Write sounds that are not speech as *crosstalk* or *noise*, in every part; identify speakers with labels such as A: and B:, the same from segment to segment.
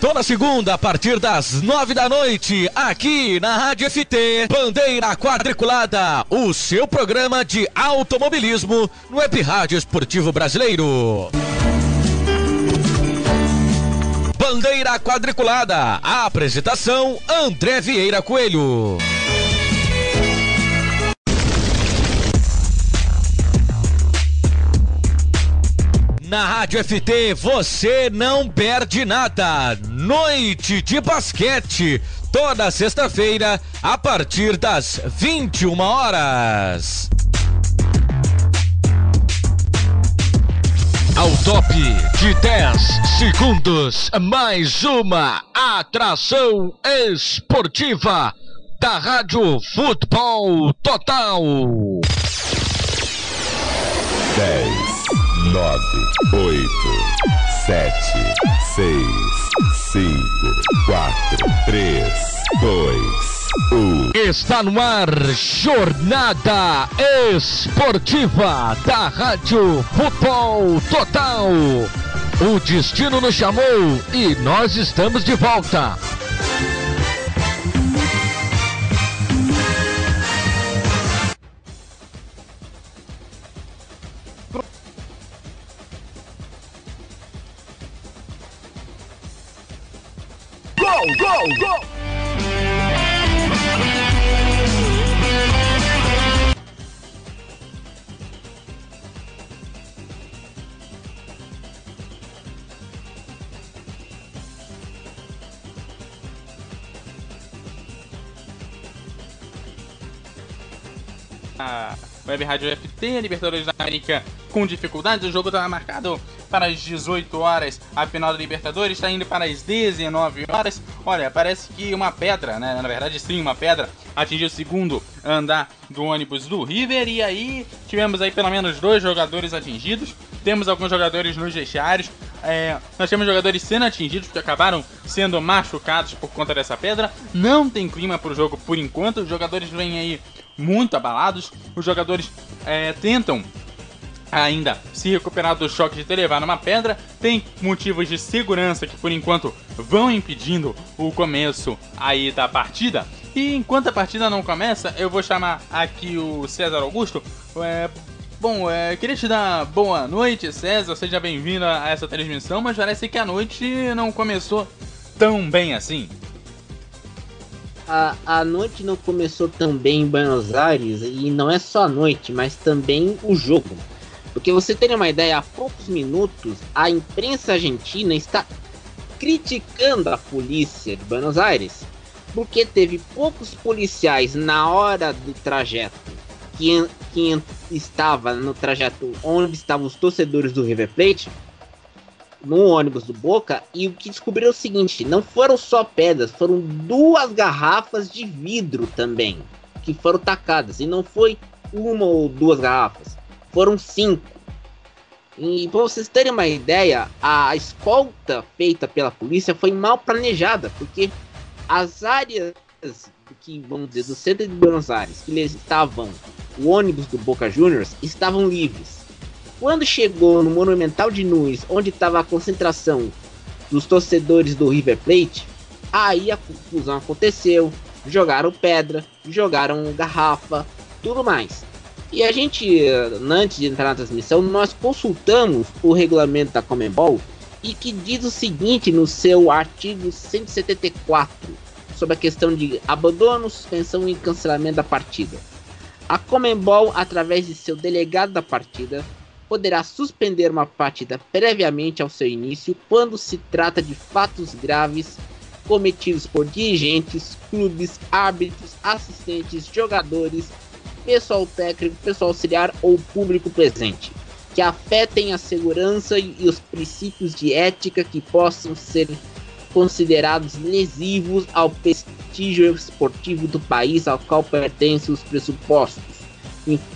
A: Toda segunda, a partir das nove da noite, aqui na Rádio FT, Bandeira Quadriculada, o seu programa de automobilismo no Web Rádio Esportivo Brasileiro. Bandeira Quadriculada, a apresentação André Vieira Coelho. Na Rádio FT você não perde nada. Noite de basquete, toda sexta-feira, a partir das 21 horas. Ao top de 10 segundos, mais uma atração esportiva da Rádio Futebol Total.
B: 10 nove, oito, sete, seis, cinco, quatro, três, dois, um.
A: Está no ar Jornada Esportiva da Rádio Futebol Total. O destino nos chamou e nós estamos de volta.
C: Go, go, go!
D: a Web Rádio FT, Libertadores da América com dificuldades. O jogo estava marcado para as 18 horas. A final da Libertadores está indo para as 19 horas. Olha, parece que uma pedra, né? Na verdade, sim, uma pedra atingiu o segundo andar do ônibus do River. E aí tivemos aí pelo menos dois jogadores atingidos. Temos alguns jogadores nos vestiários. É, nós temos jogadores sendo atingidos que acabaram sendo machucados por conta dessa pedra. Não tem clima para o jogo por enquanto. Os jogadores vêm aí muito abalados. Os jogadores é, tentam ainda se recuperar do choque de ter levado uma pedra. Tem motivos de segurança que por enquanto vão impedindo o começo aí da partida. E enquanto a partida não começa, eu vou chamar aqui o César Augusto. É, bom, é, queria te dar boa noite, César. Seja bem-vindo a essa transmissão, mas parece que a noite não começou tão bem assim.
E: A, a noite não começou tão bem em Buenos Aires, e não é só a noite, mas também o jogo. Porque você tem uma ideia, há poucos minutos a imprensa argentina está criticando a polícia de Buenos Aires porque teve poucos policiais na hora do trajeto que, que estava no trajeto onde estavam os torcedores do River Plate no ônibus do Boca e o que descobriram é o seguinte: não foram só pedras, foram duas garrafas de vidro também que foram tacadas e não foi uma ou duas garrafas, foram cinco. E para vocês terem uma ideia, a escolta feita pela polícia foi mal planejada, porque as áreas que vamos dizer do centro de Buenos Aires que eles estavam o ônibus do Boca Juniors estavam livres. Quando chegou no Monumental de Nunes, onde estava a concentração dos torcedores do River Plate, aí a confusão aconteceu. Jogaram pedra, jogaram garrafa, tudo mais. E a gente, antes de entrar na transmissão, nós consultamos o regulamento da Comembol e que diz o seguinte no seu artigo 174 sobre a questão de abandono, suspensão e cancelamento da partida. A Comembol, através de seu delegado da partida, poderá suspender uma partida previamente ao seu início quando se trata de fatos graves cometidos por dirigentes, clubes, árbitros, assistentes, jogadores, pessoal técnico, pessoal auxiliar ou público presente. que afetem a segurança e os princípios de ética que possam ser considerados lesivos ao prestígio esportivo do país ao qual pertencem os pressupostos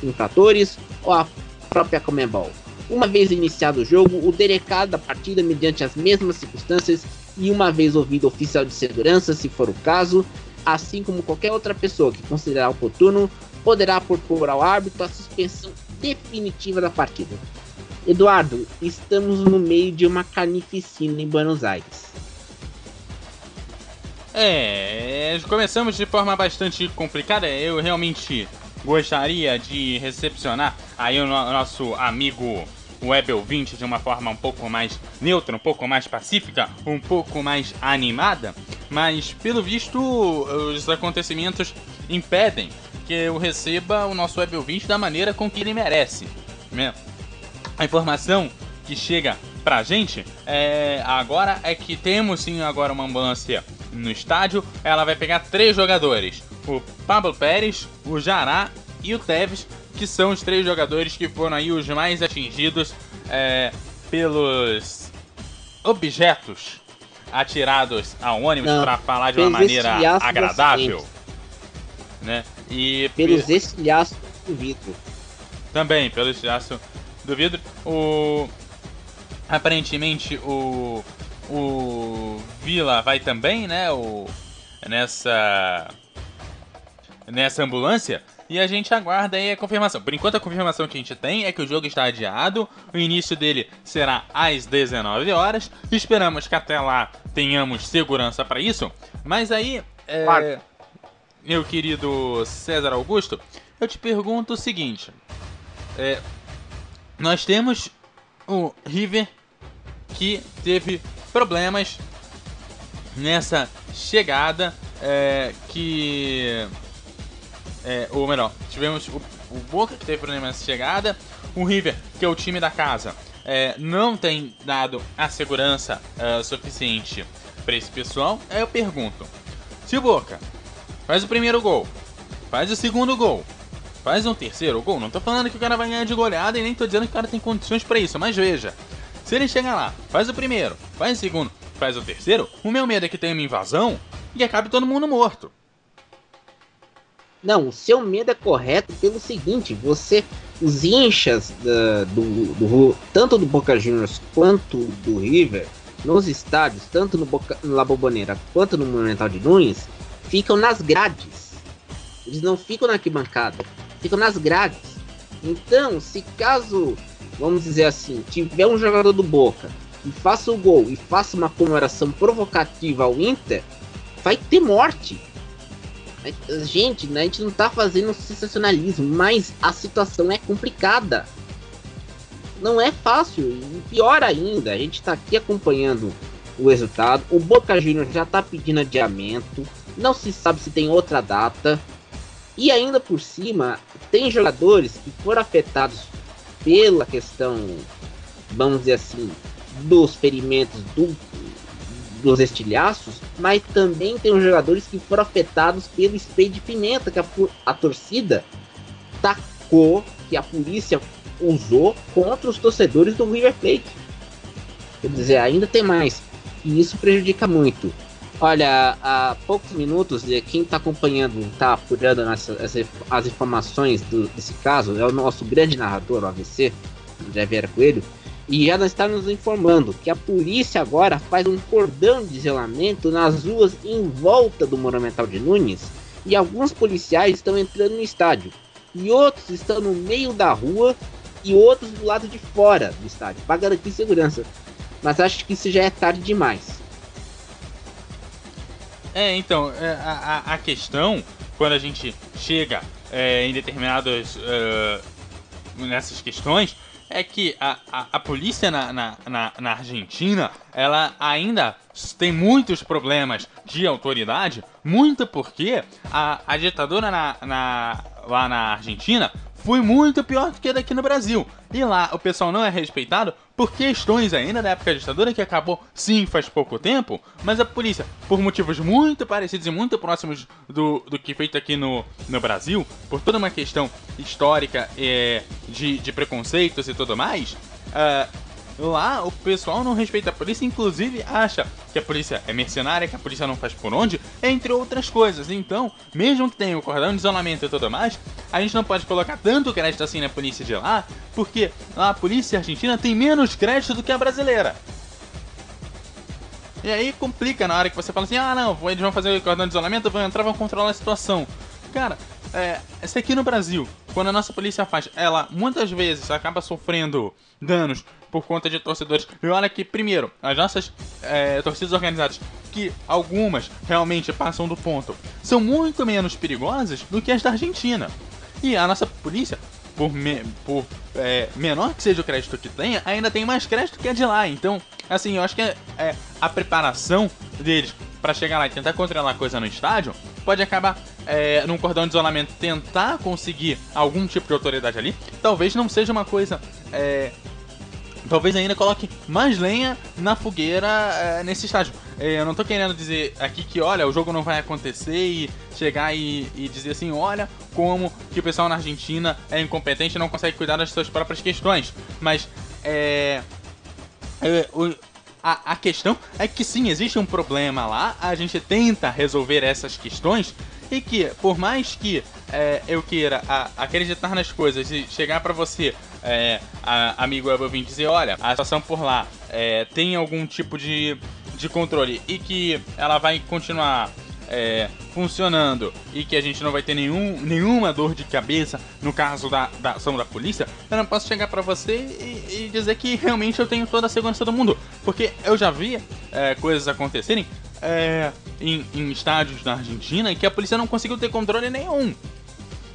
E: infratores ou a própria Comembol. Uma vez iniciado o jogo, o derecado da partida, mediante as mesmas circunstâncias e uma vez ouvido o oficial de segurança, se for o caso, assim como qualquer outra pessoa que considerar oportuno, poderá propor ao árbitro a suspensão definitiva da partida. Eduardo, estamos no meio de uma carnificina em Buenos Aires.
D: É, começamos de forma bastante complicada. Eu realmente gostaria de recepcionar aí o nosso amigo web ouvinte de uma forma um pouco mais neutra, um pouco mais pacífica, um pouco mais animada, mas pelo visto os acontecimentos impedem que eu receba o nosso web ouvinte da maneira com que ele merece. Né? A informação que chega pra gente é, agora é que temos sim agora uma ambulância no estádio. Ela vai pegar três jogadores: o Pablo Pérez, o Jará e o Tevez, que são os três jogadores que foram aí os mais atingidos é, pelos objetos atirados ao ônibus para falar de uma maneira agradável, né?
E: E pelos estilhaços do vidro.
D: Também pelo estilhaço do vidro. O aparentemente o o Vila vai também, né? O nessa nessa ambulância e a gente aguarda aí a confirmação. Por enquanto, a confirmação que a gente tem é que o jogo está adiado. O início dele será às 19 horas. Esperamos que até lá tenhamos segurança para isso. Mas aí, é, meu querido César Augusto, eu te pergunto o seguinte: é, nós temos o River que teve problemas nessa chegada é, que é, ou melhor, tivemos o, o, Boca que teve problemas de chegada, o River, que é o time da casa, é, não tem dado a segurança é, suficiente para esse pessoal. Aí eu pergunto: se o Boca faz o primeiro gol, faz o segundo gol, faz um terceiro gol, não tô falando que o cara vai ganhar de goleada e nem tô dizendo que o cara tem condições para isso, mas veja, se ele chega lá, faz o primeiro, faz o segundo, faz o terceiro, o meu medo é que tenha uma invasão e acabe todo mundo morto.
E: Não, o seu medo é correto pelo seguinte: você, os inchas do, do, tanto do Boca Juniors quanto do River, nos estádios, tanto no, Boca, La Boboneira quanto no Monumental de Nunes, ficam nas grades. Eles não ficam na arquibancada, ficam nas grades. Então, se caso, vamos dizer assim, tiver um jogador do Boca e faça o gol e faça uma comemoração provocativa ao Inter, vai ter morte Gente, né, a gente não tá fazendo sensacionalismo, mas a situação é complicada. Não é fácil, e pior ainda, a gente tá aqui acompanhando o resultado. O Boca Juniors já tá pedindo adiamento, não se sabe se tem outra data. E ainda por cima, tem jogadores que foram afetados pela questão, vamos dizer assim, dos ferimentos do dos estilhaços, mas também tem os jogadores que foram afetados pelo spray de pimenta que a, a torcida tacou, que a polícia usou contra os torcedores do River Plate. Quer dizer, ainda tem mais. E isso prejudica muito. Olha, há poucos minutos, quem está acompanhando, está apurando essa, as informações do, desse caso, é o nosso grande narrador, o AVC, André Vera Coelho e já está nos informando que a polícia agora faz um cordão de zelamento nas ruas em volta do Monumental de Nunes e alguns policiais estão entrando no estádio e outros estão no meio da rua e outros do lado de fora do estádio para garantir segurança. Mas acho que isso já é tarde demais.
D: É, então, é, a, a questão, quando a gente chega é, em determinadas. Uh, nessas questões, é que a, a, a polícia na, na, na, na, Argentina, ela ainda tem muitos problemas de autoridade, muito porque a, a ditadura na, na, lá na Argentina foi muito pior do que daqui no Brasil. E lá o pessoal não é respeitado por questões ainda da época da ditadura, que acabou sim faz pouco tempo, mas a polícia, por motivos muito parecidos e muito próximos do, do que feito aqui no, no Brasil, por toda uma questão histórica é, de, de preconceitos e tudo mais, uh, Lá, o pessoal não respeita a polícia, inclusive acha que a polícia é mercenária, que a polícia não faz por onde, entre outras coisas. Então, mesmo que tenha o cordão de isolamento e tudo mais, a gente não pode colocar tanto crédito assim na polícia de lá, porque lá a polícia argentina tem menos crédito do que a brasileira. E aí complica na hora que você fala assim: ah, não, eles vão fazer o cordão de isolamento, vão entrar, vão controlar a situação. Cara, é, esse aqui no Brasil, quando a nossa polícia faz, ela muitas vezes acaba sofrendo danos por conta de torcedores. E olha que, primeiro, as nossas é, torcidas organizadas, que algumas realmente passam do ponto, são muito menos perigosas do que as da Argentina. E a nossa polícia, por, me, por é, menor que seja o crédito que tenha, ainda tem mais crédito que a de lá. Então, assim, eu acho que é, é a preparação deles para chegar lá e tentar controlar a coisa no estádio pode acabar é, num cordão de isolamento tentar conseguir algum tipo de autoridade ali. Talvez não seja uma coisa é, talvez ainda coloque mais lenha na fogueira é, nesse estádio. É, eu não tô querendo dizer aqui que, olha, o jogo não vai acontecer e chegar e, e, dizer assim, olha como que o pessoal na Argentina é incompetente e não consegue cuidar das suas próprias questões. Mas, é... é o, a, a questão é que sim, existe um problema lá, a gente tenta resolver essas questões e que, por mais que é, eu queira a, acreditar nas coisas e chegar para você, é, a, amigo Elvin, dizer: olha, a situação por lá é, tem algum tipo de, de controle. E que ela vai continuar é, funcionando e que a gente não vai ter nenhum, nenhuma dor de cabeça no caso da, da ação da polícia, eu não posso chegar para você e, e, dizer que realmente eu tenho toda a segurança do mundo. Porque eu já vi é, coisas acontecerem é, em, em estádios na Argentina que a polícia não conseguiu ter controle nenhum.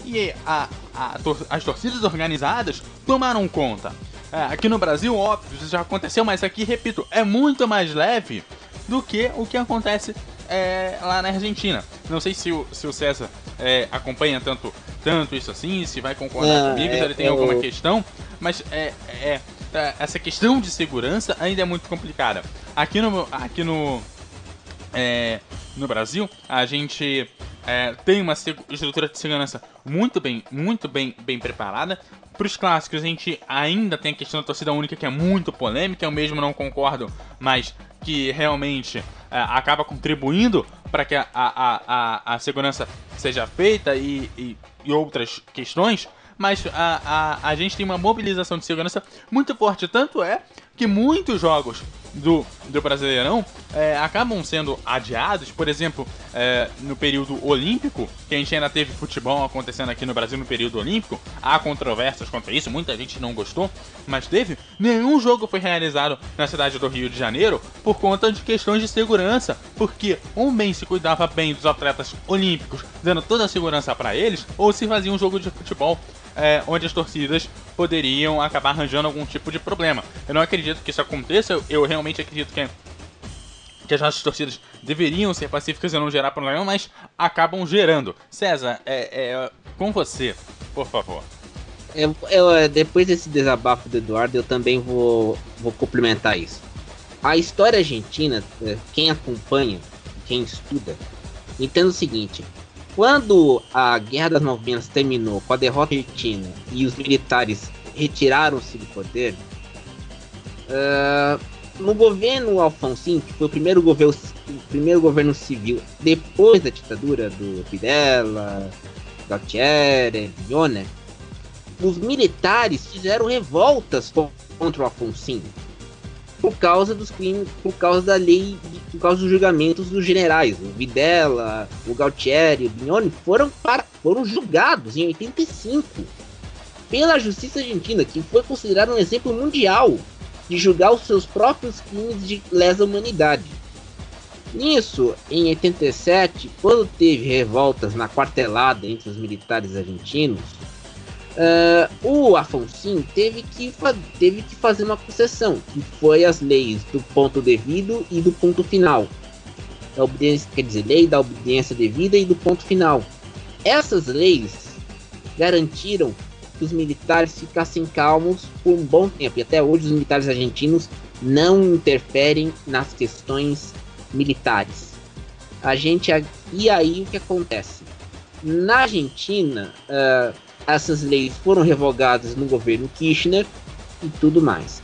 D: E a, a, as torcidas organizadas tomaram conta. É, aqui no Brasil, óbvio, isso já aconteceu, mas aqui, repito, é muito mais leve do que o que acontece é, lá na Argentina. Não sei se o, se o César é, acompanha tanto, tanto isso assim, se vai concordar ah, comigo, se ele tem alguma questão, mas é, é, essa questão de segurança ainda é muito complicada. Aqui no, aqui no, é, no Brasil, a gente é, tem uma estrutura de segurança muito bem, muito bem, bem preparada. Para os clássicos, a gente ainda tem a questão da torcida única, que é muito polêmica. Eu mesmo não concordo, mas que realmente é, acaba contribuindo para que a, a, a, a, segurança seja feita e, e, e outras questões mas a, a, a gente tem uma mobilização de segurança muito forte. Tanto é que muitos jogos do, do Brasileirão é, acabam sendo adiados. Por exemplo, é, no período olímpico, que a gente ainda teve futebol acontecendo aqui no Brasil no período olímpico, há controvérsias quanto a isso, muita gente não gostou, mas teve. Nenhum jogo foi realizado na cidade do Rio de Janeiro por conta de questões de segurança, porque um bem se cuidava bem dos atletas olímpicos, dando toda a segurança para eles, ou se fazia um jogo de futebol é, onde as torcidas poderiam acabar arranjando algum tipo de problema. Eu não acredito que isso aconteça, eu, realmente acredito que, que as nossas torcidas deveriam ser pacíficas e não gerar problema, mas acabam gerando. César, é, é com você, por favor.
E: Eu, eu, depois desse desabafo do Eduardo, eu também vou, vou complementar isso. A história argentina, é, quem acompanha, quem estuda, entenda o seguinte: quando a Guerra das Malvinas terminou com a derrota argentina e os militares retiraram-se do poder, uh, no governo Alfonsín, que foi o primeiro governo, o primeiro governo civil depois da ditadura do Videla, Galtieri, Mione, os militares fizeram revoltas contra o Alfonsín por causa dos crimes, por causa da lei, por causa dos julgamentos dos generais. O Videla, o Galtieri, o Bignoni foram, para, foram julgados em 85 pela justiça argentina, que foi considerado um exemplo mundial de julgar os seus próprios crimes de lesa humanidade. Nisso, em 87, quando teve revoltas na quartelada entre os militares argentinos, Uh, o Afonso teve que, teve que fazer uma concessão, que foi as leis do ponto devido e do ponto final. A obediência, quer dizer, lei da obediência devida e do ponto final. Essas leis garantiram que os militares ficassem calmos por um bom tempo. E até hoje os militares argentinos não interferem nas questões militares. A gente e aí o que acontece? Na Argentina, uh, essas leis foram revogadas no governo Kirchner e tudo mais.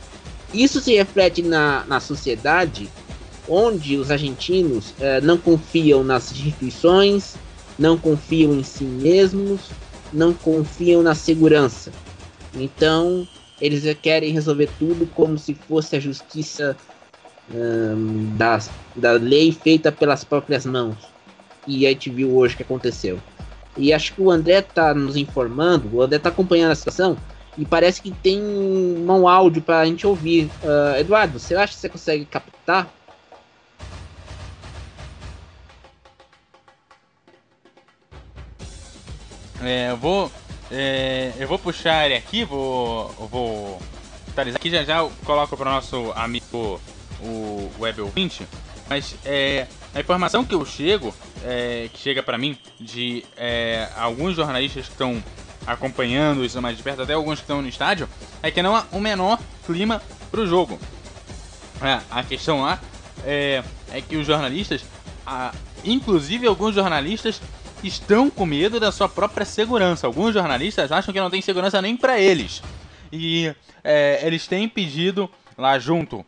E: Isso se reflete na, na sociedade, onde os argentinos uh, não confiam nas instituições, não confiam em si mesmos, não confiam na segurança. Então, eles querem resolver tudo como se fosse a justiça um, da, da lei feita pelas próprias mãos. E a gente viu hoje o que aconteceu. E acho que o André tá nos informando, o André tá acompanhando a situação e parece que tem um áudio para a gente ouvir. Uh, Eduardo, você acha que você consegue captar?
D: É, eu vou. É, eu vou puxar ele aqui, vou. vou atualizar aqui, já já eu coloco para o nosso amigo o web ouvinte. Mas é, a informação que eu chego, é, que chega para mim, de é, alguns jornalistas que estão acompanhando isso mais de perto, até alguns que estão no estádio, é que não há o menor clima para o jogo. É, a questão lá é, é que os jornalistas, a, inclusive alguns jornalistas, estão com medo da sua própria segurança. Alguns jornalistas acham que não tem segurança nem para eles. E é, eles têm pedido lá junto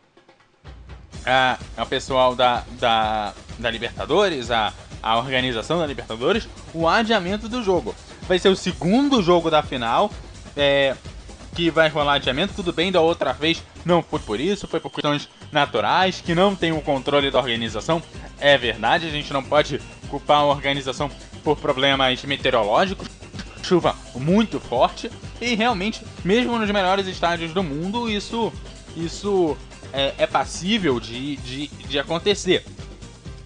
D: ao pessoal da, da, da Libertadores, a, a organização da Libertadores, o adiamento do jogo. Vai ser o segundo jogo da final. É, que vai rolar adiamento, tudo bem, da outra vez não foi por isso, foi por questões naturais, que não tem o controle da organização. É verdade, a gente não pode culpar a organização por problemas meteorológicos, chuva muito forte e realmente, mesmo nos melhores estádios do mundo, isso, isso é, é passível de, de, de acontecer.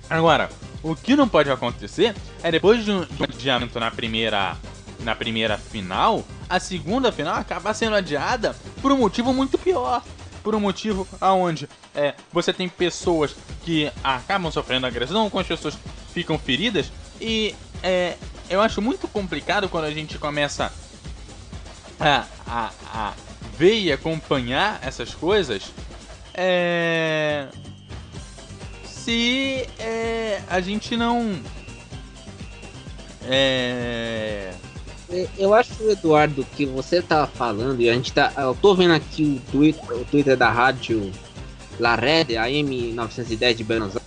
D: Agora, o que não pode acontecer é depois de um, de um adiamento na primeira, na primeira final, a segunda final acabar sendo adiada por um motivo muito pior. Por um motivo aonde é, você tem pessoas que acabam sofrendo agressão, com as pessoas ficam feridas e é, eu acho muito complicado quando a gente começa a, a, a ver e acompanhar essas coisas. É, se é, a gente não. É,
E: é. Eu acho, Eduardo, que você tá falando, e a gente tá. Eu tô vendo aqui o Twitter, o Twitter da rádio La Red, AM910 de Buenos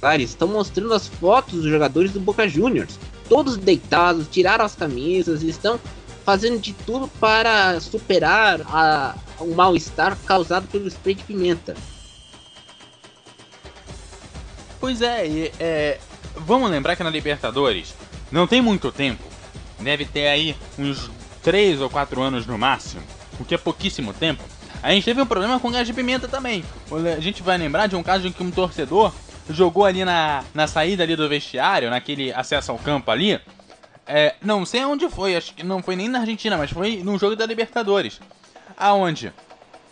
E: Aires, estão mostrando as fotos dos jogadores do Boca Juniors todos deitados, tiraram as camisas estão fazendo de tudo para superar a, o mal-estar causado pelo spray de pimenta.
D: Pois é, é, vamos lembrar que na Libertadores não tem muito tempo, deve ter aí uns 3 ou 4 anos no máximo, o que é pouquíssimo tempo. A gente teve um problema com gás de pimenta também. A gente vai lembrar de um caso em que um torcedor jogou ali na, na saída ali do vestiário, naquele acesso ao campo ali. É, não sei onde foi, acho que não foi nem na Argentina, mas foi num jogo da Libertadores. Aonde?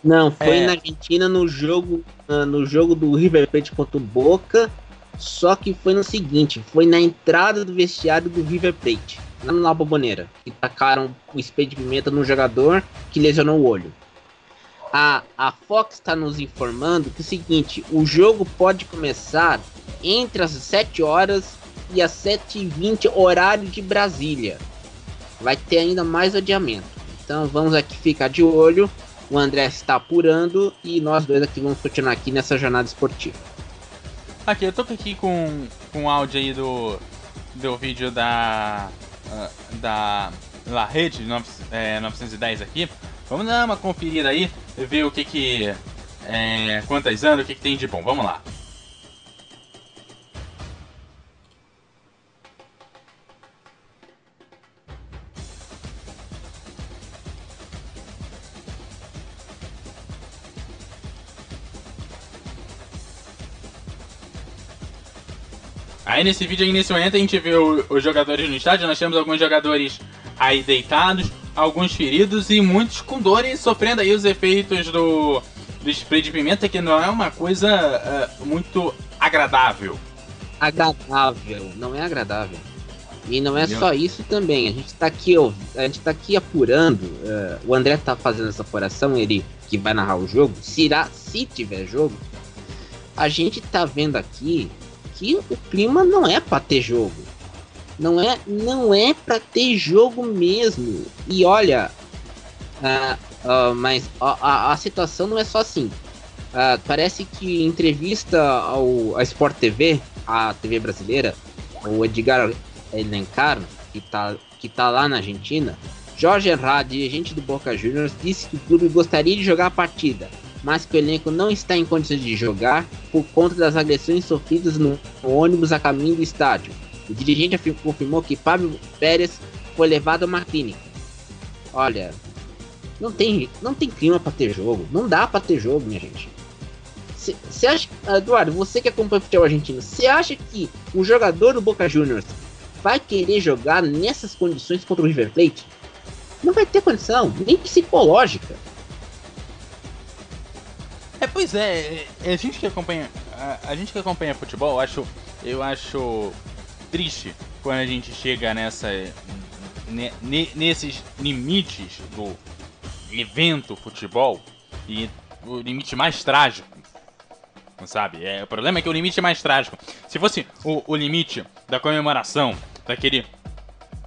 E: Não, foi é... na Argentina no jogo, uh, no jogo do River Plate contra o Boca. Só que foi no seguinte, foi na entrada do vestiário do River Plate, lá na Boboneira, que tacaram o spray de pimenta no jogador que lesionou o olho. A, a Fox está nos informando que é o seguinte: o jogo pode começar entre as 7 horas e as 7h20, horário de Brasília. Vai ter ainda mais adiamento. Então vamos aqui ficar de olho. O André está apurando e nós dois aqui vamos continuar aqui nessa jornada esportiva.
D: Aqui, eu tô aqui com, com o áudio aí do, do vídeo da, ah, da La Rede 910 aqui. Vamos dar uma conferida aí, ver o que que... É, quantas anos, o que que tem de bom. Vamos lá. Aí nesse vídeo aí, nesse momento, a gente vê os jogadores no estádio. Nós temos alguns jogadores aí deitados alguns feridos e muitos com dor e sofrendo aí os efeitos do, do spray de pimenta, que não é uma coisa uh, muito agradável.
E: Agradável, não é agradável. E não é só isso também. A gente está aqui, ó, a gente tá aqui apurando. Uh, o André tá fazendo essa apuração, ele que vai narrar o jogo. Se, irá, se tiver jogo, a gente tá vendo aqui que o clima não é para ter jogo. Não é, não é para ter jogo mesmo. E olha, uh, uh, mas a, a, situação não é só assim. Uh, parece que em entrevista ao a Sport TV, a TV brasileira, o Edgar Elencar, que tá, que tá lá na Argentina, Jorge Herrera, dirigente do Boca Juniors, disse que o clube gostaria de jogar a partida, mas que o elenco não está em condições de jogar por conta das agressões sofridas no, ônibus a caminho do estádio. O dirigente confirmou que Fábio Pérez foi levado a uma clínica. Olha, não tem, não tem clima para ter jogo, não dá para ter jogo, minha gente. Você acha, Eduardo, você que acompanha o futebol argentino, você acha que o jogador do Boca Juniors vai querer jogar nessas condições contra o River Plate? Não vai ter condição, nem psicológica.
D: É, pois é, é, a gente que acompanha, a, a gente que acompanha futebol, eu acho, eu acho triste quando a gente chega nessa, ne, nesses limites do evento futebol e o limite mais trágico, sabe? É, o problema é que o limite é mais trágico. Se fosse o, o limite da comemoração, daquele,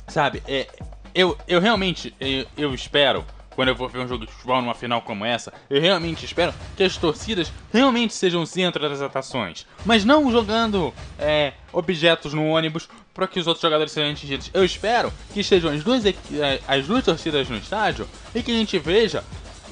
D: sabe? É, eu, eu realmente, eu, eu espero quando eu vou ver um jogo de futebol numa final como essa, eu realmente espero que as torcidas realmente sejam o centro das atrações, mas não jogando é, objetos no ônibus para que os outros jogadores sejam atingidos. Eu espero que estejam as duas, é, as duas torcidas no estádio e que a gente veja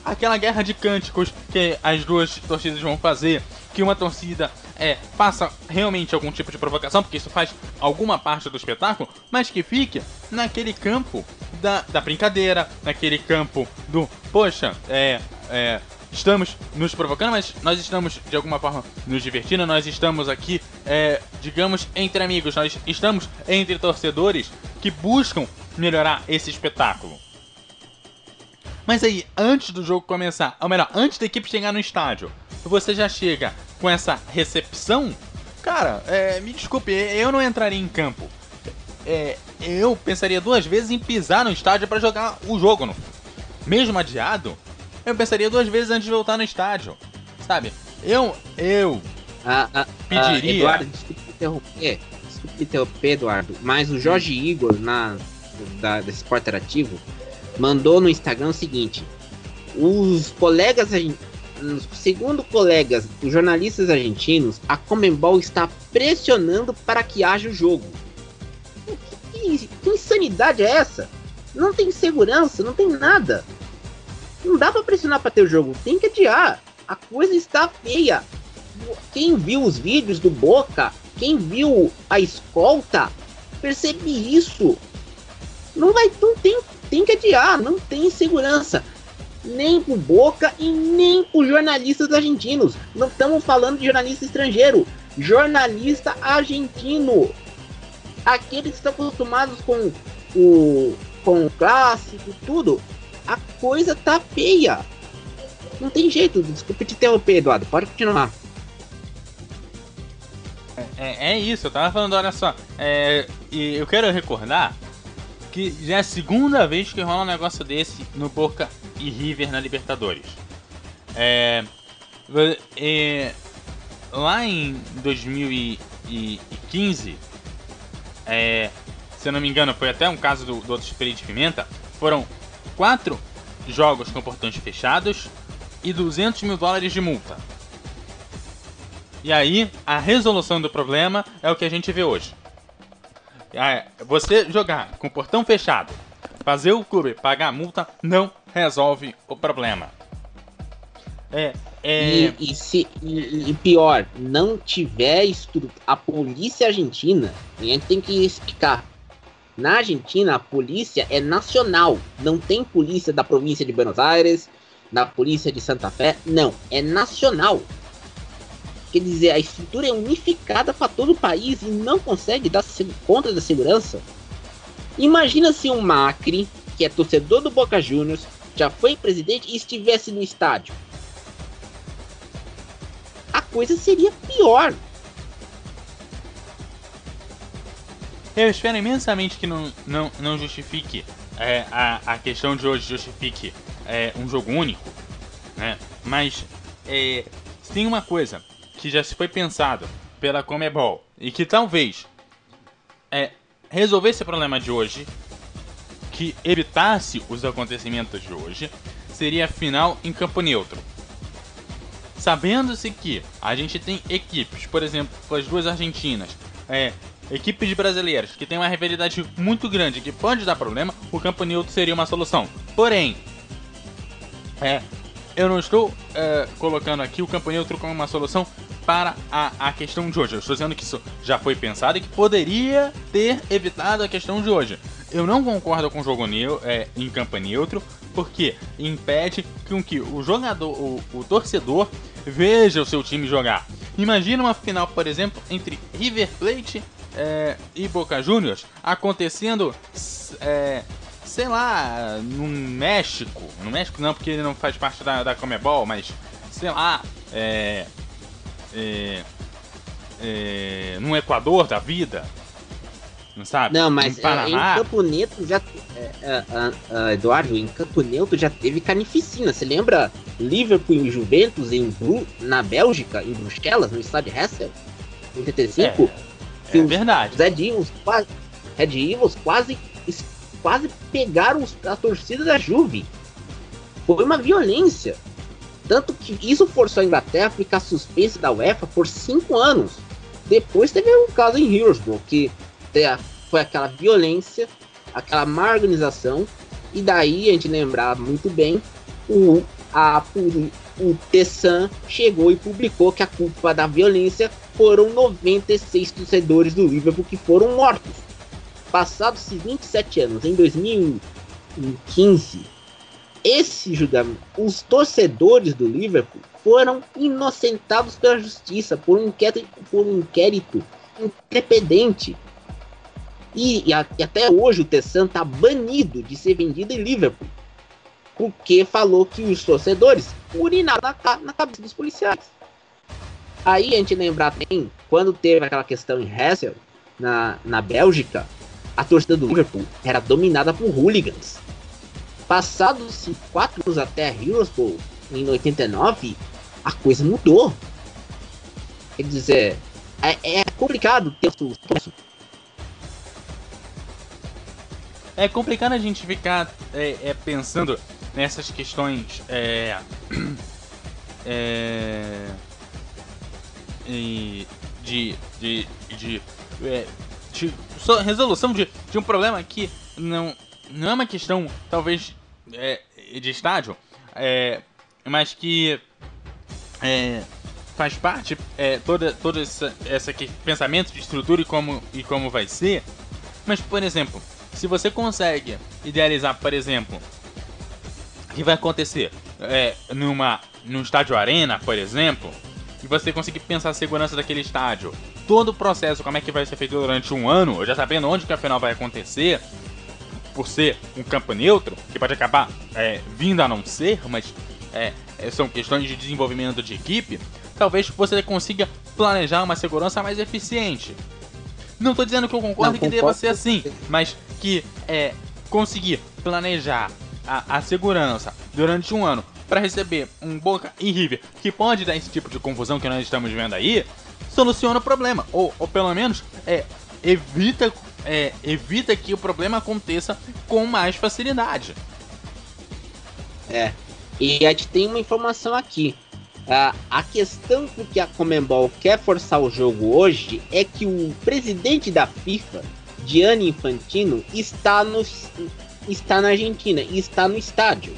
D: aquela guerra de cânticos que as duas torcidas vão fazer, que uma torcida é, faça realmente algum tipo de provocação, porque isso faz alguma parte do espetáculo, mas que fique naquele campo da, da brincadeira, naquele campo do, poxa, é, é, estamos nos provocando, mas nós estamos de alguma forma nos divertindo, nós estamos aqui, é, digamos, entre amigos, nós estamos entre torcedores que buscam melhorar esse espetáculo. Mas aí, antes do jogo começar, ou melhor, antes da equipe chegar no estádio, você já chega com essa recepção, cara, é, me desculpe, eu não entraria em campo. É, eu pensaria duas vezes em pisar no estádio para jogar o jogo. No, mesmo adiado, eu pensaria duas vezes antes de voltar no estádio. Sabe? Eu, eu
E: ah, ah, pediria. Ah, Eduardo, desculpe interromper. Desculpe interromper, Eduardo. Mas o Jorge Igor, na, da, desse Sport Interativo, mandou no Instagram o seguinte: os colegas Segundo colegas jornalistas argentinos, a Comembol está pressionando para que haja o jogo. Que, que, que insanidade é essa? Não tem segurança, não tem nada. Não dá para pressionar para ter o jogo, tem que adiar. A coisa está feia. Quem viu os vídeos do Boca, quem viu a escolta, percebe isso. Não vai, não tem, tem que adiar, não tem segurança nem pro Boca e nem pro jornalistas argentinos. Não estamos falando de jornalista estrangeiro, jornalista argentino. Aqueles que estão acostumados com o com o clássico, tudo. A coisa tá feia. Não tem jeito, desculpe te interromper, Eduardo. Pode continuar.
D: É, é isso, eu tava falando, olha só. É, e eu quero recordar que já é a segunda vez que rola um negócio desse no Boca e River na Libertadores. É, é, lá em 2015, é, se eu não me engano, foi até um caso do, do outro Espírito de Pimenta, foram quatro jogos com portões fechados e 200 mil dólares de multa. E aí, a resolução do problema é o que a gente vê hoje. É, você jogar com o portão fechado, fazer o clube pagar a multa, não resolve o problema.
E: É, é... E, e, se, e, e pior, não tiver estrutura. A polícia argentina, a gente tem que explicar. Na Argentina, a polícia é nacional. Não tem polícia da província de Buenos Aires, da polícia de Santa Fé. Não, é nacional. Quer dizer, a estrutura é unificada para todo o país e não consegue dar conta da segurança. Imagina se um Macri, que é torcedor do Boca Juniors, já foi presidente e estivesse no estádio. A coisa seria pior.
D: Eu espero imensamente que não, não, não justifique é, a, a questão de hoje, justifique é, um jogo único, né? Mas é, tem uma coisa que já se foi pensado pela Comebol e que talvez é, resolvesse esse problema de hoje, que evitasse os acontecimentos de hoje, seria a final em campo neutro. Sabendo-se que a gente tem equipes, por exemplo, as duas argentinas, é, equipes brasileiras que tem uma rivalidade muito grande que pode dar problema, o campo neutro seria uma solução. Porém, é, eu não estou é, colocando aqui o campo neutro como uma solução para a, a questão de hoje. Eu estou dizendo que isso já foi pensado e que poderia ter evitado a questão de hoje. Eu não concordo com o jogo é, em campo neutro, porque impede que o jogador, o, o torcedor, veja o seu time jogar. Imagina uma final, por exemplo, entre River Plate é, e Boca Juniors acontecendo, é, sei lá, no México. No México não, porque ele não faz parte da, da Comebol, mas sei lá, é, é, é, no Equador da vida. Não sabe?
E: Não, mas é, em Campo Neto já. É, é, Eduardo, em Campo Neto já teve carnificina. Você lembra Liverpool e Juventus em Bru, na Bélgica, em Bruxelas, no estádio Hessel? Em 85?
D: É, é verdade.
E: Red Evils quase, Red quase, quase pegaram a torcida da Juve. Foi uma violência. Tanto que isso forçou a Inglaterra a ficar suspensa da UEFA por cinco anos. Depois teve um caso em Hillsborough, que foi aquela violência, aquela má organização, e daí a gente lembrar muito bem, o, a, o Tessan chegou e publicou que a culpa da violência foram 96 torcedores do Liverpool que foram mortos. Passados 27 anos, em 2015, esse julgamento, os torcedores do Liverpool foram inocentados pela justiça por um inquérito, por um inquérito independente. E, e, a, e até hoje o Tessan está banido de ser vendido em Liverpool. Porque falou que os torcedores urinaram na, na cabeça dos policiais. Aí a gente lembrar também, quando teve aquela questão em Hessel, na, na Bélgica, a torcida do Liverpool era dominada por hooligans. Passados quatro anos até Bowl, em 89, a coisa mudou. Quer dizer, é, é complicado ter
D: É complicado a gente ficar é, é, pensando nessas questões é, *clears throat* é, de, de, de, é, de resolução de, de um problema que não, não é uma questão, talvez, é, de estádio, mas que faz parte é, toda todo essa, essa pensamento de estrutura e como, e como vai ser. Mas, por exemplo, se você consegue idealizar, por exemplo, o que vai acontecer é, numa, num estádio arena, por exemplo, e você conseguir pensar a segurança daquele estádio, todo o processo, como é que vai ser feito durante um ano, já sabendo onde que a final vai acontecer, por ser um campo neutro, que pode acabar é, vindo a não ser, mas é, é são questões de desenvolvimento de equipe, talvez você consiga planejar uma segurança mais eficiente. Não estou dizendo que eu concordo não, que deva ser assim, mas que é, conseguir planejar a, a segurança durante um ano para receber um Boca e River que pode dar esse tipo de confusão que nós estamos vendo aí, soluciona o problema. Ou, ou pelo menos é, evita é, evita que o problema aconteça com mais facilidade.
E: É. E a gente tem uma informação aqui. Uh, a questão porque a Comembol quer forçar o jogo hoje é que o presidente da FIFA, Gianni Infantino, está, no, está na Argentina e está no estádio.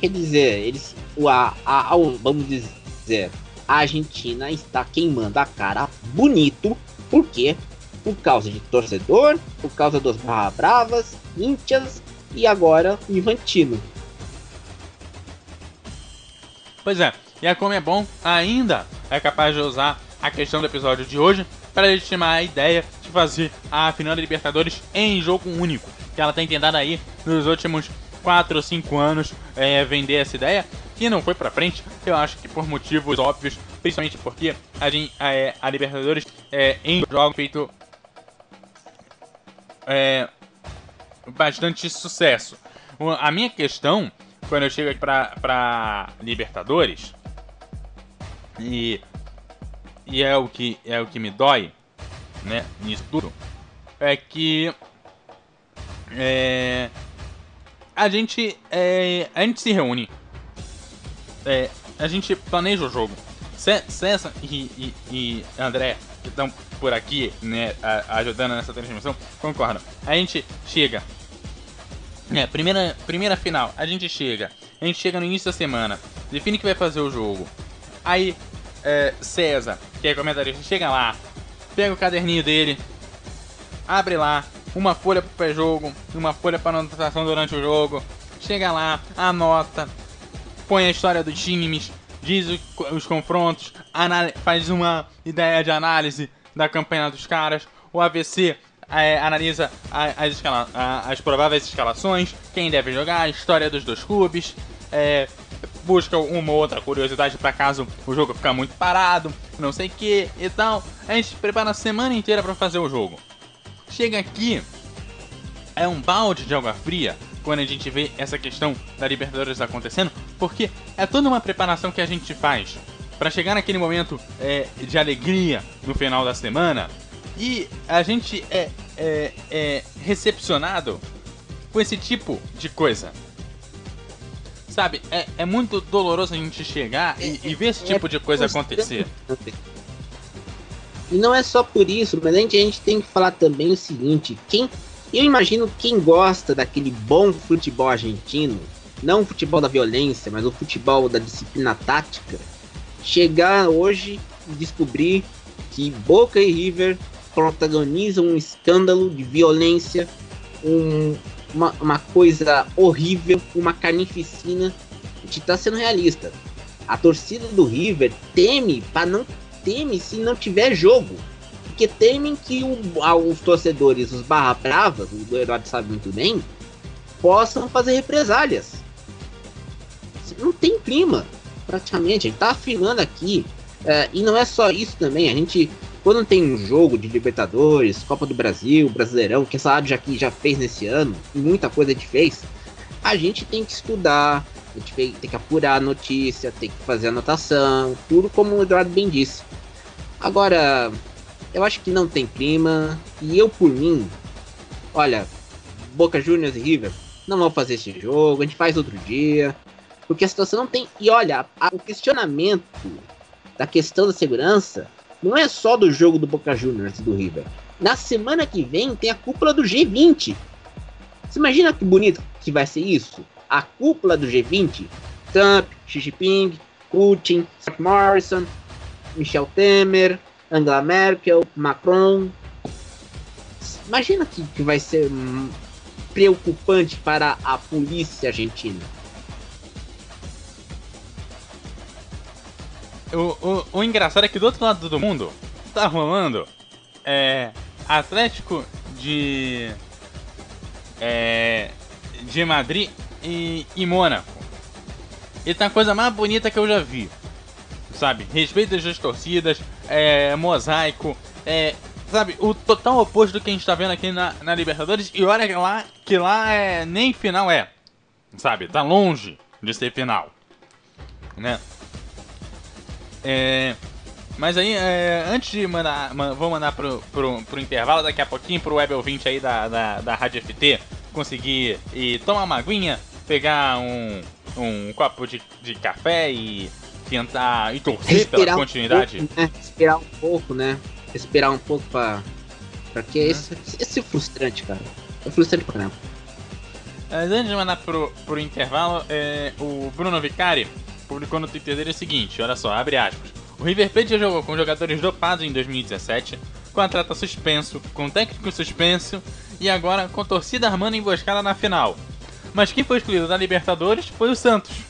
E: Quer dizer, eles, a, a, a, vamos dizer, a Argentina está queimando a cara bonito, porque por causa de torcedor, por causa dos Barra Bravas, Íntias e agora Infantino.
D: Pois é, e a Como é Bom ainda é capaz de usar a questão do episódio de hoje para legitimar a ideia de fazer a final da Libertadores em jogo único, que ela tem tentado aí nos últimos 4 ou 5 anos é, vender essa ideia, que não foi para frente, eu acho que por motivos óbvios, principalmente porque a, a, a Libertadores é, em jogo feito é, bastante sucesso. A minha questão, quando eu chego pra, pra Libertadores, e, e é, o que, é o que me dói, né, nisso tudo, é que é, a gente é, a gente se reúne, é, a gente planeja o jogo. Cé- César e, e, e André, que estão por aqui, né, ajudando nessa transmissão, concordam. A gente chega. É, primeira, primeira final, a gente chega. A gente chega no início da semana, define que vai fazer o jogo. Aí, é, César, que é comentarista, chega lá, pega o caderninho dele, abre lá, uma folha pro pré-jogo, uma folha para anotação durante o jogo, chega lá, anota, põe a história dos times, diz o- os confrontos, faz uma ideia de análise da campanha dos caras, o AVC é, analisa as, escala- as prováveis escalações, quem deve jogar, a história dos dois clubes, é, busca uma ou outra curiosidade para caso o jogo ficar muito parado, não sei o que e tal. A gente prepara a semana inteira para fazer o jogo. Chega aqui, é um balde de água fria quando a gente vê essa questão da Libertadores acontecendo, porque é toda uma preparação que a gente faz para chegar naquele momento é, de alegria no final da semana e a gente é, é, é recepcionado com esse tipo de coisa. Sabe, é, é muito doloroso a gente chegar e, e ver esse tipo de coisa acontecer.
E: E não é só por isso, mas a gente, tem que falar também o seguinte: quem, eu imagino quem gosta daquele bom futebol argentino, não o futebol da violência, mas o futebol da disciplina tática, chegar hoje e descobrir que Boca e River protagonizam um escândalo de violência, um- uma, uma coisa horrível, uma carnificina. A gente tá sendo realista. A torcida do River teme para não teme se não tiver jogo. Porque temem que o- os torcedores, os barra bravas, o Eduardo sabe muito bem, possam fazer represálias. Não tem clima, praticamente. A gente tá afirmando aqui. É, e não é só isso também. A gente, quando tem um jogo de Libertadores, Copa do Brasil, Brasileirão, que essa rádio que já fez nesse ano, e muita coisa a gente fez, a gente tem que estudar, a gente tem tem que apurar a notícia, tem que fazer anotação, tudo como o Eduardo bem disse. Agora, eu acho que não tem clima, e eu por mim, olha, Boca Juniors e River, não vão fazer esse jogo, a gente faz outro dia, porque a situação não tem. E olha, a- o questionamento da questão da segurança não é só do jogo do Boca Juniors e do River. Na semana que vem tem a cúpula do G20. Você imagina que bonito que vai ser isso? A cúpula do G20, Trump, Xi Jinping, Putin, Scott Morrison, Michel Temer, Angela Merkel, Macron. Imagina que, que vai ser hum, preocupante para a polícia argentina.
D: O, o, o engraçado é que do outro lado do mundo tá rolando é, Atlético de é, de Madrid e, e Mônaco. E tá a coisa mais bonita que eu já vi. Sabe? Respeito das duas torcidas, é, mosaico, é, sabe? O total oposto do que a gente tá vendo aqui na, na Libertadores. E olha lá, que lá é, nem final é. Sabe? Tá longe de ser final. Né? É, mas aí, é, antes de mandar, ma- vou mandar pro, pro, pro intervalo daqui a pouquinho pro web ouvinte aí da, da, da Rádio FT conseguir e tomar uma aguinha, pegar um, um copo de, de café e tentar e torcer pela
E: um
D: continuidade.
E: pouco, né? Respirar um pouco, né? Respirar um pouco pra. Porque esse, esse é frustrante, cara. É frustrante pra caramba.
D: Mas antes de mandar pro, pro intervalo, é, o Bruno Vicari publicou no Twitter dele o seguinte, olha só, abre aspas. O River Plate já jogou com jogadores dopados em 2017, com atleta suspenso, com técnico suspenso e agora com torcida armando emboscada na final. Mas quem foi excluído da Libertadores foi o Santos.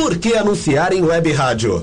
F: Por que anunciar em web rádio?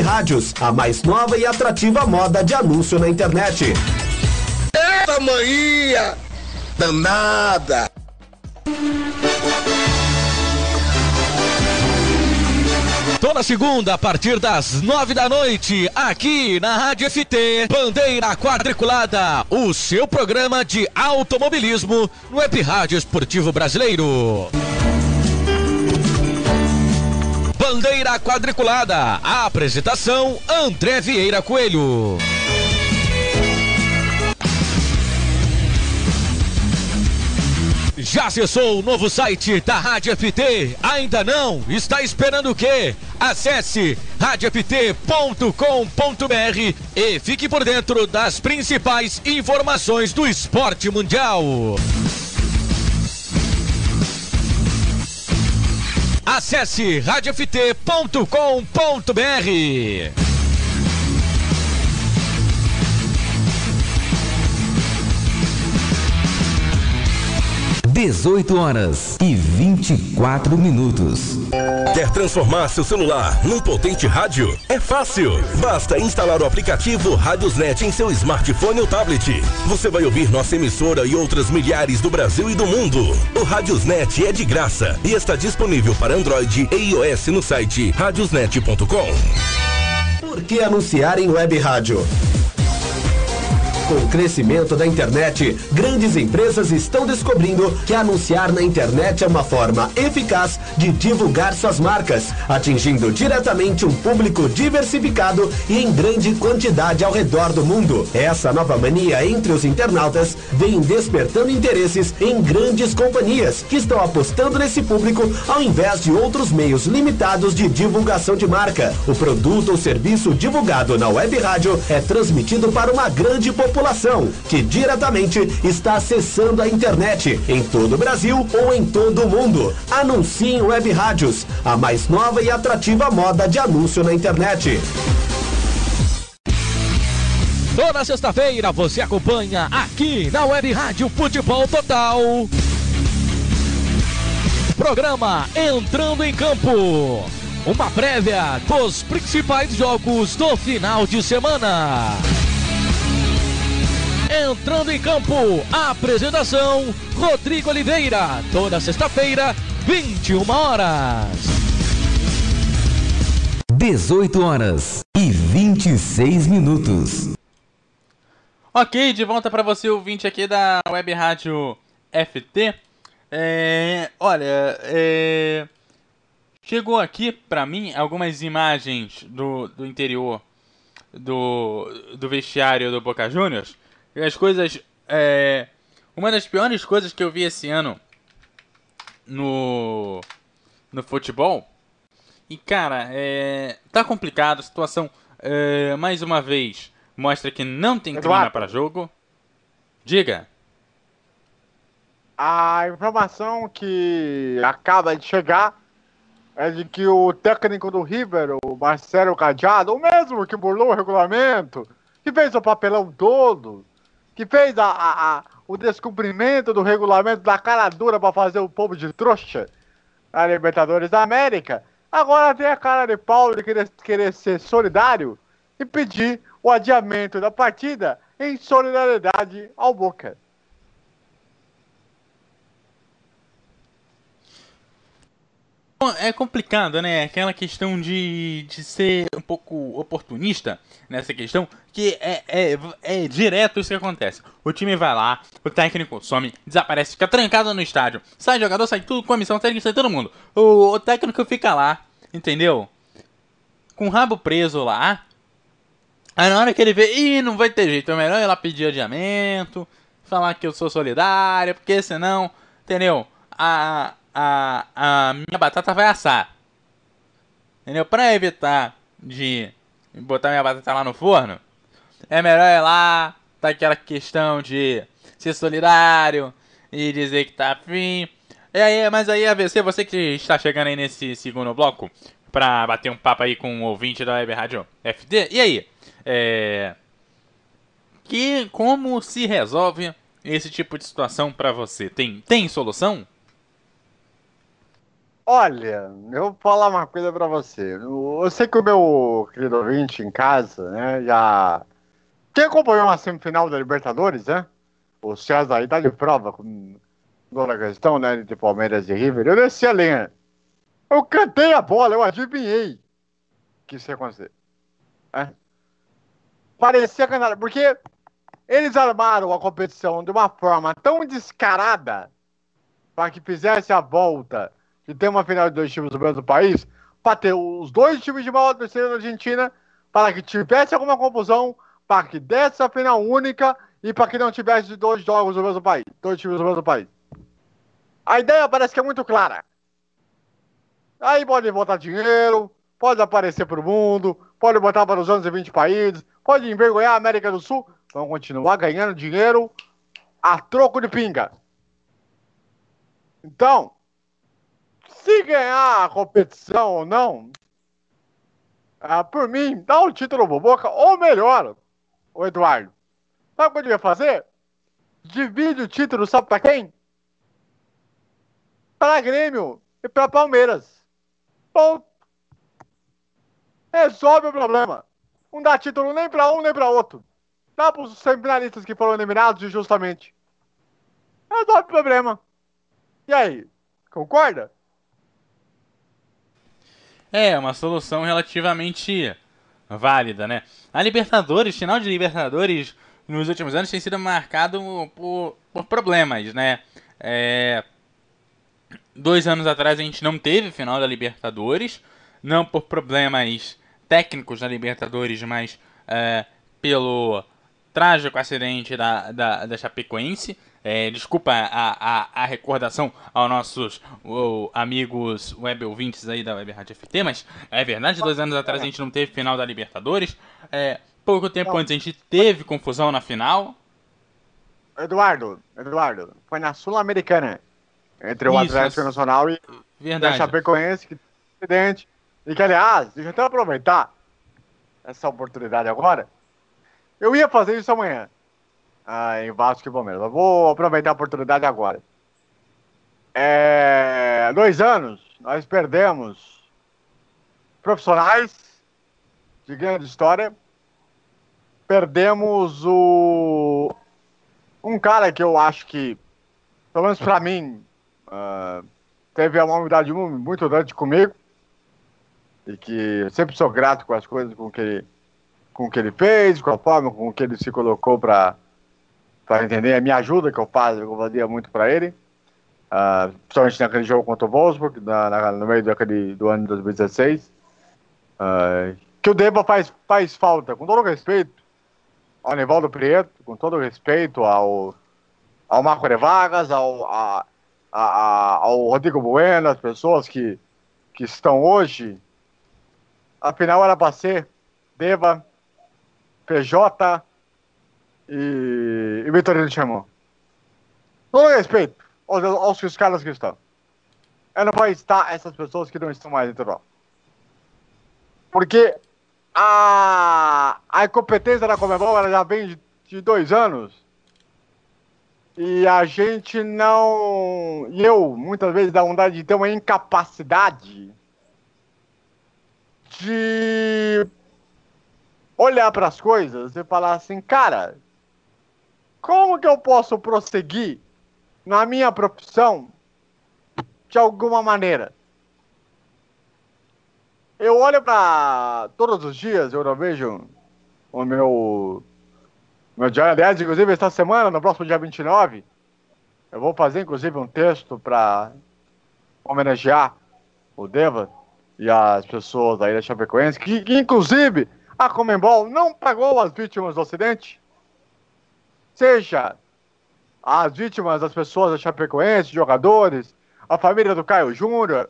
F: rádios, a mais nova e atrativa moda de anúncio na internet.
C: Eita manhã danada!
A: Toda segunda, a partir das nove da noite, aqui na Rádio FT, Bandeira Quadriculada, o seu programa de automobilismo no Web Rádio Esportivo Brasileiro. Bandeira Quadriculada, a apresentação André Vieira Coelho. Já acessou o novo site da Rádio FT? Ainda não? Está esperando o quê? Acesse radioft.com.br e fique por dentro das principais informações do esporte mundial. Acesse radioft.com.br.
G: 18 horas e 24 minutos.
H: Quer transformar seu celular num potente rádio? É fácil. Basta instalar o aplicativo Radiosnet em seu smartphone ou tablet. Você vai ouvir nossa emissora e outras milhares do Brasil e do mundo. O Radiosnet é de graça e está disponível para Android e iOS no site radiosnet.com.
F: Por que anunciar em web rádio? Com o crescimento da internet, grandes empresas estão descobrindo que anunciar na internet é uma forma eficaz de divulgar suas marcas, atingindo diretamente um público diversificado e em grande quantidade ao redor do mundo. Essa nova mania entre os internautas vem despertando interesses em grandes companhias que estão apostando nesse público ao invés de outros meios limitados de divulgação de marca. O produto ou serviço divulgado na web rádio é transmitido para uma grande população que diretamente está acessando a internet em todo o Brasil ou em todo o mundo. Anuncie em web rádios, a mais nova e atrativa moda de anúncio na internet.
A: Toda sexta-feira você acompanha aqui na Web Rádio Futebol Total. Programa Entrando em Campo. Uma prévia dos principais jogos do final de semana. Entrando em campo, a apresentação Rodrigo Oliveira, toda sexta-feira, 21 horas.
G: 18 horas e 26 minutos.
D: Ok, de volta para você, ouvinte aqui da Web Rádio FT. É, olha, é, chegou aqui para mim algumas imagens do, do interior do, do vestiário do Boca Juniors as coisas. É, uma das piores coisas que eu vi esse ano no, no futebol. E cara, é, tá complicado a situação. É, mais uma vez, mostra que não tem clima para jogo. Diga.
I: A informação que acaba de chegar é de que o técnico do River, o Marcelo Cadiado, o mesmo que burlou o regulamento, que fez o papelão todo, que fez a, a, a, o descumprimento do regulamento da cara dura para fazer o povo de trouxa na Libertadores da América, agora tem a cara de pau de querer, querer ser solidário e pedir o adiamento da partida em solidariedade ao Boca.
D: É complicado, né? Aquela questão de, de ser um pouco oportunista nessa questão, que é, é, é direto isso que acontece. O time vai lá, o técnico some, desaparece, fica trancado no estádio. Sai jogador, sai tudo, comissão técnica, sai todo mundo. O, o técnico fica lá, entendeu? Com o rabo preso lá. Aí na hora que ele vê, ih, não vai ter jeito, é melhor ir lá pedir adiamento, falar que eu sou solidário, porque senão, entendeu? A, a, a minha batata vai assar. Entendeu? Pra evitar de botar minha batata lá no forno, é melhor ir lá, tá aquela questão de ser solidário e dizer que tá afim. E aí, mas aí, AVC, você que está chegando aí nesse segundo bloco, pra bater um papo aí com o ouvinte da Web Rádio FD, e aí? É... Que, como se resolve esse tipo de situação pra você? Tem, tem solução?
I: Olha, eu vou falar uma coisa pra você. Eu sei que o meu querido ouvinte em casa, né, já. Quem acompanhou uma semifinal da Libertadores, né? O César aí tá de prova com toda a questão, né, de Palmeiras e River. Eu desci a lenha. Eu cantei a bola, eu adivinhei que isso ia acontecer. É. Parecia cantar, porque eles armaram a competição de uma forma tão descarada para que fizesse a volta de ter uma final de dois times do mesmo país, para ter os dois times de maior terceira da Argentina, para que tivesse alguma confusão, para que desse a final única e para que não tivesse dois jogos do mesmo país, dois times do mesmo país. A ideia parece que é muito clara. Aí pode botar dinheiro, pode aparecer para o mundo, pode botar para os 220 países, pode envergonhar a América do Sul, vão continuar ganhando dinheiro a troco de pinga. Então, se ganhar a competição ou não, ah, por mim, dá o título pro Boca, ou melhor, o Eduardo. Sabe o que eu devia fazer? Divide o título, sabe pra quem? Para Grêmio e para Palmeiras. Bom, resolve o problema. Não dá título nem para um nem para outro. Dá para os semifinalistas que foram eliminados injustamente. Resolve o problema. E aí, concorda?
D: É, uma solução relativamente válida, né? A Libertadores, final de Libertadores nos últimos anos tem sido marcado por, por problemas, né? É, dois anos atrás a gente não teve final da Libertadores, não por problemas técnicos da Libertadores, mas é, pelo trágico acidente da, da, da Chapecoense. É, desculpa a, a, a, recordação aos nossos amigos web ouvintes aí da Web Rádio FT, mas é verdade, dois anos atrás a gente não teve final da Libertadores. É, pouco tempo antes a gente teve confusão na final.
I: Eduardo, Eduardo, foi na Sul-Americana. Entre o Isso, Atlético Nacional e
D: verdade.
I: a Chapecoense, que presidente. E que, aliás, deixa eu até aproveitar essa oportunidade agora. Eu ia fazer isso amanhã ah, em Vasco e Palmeiras. Eu vou aproveitar a oportunidade agora. É, dois anos, nós perdemos profissionais de grande história. Perdemos o um cara que eu acho que, pelo menos para mim, uh, teve uma humildade muito grande comigo e que sempre sou grato com as coisas com que ele, com que ele fez, com a forma com que ele se colocou para para entender a minha ajuda que eu faço, eu fazia muito para ele, uh, principalmente naquele jogo contra o Wolfsburg, na, na, no meio daquele, do ano de 2016, uh, ah, que o Deba faz, faz falta, com todo respeito ao Nivaldo Prieto, com todo respeito ao, ao Marco de Vargas, ao, a, a, ao Rodrigo Bueno, as pessoas que, que estão hoje, afinal era para ser Deba, PJ, e, e Vitorino chamou. Todo respeito aos, aos fiscais que estão. Eu não vou estar essas pessoas que não estão mais dentro lá. Porque a, a incompetência da Comebol já vem de, de dois anos. E a gente não. E eu, muitas vezes, dá vontade de ter uma incapacidade de olhar para as coisas e falar assim, cara, como que eu posso prosseguir na minha profissão de alguma maneira? eu olho pra. Todos os dias eu não vejo o meu. Meu diário, aliás, inclusive esta semana, no próximo dia 29, eu vou fazer inclusive um texto para homenagear o Deva e as pessoas aí da Chapecoense, que, que inclusive a Comembol não pagou as vítimas do acidente. Seja as vítimas das pessoas da Chapecoense, jogadores, a família do Caio Júnior,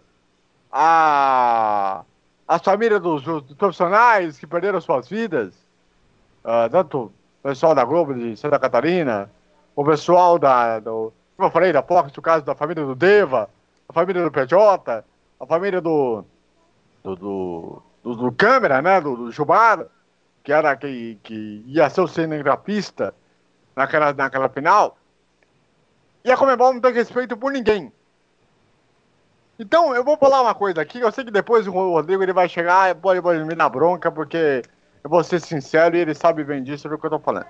I: a, as famílias dos, dos profissionais que perderam suas vidas, uh, tanto o pessoal da Globo de Santa Catarina, o pessoal da, do, como eu falei, da Fox, no caso da família do Deva, a família do PJ, a família do, do, do, do, do câmera, né, do, do Jubar, que era que, que ia ser o cinegrafista naquela, naquela final. E a Comebol não tem respeito por ninguém. Então, eu vou falar uma coisa aqui, eu sei que depois o Rodrigo ele vai chegar pode, pode me dar bronca, porque eu vou ser sincero e ele sabe bem disso do que eu tô falando.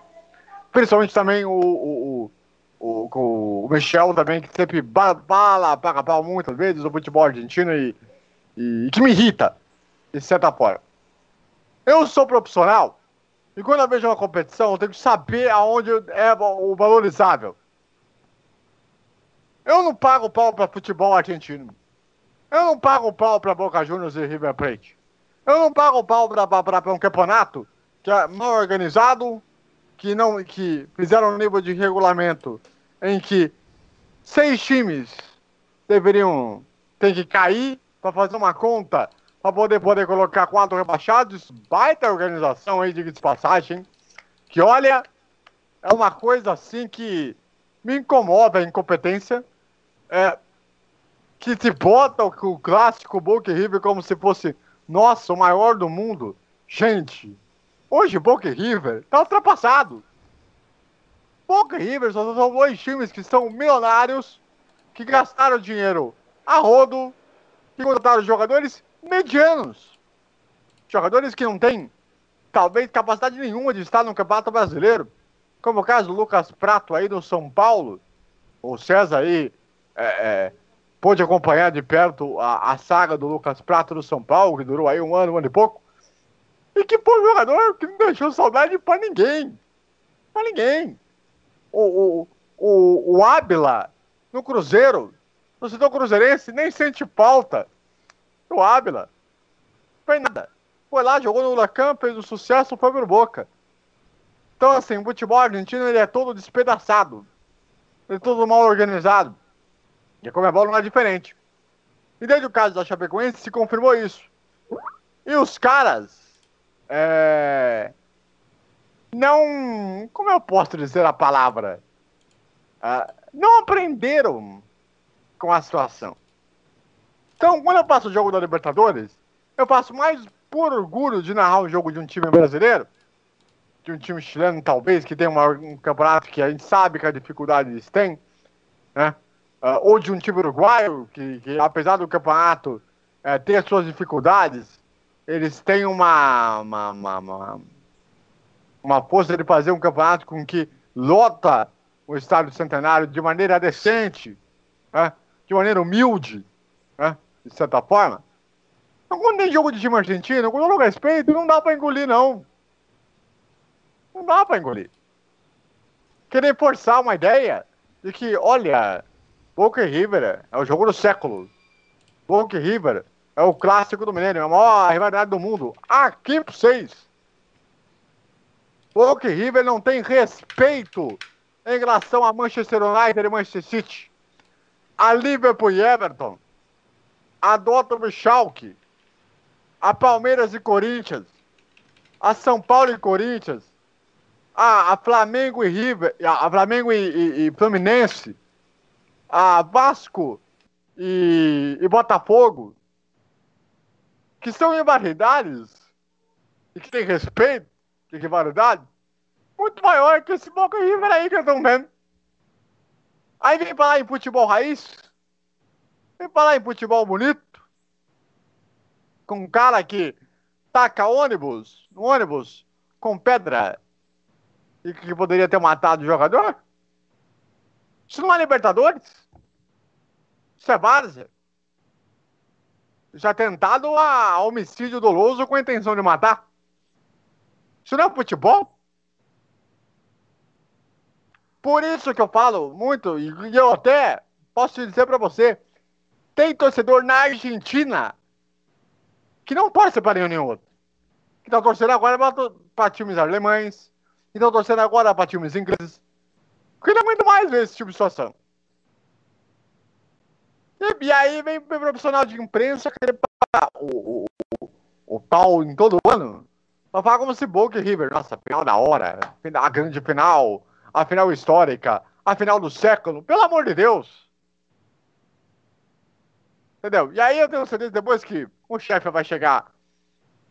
I: Principalmente também o, o, o, o, o Michel também, que sempre bala, paga pau muitas vezes o futebol argentino e, e, e que me irrita, de certa forma. Eu sou profissional e quando eu vejo uma competição, eu tenho que saber aonde é o valorizável. Eu não pago pau para futebol argentino. Eu não pago pau para Boca Juniors e River Plate. Eu não pago pau para um campeonato que é mal organizado, que não que fizeram um nível de regulamento em que seis times deveriam ter que cair para fazer uma conta para poder poder colocar quatro rebaixados. Baita organização aí de passagem. Que olha, é uma coisa assim que me incomoda a incompetência. É, que se bota o, o clássico Boca River como se fosse, nossa, o maior do mundo. Gente, hoje Boca River tá ultrapassado. E River são dois times que são milionários, que gastaram dinheiro a rodo, que contrataram jogadores medianos. Jogadores que não têm, talvez, capacidade nenhuma de estar no Campeonato Brasileiro. Como o caso do Lucas Prato aí do São Paulo. O César aí é, é, pôde acompanhar de perto a, a, saga do Lucas Prato do São Paulo, que durou aí um ano, um ano e pouco. E que foi um jogador que não deixou saudade para ninguém. Para ninguém o, o, o, o Ábila no Cruzeiro, no setor cruzeirense, nem sente pauta. O Ábila. Foi nada. Foi lá, jogou no Huracan, fez um sucesso, foi pro Boca. Então, assim, o futebol argentino ele é todo despedaçado. Ele é todo mal organizado. E a Comebol não é diferente. E desde o caso da Chapecoense se confirmou isso. E os caras é, não. Como eu posso dizer a palavra? Uh, não aprenderam com a situação. Então, quando eu passo o jogo da Libertadores, eu passo mais por orgulho de narrar o jogo de um time brasileiro, de um time chileno, talvez, que tem uma, um campeonato que a gente sabe que a dificuldade eles têm, né? Uh, ou de um time uruguaio, que, que apesar do campeonato uh, ter suas dificuldades, eles têm uma, uma, uma, uma uma força de fazer um campeonato com que lota o estádio centenário de maneira decente, né? de maneira humilde, né? de certa forma. Então, quando tem jogo de time argentino, com todo respeito, não dá para engolir, não. Não dá para engolir. Querer forçar uma ideia de que, olha, Boca e River é o jogo do século. Boca e River é o clássico do milênio, é a maior rivalidade do mundo. Aqui para vocês. Boca e River não tem respeito em relação a Manchester United e Manchester City. A Liverpool e Everton. A Dortmund e Schalke. A Palmeiras e Corinthians. A São Paulo e Corinthians. A, a Flamengo e River. A, a Flamengo e, e, e, Fluminense. A Vasco e, e Botafogo. Que são rivalidades e que tem respeito de rivalidade muito maior que esse Boca River aí que eu tô vendo. Aí vem falar em futebol raiz, vem falar em futebol bonito, com um cara que taca ônibus, no ônibus, com pedra, e que poderia ter matado o jogador. Isso não é Libertadores? Isso é Várzea? já tentado a homicídio doloso com a intenção de matar. Isso não é futebol? Por isso que eu falo muito, e eu até posso dizer pra você, tem torcedor na Argentina que não torce para nenhum outro. Que tá torcendo agora para times alemães, que estão torcendo agora para times ingleses. Porque não aguento mais ver esse tipo de situação. E, e aí vem o profissional de imprensa querer o, o, o pau em todo ano pra falar como se Boca e River, nossa, final da hora, a grande final, a final histórica, a final do século, pelo amor de Deus. Entendeu? E aí eu tenho certeza depois que o chefe vai chegar,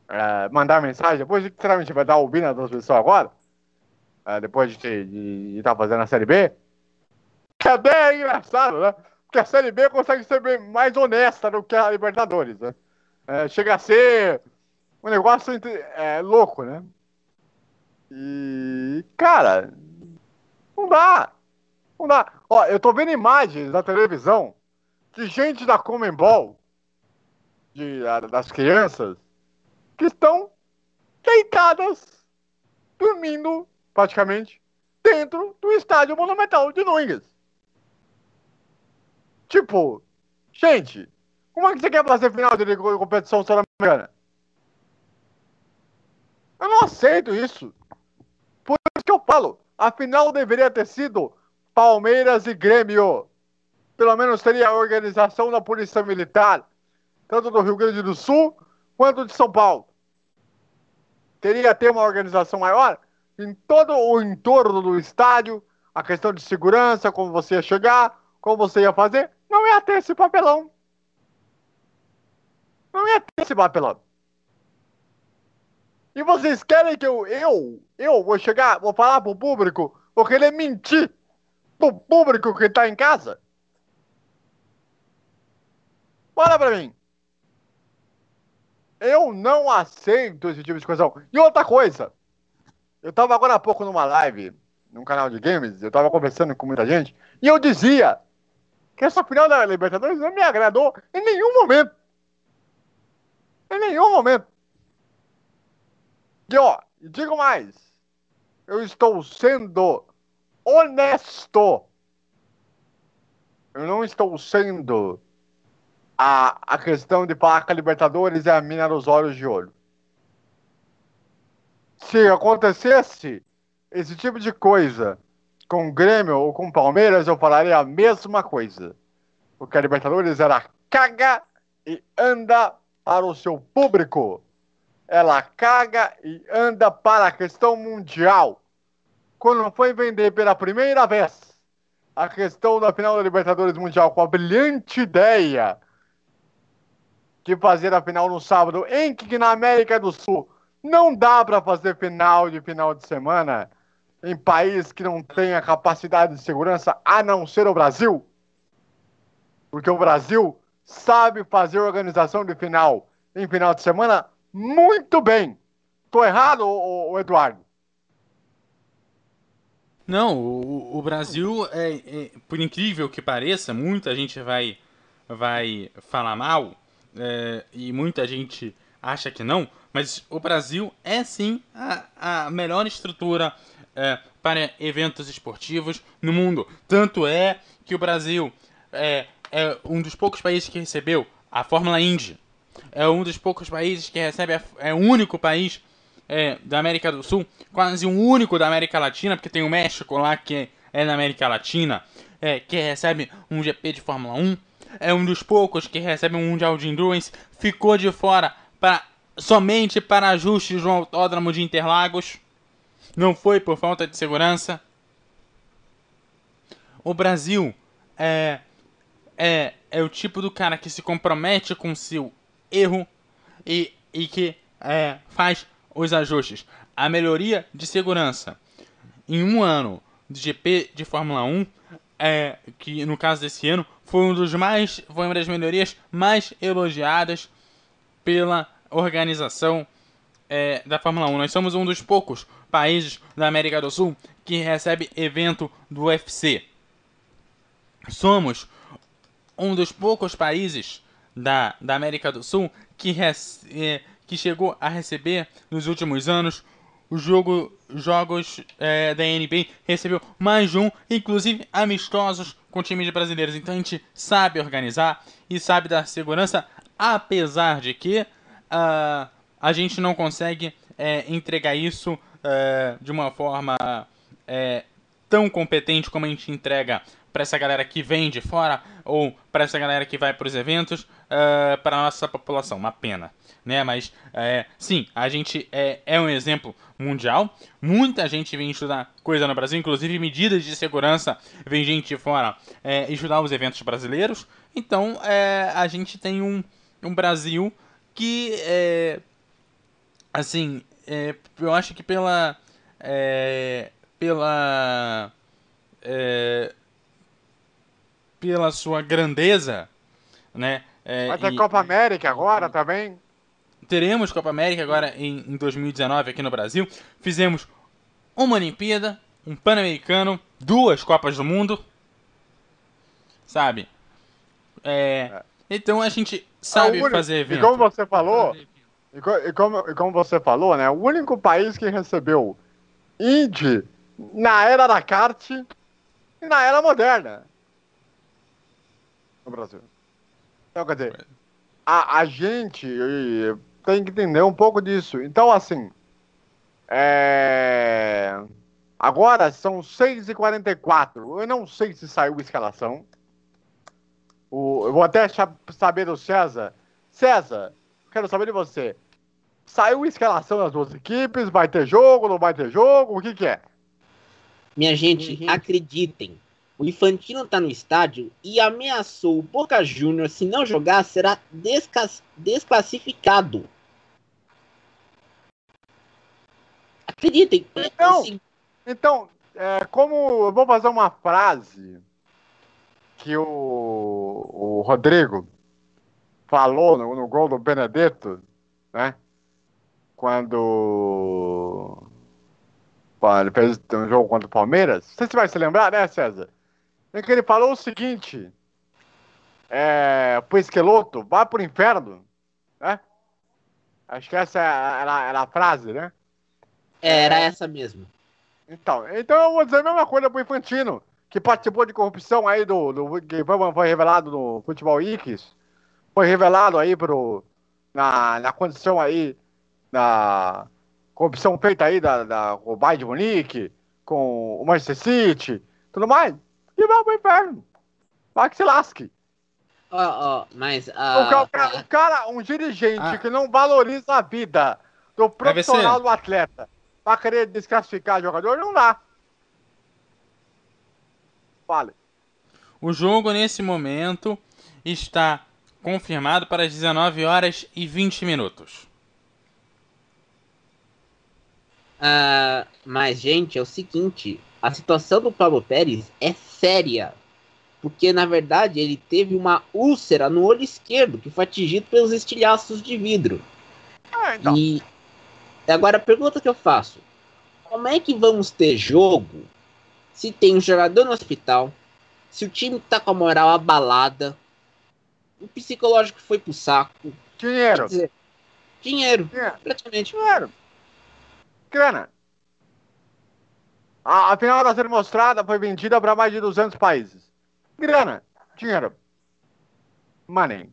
I: é, mandar mensagem, depois que sinceramente vai dar ouvir na transmissão agora, é, depois de estar tá fazendo a Série B, que é bem engraçado, né? Porque a Série B consegue ser bem mais honesta do que a Libertadores, né? É, chega a ser um negócio é, louco, né? E, cara, não dá. Não dá. Ó, eu tô vendo imagens na televisão de gente da Comembol, de, das crianças, que estão deitadas, dormindo, praticamente, dentro do estádio monumental de Nunes. Tipo, gente, como é que você quer fazer final de competição sul-americana? Eu não aceito isso. Por isso que eu falo, a final deveria ter sido Palmeiras e Grêmio pelo menos teria a organização da Polícia Militar, tanto do Rio Grande do Sul quanto de São Paulo. Teria ter uma organização maior em todo o entorno do estádio, a questão de segurança, como você ia chegar, como você ia fazer, não ia ter esse papelão. Não ia ter esse papelão. E vocês querem que eu, eu, eu vou chegar, vou falar pro público, vou querer mentir pro público que tá em casa? Fala pra mim. Eu não aceito esse tipo de coisa. E outra coisa. Eu tava agora há pouco numa live, num canal de games, eu tava conversando com muita gente, e eu dizia que essa final da Libertadores não me agradou em nenhum momento. Em nenhum momento. E ó, digo mais. Eu estou sendo honesto. Eu não estou sendo a, a questão de placa Libertadores é a mina dos olhos de olho. Se acontecesse esse tipo de coisa com o Grêmio ou com o Palmeiras, eu falaria a mesma coisa. Porque a Libertadores era caga e anda para o seu público. Ela caga e anda para a questão mundial. Quando foi vender pela primeira vez a questão da final da Libertadores Mundial com a brilhante ideia de fazer a final no sábado, em que na América do Sul não dá para fazer final de final de semana em país que não tem a capacidade de segurança, a não ser o Brasil. Porque o Brasil sabe fazer organização de final em final de semana muito bem. Tô errado, ô, Eduardo?
D: Não, o, o Brasil, é, é, por incrível que pareça, muita gente vai, vai falar mal, é, e muita gente acha que não, mas o Brasil é sim a, a melhor estrutura é, para eventos esportivos no mundo. Tanto é que o Brasil é, é, um dos poucos países que recebeu a Fórmula Indy. É um dos poucos países que recebe, a, é o único país é, da América do Sul, quase um único da América Latina, porque tem o México lá que é na América Latina, é, que recebe um GP de Fórmula 1 é um dos poucos que recebe um Mundial de Endurance, ficou de fora para, somente para ajustes no Autódromo de Interlagos. Não foi por falta de segurança. O Brasil é, é, é o tipo do cara que se compromete com seu erro e, e que é, faz os ajustes. A melhoria de segurança em um ano de GP de Fórmula 1, é, que no caso desse ano foi um dos mais, foi uma das melhorias mais elogiadas pela organização é, da Fórmula 1. Nós somos um dos poucos países da América do Sul que recebe evento do UFC. Somos um dos poucos países da, da América do Sul que, res, é, que chegou a receber nos últimos anos o jogo jogos é, da NBA recebeu mais um, inclusive amistosos com times brasileiros. Então a gente sabe organizar e sabe dar segurança, apesar de que uh, a gente não consegue é, entregar isso é, de uma forma é, tão competente como a gente entrega para essa galera que vem de fora ou para essa galera que vai para os eventos uh, para nossa população. Uma pena, né? Mas é, sim, a gente é, é um exemplo mundial. Muita gente vem estudar coisa no Brasil, inclusive medidas de segurança. Vem gente de fora é, estudar os eventos brasileiros. Então é, a gente tem um, um Brasil que assim, eu acho que pela pela pela sua grandeza, né?
I: É, Vai ter e, Copa América agora também.
D: Teremos Copa América agora em, em 2019 aqui no Brasil. Fizemos uma Olimpíada, um Pan-Americano, duas Copas do Mundo, sabe? É, é. Então a gente sabe único, fazer evento.
I: E como você falou, e, co, e, como, e como você falou, né? O único país que recebeu Indy na era da kart e na era moderna no Brasil. Então, quer dizer, a, a gente tem que entender um pouco disso. Então, assim, é... agora são 6h44. Eu não sei se saiu a escalação. O, eu vou até saber do César. César, quero saber de você. Saiu a escalação das duas equipes? Vai ter jogo? Não vai ter jogo? O que, que é?
E: Minha gente, acreditem. O Infantino está no estádio e ameaçou o Boca Júnior se não jogar será desclassificado. Acreditem.
I: Então, assim... então é, como eu vou fazer uma frase que o, o Rodrigo falou no, no gol do Benedetto, né? Quando, quando ele fez um jogo contra o Palmeiras. Você vai se lembrar, né, César? Em que ele falou o seguinte: é, pro esqueloto, vá pro inferno, né? Acho que essa era, era a frase, né?
E: É, era essa mesmo.
I: Então, então eu vou dizer a mesma coisa pro Infantino, que participou de corrupção aí do. do que foi, foi revelado no Futebol X. Foi revelado aí pro. Na, na condição aí. Na corrupção feita aí da, da, com o Bayern de Munique, com o Manchester City, tudo mais e vai pro inferno. Vai que se lasque.
E: Ó, oh, ó, oh, mas. Uh,
I: o, cara, o, cara, um dirigente ah. que não valoriza a vida do profissional do atleta pra querer desclassificar o jogador, não dá. Vale.
D: O jogo nesse momento está confirmado para as 19 horas e 20 minutos.
E: Uh, mas, gente, é o seguinte: a situação do Pablo Pérez é séria. Porque, na verdade, ele teve uma úlcera no olho esquerdo, que foi atingido pelos estilhaços de vidro. Ah, então. E agora a pergunta que eu faço: como é que vamos ter jogo se tem um jogador no hospital, se o time tá com a moral abalada, o psicológico foi pro saco?
I: Dinheiro.
E: Dizer, dinheiro, dinheiro, praticamente.
I: Dinheiro. Grana. A, a final da série mostrada foi vendida para mais de 200 países. Grana, dinheiro, money.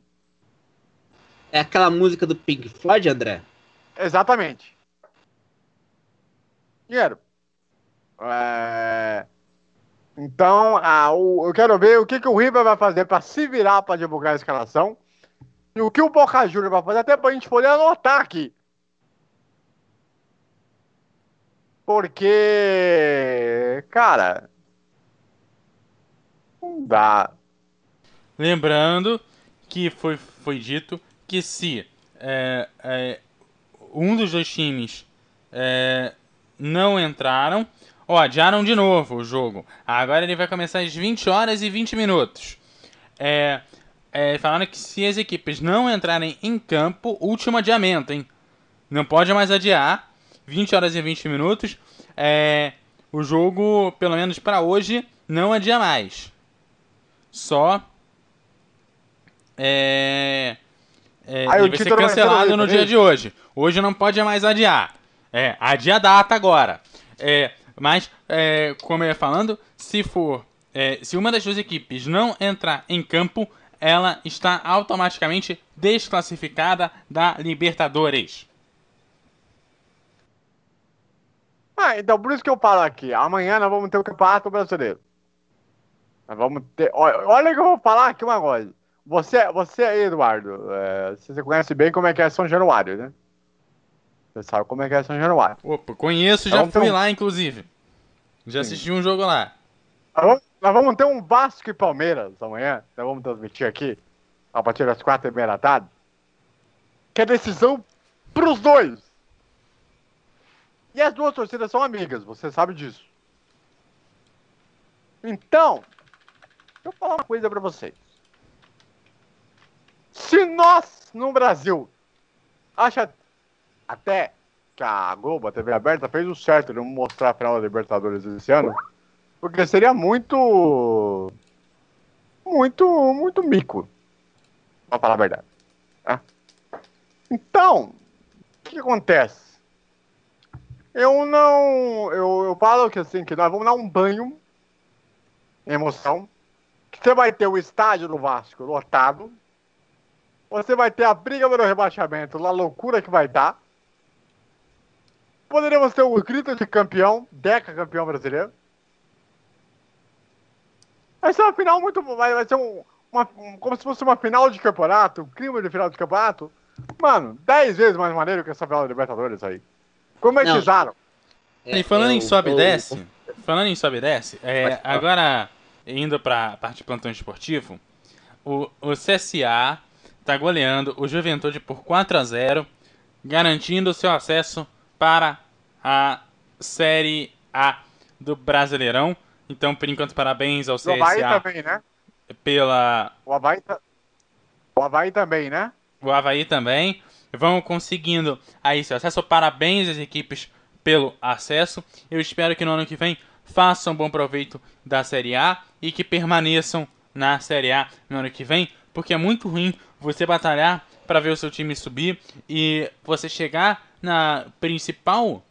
E: É aquela música do Pink Floyd, André?
I: Exatamente. Dinheiro. É... Então, o, eu quero ver o que, que o River vai fazer para se virar para divulgar a escalação. E o que o Boca Juniors vai fazer, até para a gente poder anotar aqui. Porque, cara, não dá.
D: Lembrando que foi, foi dito que se é, é, um dos dois times é, não entraram, ó, adiaram de novo o jogo. Agora ele vai começar às 20 horas e 20 minutos. É, é, falando que se as equipes não entrarem em campo, último adiamento, hein? Não pode mais adiar 20 horas e 20 minutos. É, o jogo, pelo menos para hoje, não adia mais. Só É. é ele vai ser
I: ser
D: cancelado
I: no
D: dia
I: é
D: de hoje. Hoje não pode mais adiar. É, adia a data agora. É, mas, é, como eu ia falando, se for. é, se uma das duas equipes não entrar em campo, ela está automaticamente desclassificada da Libertadores.
I: Ah, então por isso que eu falo aqui. Amanhã nós vamos ter o Campeonato Brasileiro. Nós vamos ter. Olha, olha que eu vou falar aqui uma coisa. Você, você aí, Eduardo, é, você conhece bem como é que é São Januário, né? Você sabe como é que é São Januário.
D: Opa, conheço, já fui
I: um-
D: lá, inclusive. Já assisti um jogo lá.
I: Nós vamos, nós vamos ter um Vasco e Palmeiras amanhã. Nós vamos transmitir aqui, a partir das quatro e meia da tarde. Que é decisão pros dois. E as duas torcidas são amigas, você sabe disso. Então, deixa eu falar uma coisa pra vocês. Se nós, no Brasil, acha até que a Globo, a TV aberta, fez o certo de não mostrar a final da Libertadores esse ano, porque seria muito. Muito, muito mico. Pra falar a verdade. tá? Então, o que acontece? Eu não. Eu, eu falo que assim, que nós vamos dar um banho em emoção. Você vai ter o estádio do Vasco lotado. Você vai ter a briga pelo rebaixamento, a loucura que vai dar. Poderíamos ter o grito de campeão, Deca campeão brasileiro. Vai ser uma final muito. Vai, vai ser um, uma, um- como se fosse uma final de campeonato, um clima de final de campeonato. Mano, 10 vezes mais maneiro que essa final da Libertadores aí. Cometizaram.
D: e falando
E: é
D: em sobe e desce, falando em sobe e desce, é, agora indo pra parte de plantão esportivo, o, o CSA tá goleando o Juventude por 4 a 0 garantindo seu acesso para a Série A do Brasileirão. Então, por enquanto, parabéns ao
I: O Havaí
D: CSA
I: também, né?
D: pela
I: O Havaí, ta- o Havaí também, né?
D: o Havaí também. Vão conseguindo aí seu acesso. Parabéns às equipes pelo acesso. Eu espero que no ano que vem façam bom proveito da Série A e que permaneçam na Série A no ano que vem, porque é muito ruim você batalhar para ver o seu time subir e você chegar na principal,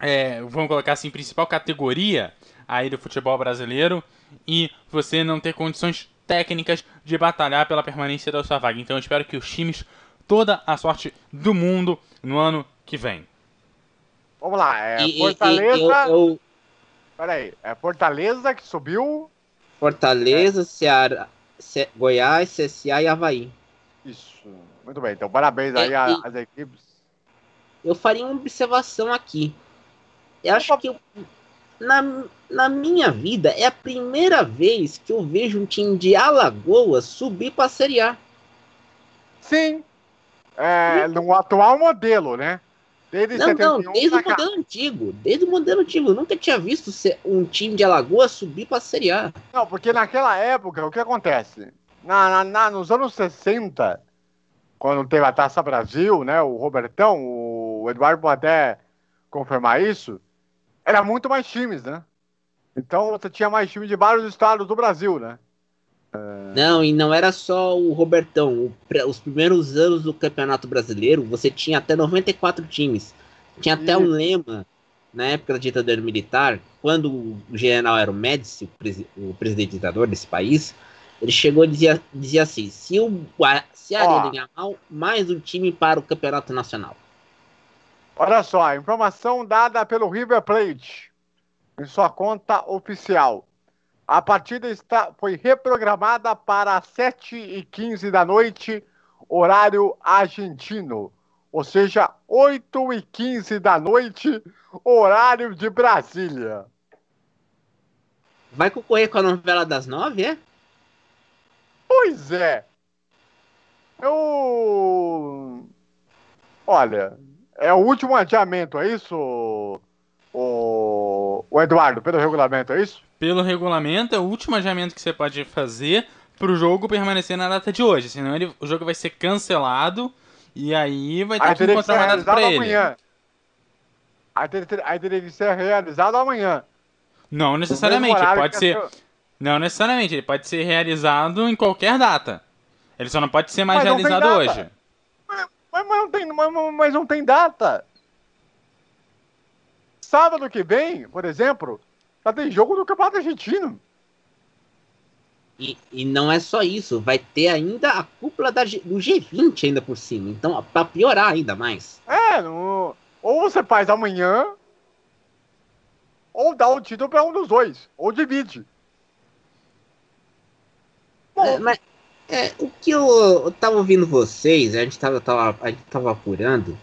D: é, vamos colocar assim, principal categoria aí do futebol brasileiro e você não ter condições técnicas de batalhar pela permanência da sua vaga. Então eu espero que os times toda a sorte do mundo no ano que vem.
I: Vamos lá, é
E: E- e- e
I: Fortaleza.
E: eu- eu-
I: Peraí, é Fortaleza que subiu.
E: Fortaleza, Ceará, Ce- Goiás, CSA e Havaí.
I: Isso. Muito bem, então parabéns aí
E: É,
I: a-
E: e-
I: às equipes.
E: Eu faria uma observação aqui. Eu acho que eu- na, na minha vida é a primeira vez que eu vejo um time de Alagoas subir para a Série A.
I: Sim. É, no atual modelo, né? Desde
E: Não, não,
I: 71
E: desde
I: pra
E: o
I: cá.
E: modelo antigo. Desde o modelo antigo. Eu nunca tinha visto um time de Alagoas subir para a Série A.
I: Não, porque naquela época, o que acontece? Na, na- na- nos anos 60, quando teve a Taça Brasil, né? O Robertão, o Eduardo pode até confirmar isso, era muito mais times, né? Então você tinha mais times de vários estados do Brasil, né?
E: Não, e não era só o Robertão. Os primeiros anos do Campeonato Brasileiro, você tinha até 94 times. Tinha até um
I: Isso.
E: lema, na época da ditadura militar, quando o general era o Médici, o, presi- o presidente ditador desse país, ele chegou e dizia, dizia assim: se o se a. Arena ganhar mal, mais um time para o Campeonato Nacional.
I: Olha só, informação dada pelo River Plate em sua conta oficial. A partida está, foi reprogramada para 7h15 da noite, horário argentino. Ou seja, 8h15 da noite, horário de Brasília.
E: Vai concorrer com a novela das nove, é?
I: Pois é. Eu. Olha, é o último adiamento, é isso, o, o Eduardo, pelo regulamento, é isso?
D: Pelo regulamento, é o último adiamento que você pode fazer pro jogo permanecer na data de hoje. Senão ele- o jogo vai ser cancelado e aí vai ter
I: Aí
D: que encontrar uma data pra ele.
I: amanhã. Aí teria, ter- aí teria que ser realizado amanhã.
D: Não necessariamente, pode ser. Não necessariamente, ele pode ser realizado em qualquer data. Ele só não pode ser mais
I: Mas
D: realizado hoje.
I: Mas, mas não tem, mas, mas não tem data. Sábado que vem, por exemplo, já tem jogo do Campeonato Argentino.
E: E, e não é só isso, vai ter ainda a cúpula da do G20 ainda por cima. Então, pra piorar ainda mais.
I: É, não- ou você faz amanhã, ou dá o título pra um dos dois, ou divide.
E: É, mas é, o que eu, eu tava ouvindo vocês, a gente tava, tava, a gente tava apurando.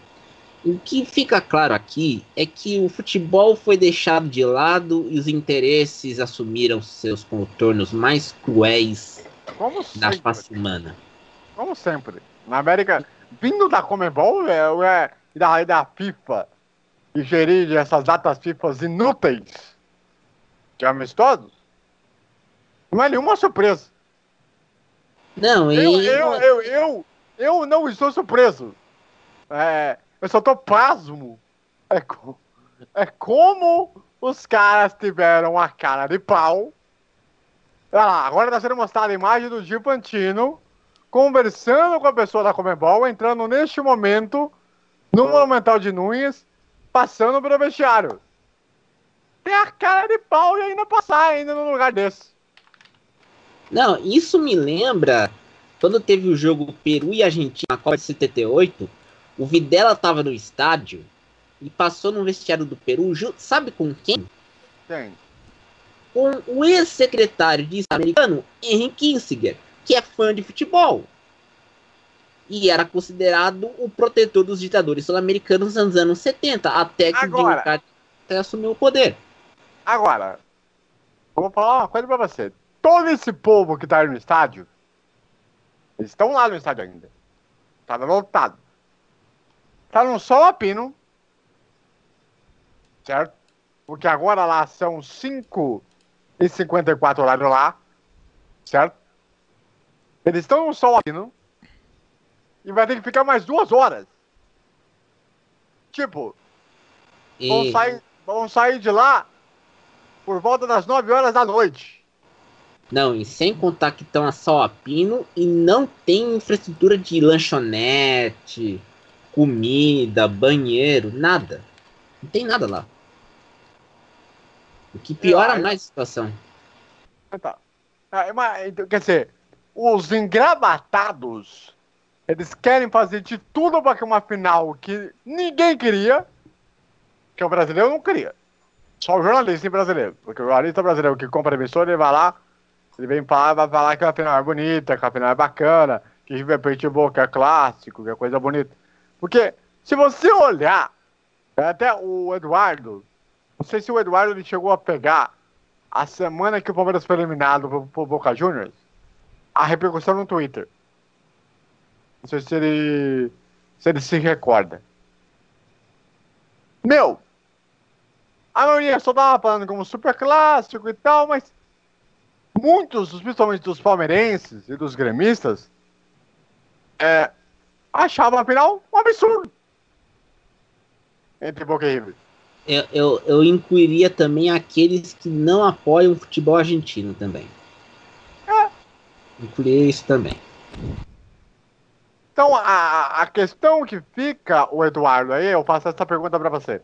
E: O que fica claro aqui é que o futebol foi deixado de lado e os interesses assumiram seus contornos mais cruéis
I: Como
E: da face humana.
I: Como sempre. Na América, vindo da Comebol é, é, e da, da FIFA, e gerir essas datas FIFA inúteis, que é amistosos, não é nenhuma surpresa.
E: Não,
I: Eu,
E: e
I: eu, eu, eu, eu não estou surpreso. É, eu só tô pasmo. É, co- é como os caras tiveram a cara de pau. Olha lá, agora está sendo mostrada a imagem do Gil Pantino conversando com a pessoa da Comebol, entrando neste momento no Monumental de Núñez, passando pelo vestiário. Tem a cara de pau e ainda passar ainda num lugar desse.
E: Não, isso me lembra quando teve o jogo Peru e Argentina na Copa de 78. O Videla tava no estádio e passou no vestiário do Peru, sabe com quem?
I: Tem.
E: Com o ex-secretário de Estado americano, Henry Kissinger, que é fã de futebol. E era considerado o protetor dos ditadores sul-americanos nos anos 70, até que o
I: Agora.
E: Jimmy Carter assumiu o poder.
I: Agora, vou falar uma coisa pra você. Todo esse povo que tá aí no estádio, eles estão lá no estádio ainda. Tá lotado. Tá num sol a pino. Certo? Porque agora lá são 5 e 54 horário lá. Certo? Eles estão num sol a pino. E vai ter que ficar mais duas horas. Tipo, vão
E: E-
I: sair, vão sair de lá por volta das 9 horas da noite.
E: Não, e sem contar que estão a sol a pino e não tem infraestrutura de lanchonete, comida, banheiro, nada. Não tem nada lá. O que piora
I: Eu-
E: mais a situação.
I: Tá. Ah, mas, então, quer dizer, os engravatados, eles querem fazer de tudo para que uma final que ninguém queria, que o brasileiro não queria. Só o jornalista brasileiro. Porque o jornalista brasileiro que compra a emissora, ele vai lá, ele vem falar, vai falar que a final é bonita, que a final é bacana, que River Plate é que é clássico, que é coisa bonita. Porque, se você olhar, até o Eduardo, não sei se o Eduardo ele chegou a pegar a semana que o Palmeiras foi eliminado por, por Boca Juniors, a repercussão no Twitter. Não sei se ele, se ele se recorda. Meu, a maioria só tava falando como super clássico e tal, mas muitos, principalmente dos palmeirenses e dos gremistas, é, achavam a final um absurdo. Entre Boca e River.
E: Eu, eu, eu incluiria também aqueles que não apoiam o futebol argentino também. Incluiria isso também.
I: Então, a, a questão que fica, o Eduardo, aí eu faço essa pergunta pra você.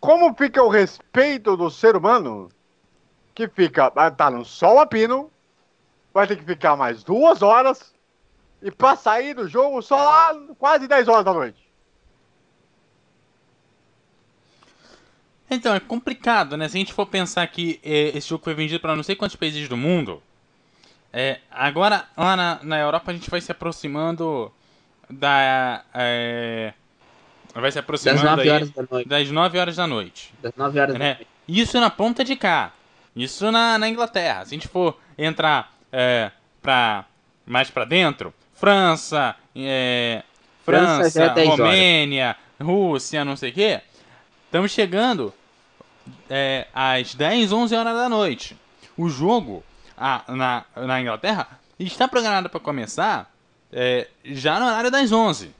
I: Como fica o respeito do ser humano que fica, vai estar no sol a pino, vai ter que ficar mais duas horas e pra sair do jogo só lá quase 10 horas da noite?
D: Então, é complicado, né? Se a gente for pensar que eh, esse jogo foi vendido para não sei quantos países do mundo, é, agora lá na, na Europa a gente vai se aproximando da. é, vai se aproximando
E: Das 9
D: aí
E: horas da noite.
D: das 9 horas da noite.
E: Das 9 horas da
D: né?
E: noite.
D: Isso na ponta de cá. Isso na, na Inglaterra. Se a gente for entrar é, pra, mais pra dentro, França, é,
E: França é
D: França,
E: 10 horas.
D: Romênia, Rússia, não sei o quê. Estamos chegando é, às 10, 11 horas da noite. O jogo a- na, na Inglaterra está programado para começar é, já no horário das 11.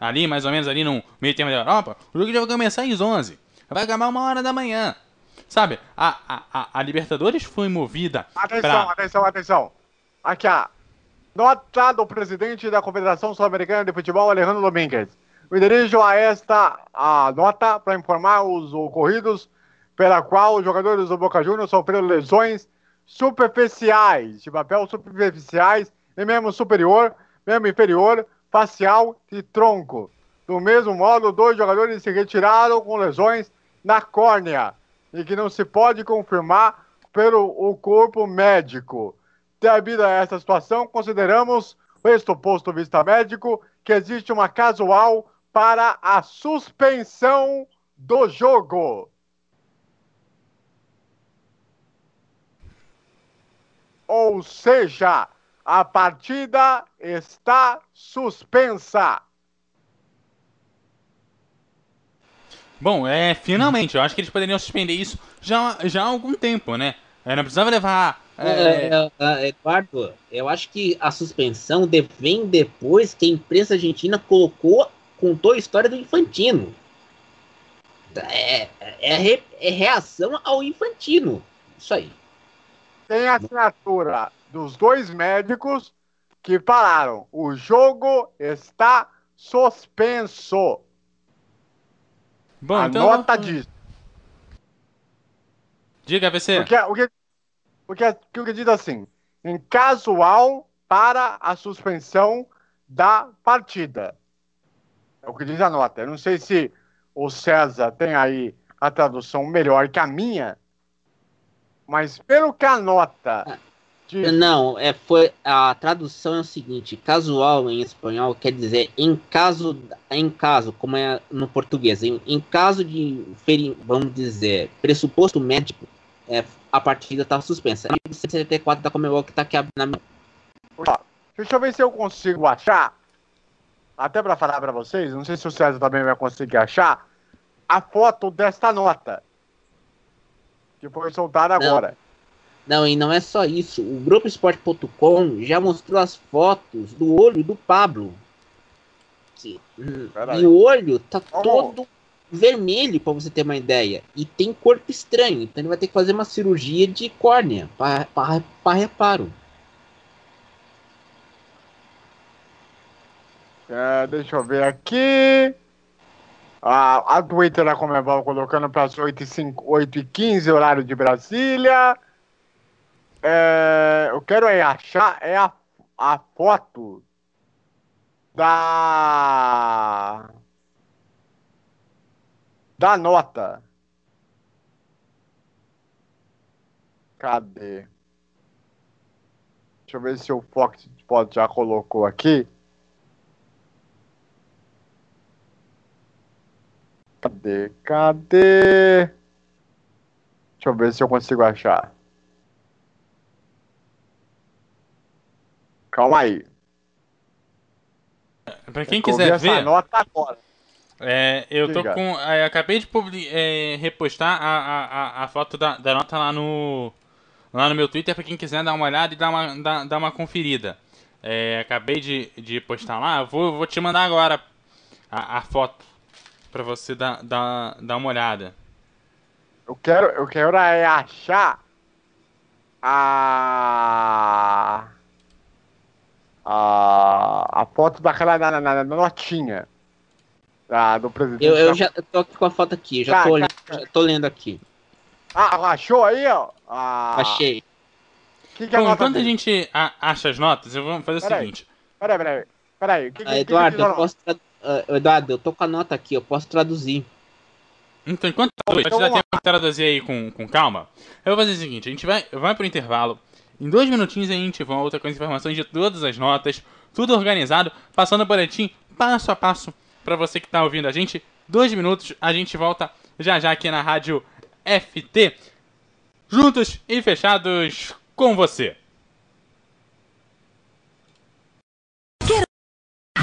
D: Ali, mais ou menos, ali no meio termo da Europa, o jogo já vai começar às 11. Vai acabar uma hora da manhã. Sabe, a, a, a, a Libertadores foi movida
I: Atenção,
D: pra...
I: atenção, atenção. Aqui, ó. Nota do presidente da Confederação Sul-Americana de Futebol, Alejandro Domingues. Me dirijo a esta a nota para informar os ocorridos pela qual os jogadores do Boca Juniors sofreram lesões superficiais, de papel superficiais em membro superior, membro inferior, facial e tronco. Do mesmo modo, dois jogadores se retiraram com lesões na córnea e que não se pode confirmar pelo o corpo médico. Devido a essa situação, consideramos, este posto vista médico, que existe uma casual para a suspensão do jogo. Ou seja, a partida está suspensa.
D: Bom, é, finalmente, eu acho que eles poderiam suspender isso já, já há algum tempo, né? É, não precisava levar. É...
E: É, é, Eduardo, eu acho que a suspensão vem depois que a imprensa argentina colocou, contou a história do Infantino. É, é, re, é reação ao Infantino. Isso aí.
I: Tem a assinatura dos dois médicos que falaram: o jogo está suspenso.
D: Bom,
I: a
D: então...
I: nota disso.
D: Diga, VC.
I: Porque, o que, porque o que diz assim: em casual para a suspensão da partida. É o que diz a nota. Eu não sei se o César tem aí a tradução melhor que a minha, mas pelo que a nota.
E: Diz... Não, é, foi, a tradução é o seguinte: casual em espanhol quer dizer em caso, em caso, como é no português, em, em caso de, vamos dizer, pressuposto médico, é, a partida está suspensa. E o 174 da Comebol que está aqui na minha.
I: Deixa eu ver se eu consigo achar. Até para falar para vocês, não sei se o César também vai conseguir achar a foto desta nota que foi soltada agora.
E: Não, e não é só isso. O Grupo Esporte.com já mostrou as fotos do olho do Pablo. Que, e o olho tá todo vermelho, para você ter uma ideia. E tem corpo estranho. Então ele vai ter que fazer uma cirurgia de córnea para reparo.
I: É, deixa eu ver aqui. A, a Twitter da Comebol colocando para as 8h15, horário de Brasília. É, eu quero aí achar é a, a foto da da nota. Cadê? Deixa eu ver se o Fox Spot já colocou aqui. Cadê? Cadê? Deixa eu ver se eu consigo achar. Calma aí.
D: Pra quem quiser ver.
I: nota agora.
D: É, eu tô com. É, acabei de é, repostar a, a, a foto da, da nota lá no. Lá no meu Twitter para quem quiser dar uma olhada e dar uma, dar, dar uma conferida. É, acabei de, de postar lá, vou, vou te mandar agora a, a foto para você dar, dar, dar uma olhada.
I: Eu quero, eu quero é achar a a, a foto daquela na, na, na notinha do presidente.
E: Eu, eu já tô aqui com a foto aqui, já, tá, tô, olhando, tá. já tô lendo aqui.
I: Ah, achou aí, ó? Ah,
E: Achei.
D: Que que é Bom, enquanto a gente acha as notas, eu vou fazer
I: pera
D: o seguinte.
I: Peraí, peraí, peraí. Que,
E: ah, Eduardo, que eu posso uh, Eduardo, eu tô com a nota aqui, eu posso traduzir.
D: Então, enquanto então, então, já tem que traduzir aí com, com calma, eu vou fazer o seguinte, a gente vai, vai pro intervalo, em dois minutinhos a gente volta com as informações de todas as notas, tudo organizado, passando o boletim passo a passo para você que está ouvindo a gente. Dois minutos, a gente volta já já aqui na rádio FT, juntos e fechados com você.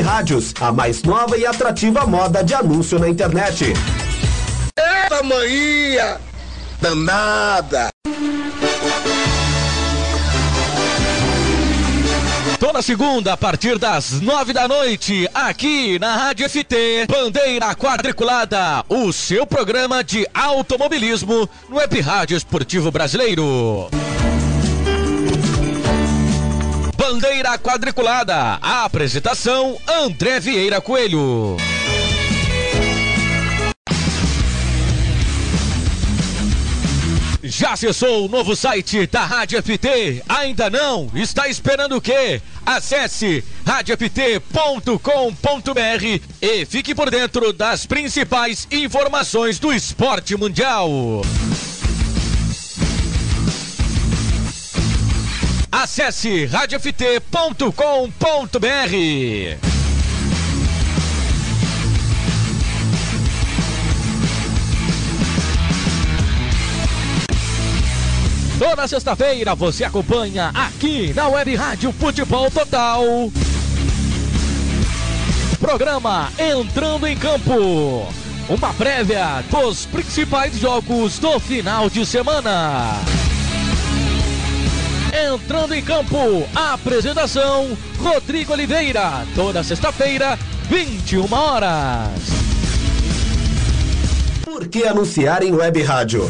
F: rádios, a mais nova e atrativa moda de anúncio na internet.
C: Eita, manhã! Danada!
A: Toda segunda, a partir das nove da noite, aqui na Rádio FT, Bandeira Quadriculada, o seu programa de automobilismo no Web Rádio Esportivo Brasileiro. Bandeira Quadriculada, a apresentação André Vieira Coelho. Já acessou o novo site da Rádio FT? Ainda não? Está esperando o quê? Acesse radioft.com.br e fique por dentro das principais informações do esporte mundial. Acesse radioft.com.br. Toda sexta-feira você acompanha aqui na Web Rádio Futebol Total. Programa Entrando em Campo. Uma prévia dos principais jogos do final de semana. Entrando em campo, apresentação Rodrigo Oliveira. Toda sexta-feira, 21 horas.
F: Por que anunciar em web rádio?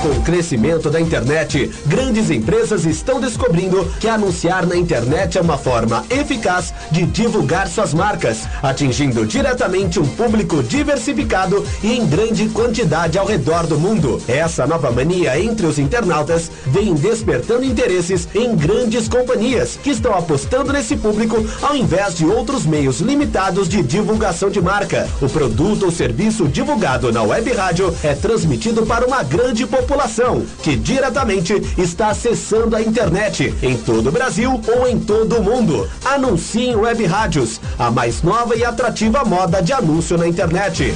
F: Com o crescimento da internet, grandes empresas estão descobrindo que anunciar na internet é uma forma eficaz de divulgar suas marcas, atingindo diretamente um público diversificado e em grande quantidade ao redor do mundo. Essa nova mania entre os internautas vem despertando interesses em grandes companhias que estão apostando nesse público ao invés de outros meios limitados de divulgação de marca. O produto ou serviço divulgado na web rádio é transmitido para uma grande população população que diretamente está acessando a internet em todo o Brasil ou em todo o mundo. Anuncie em web rádios, a mais nova e atrativa moda de anúncio na internet.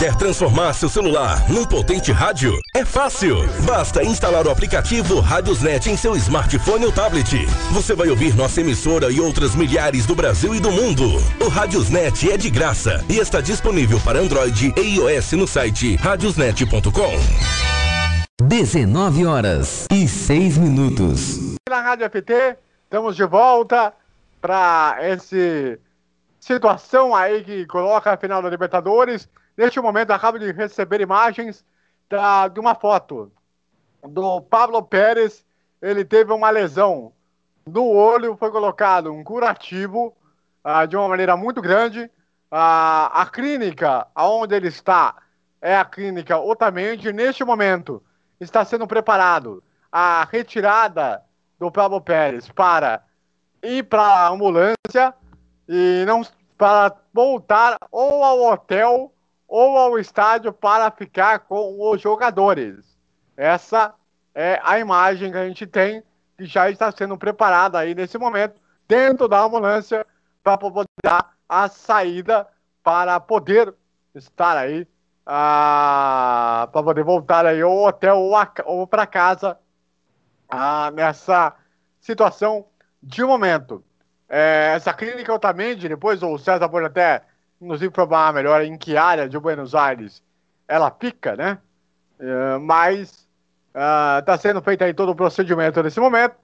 H: Quer transformar seu celular num potente rádio? É fácil. Basta instalar o aplicativo Radiosnet em seu smartphone ou tablet. Você vai ouvir nossa emissora e outras milhares do Brasil e do mundo. O Radiosnet é de graça e está disponível para Android e iOS no site radiosnet.com.
G: 19 horas e 6 minutos.
I: Na Rádio FT, estamos de volta para essa situação aí que coloca a final da Libertadores. Neste momento, acabo de receber imagens da, de uma foto do Pablo Pérez. Ele teve uma lesão no olho, foi colocado um curativo ah, de uma maneira muito grande. Ah, a clínica onde ele está é a clínica Otamendi. Neste momento, está sendo preparado a retirada do Pablo Pérez para ir para a ambulância e não para voltar ou ao hotel ou ao estádio para ficar com os jogadores. Essa é a imagem que a gente tem que já está sendo preparada aí nesse momento dentro da ambulância para poder dar a saída para poder estar aí ah, para poder voltar aí ao hotel ou, ou para casa ah, nessa situação de momento. É, essa clínica Otamendi, depois o César pode até nos informar melhor em que área de Buenos Aires ela fica, né? É, mas está uh, sendo feito aí todo o procedimento nesse momento.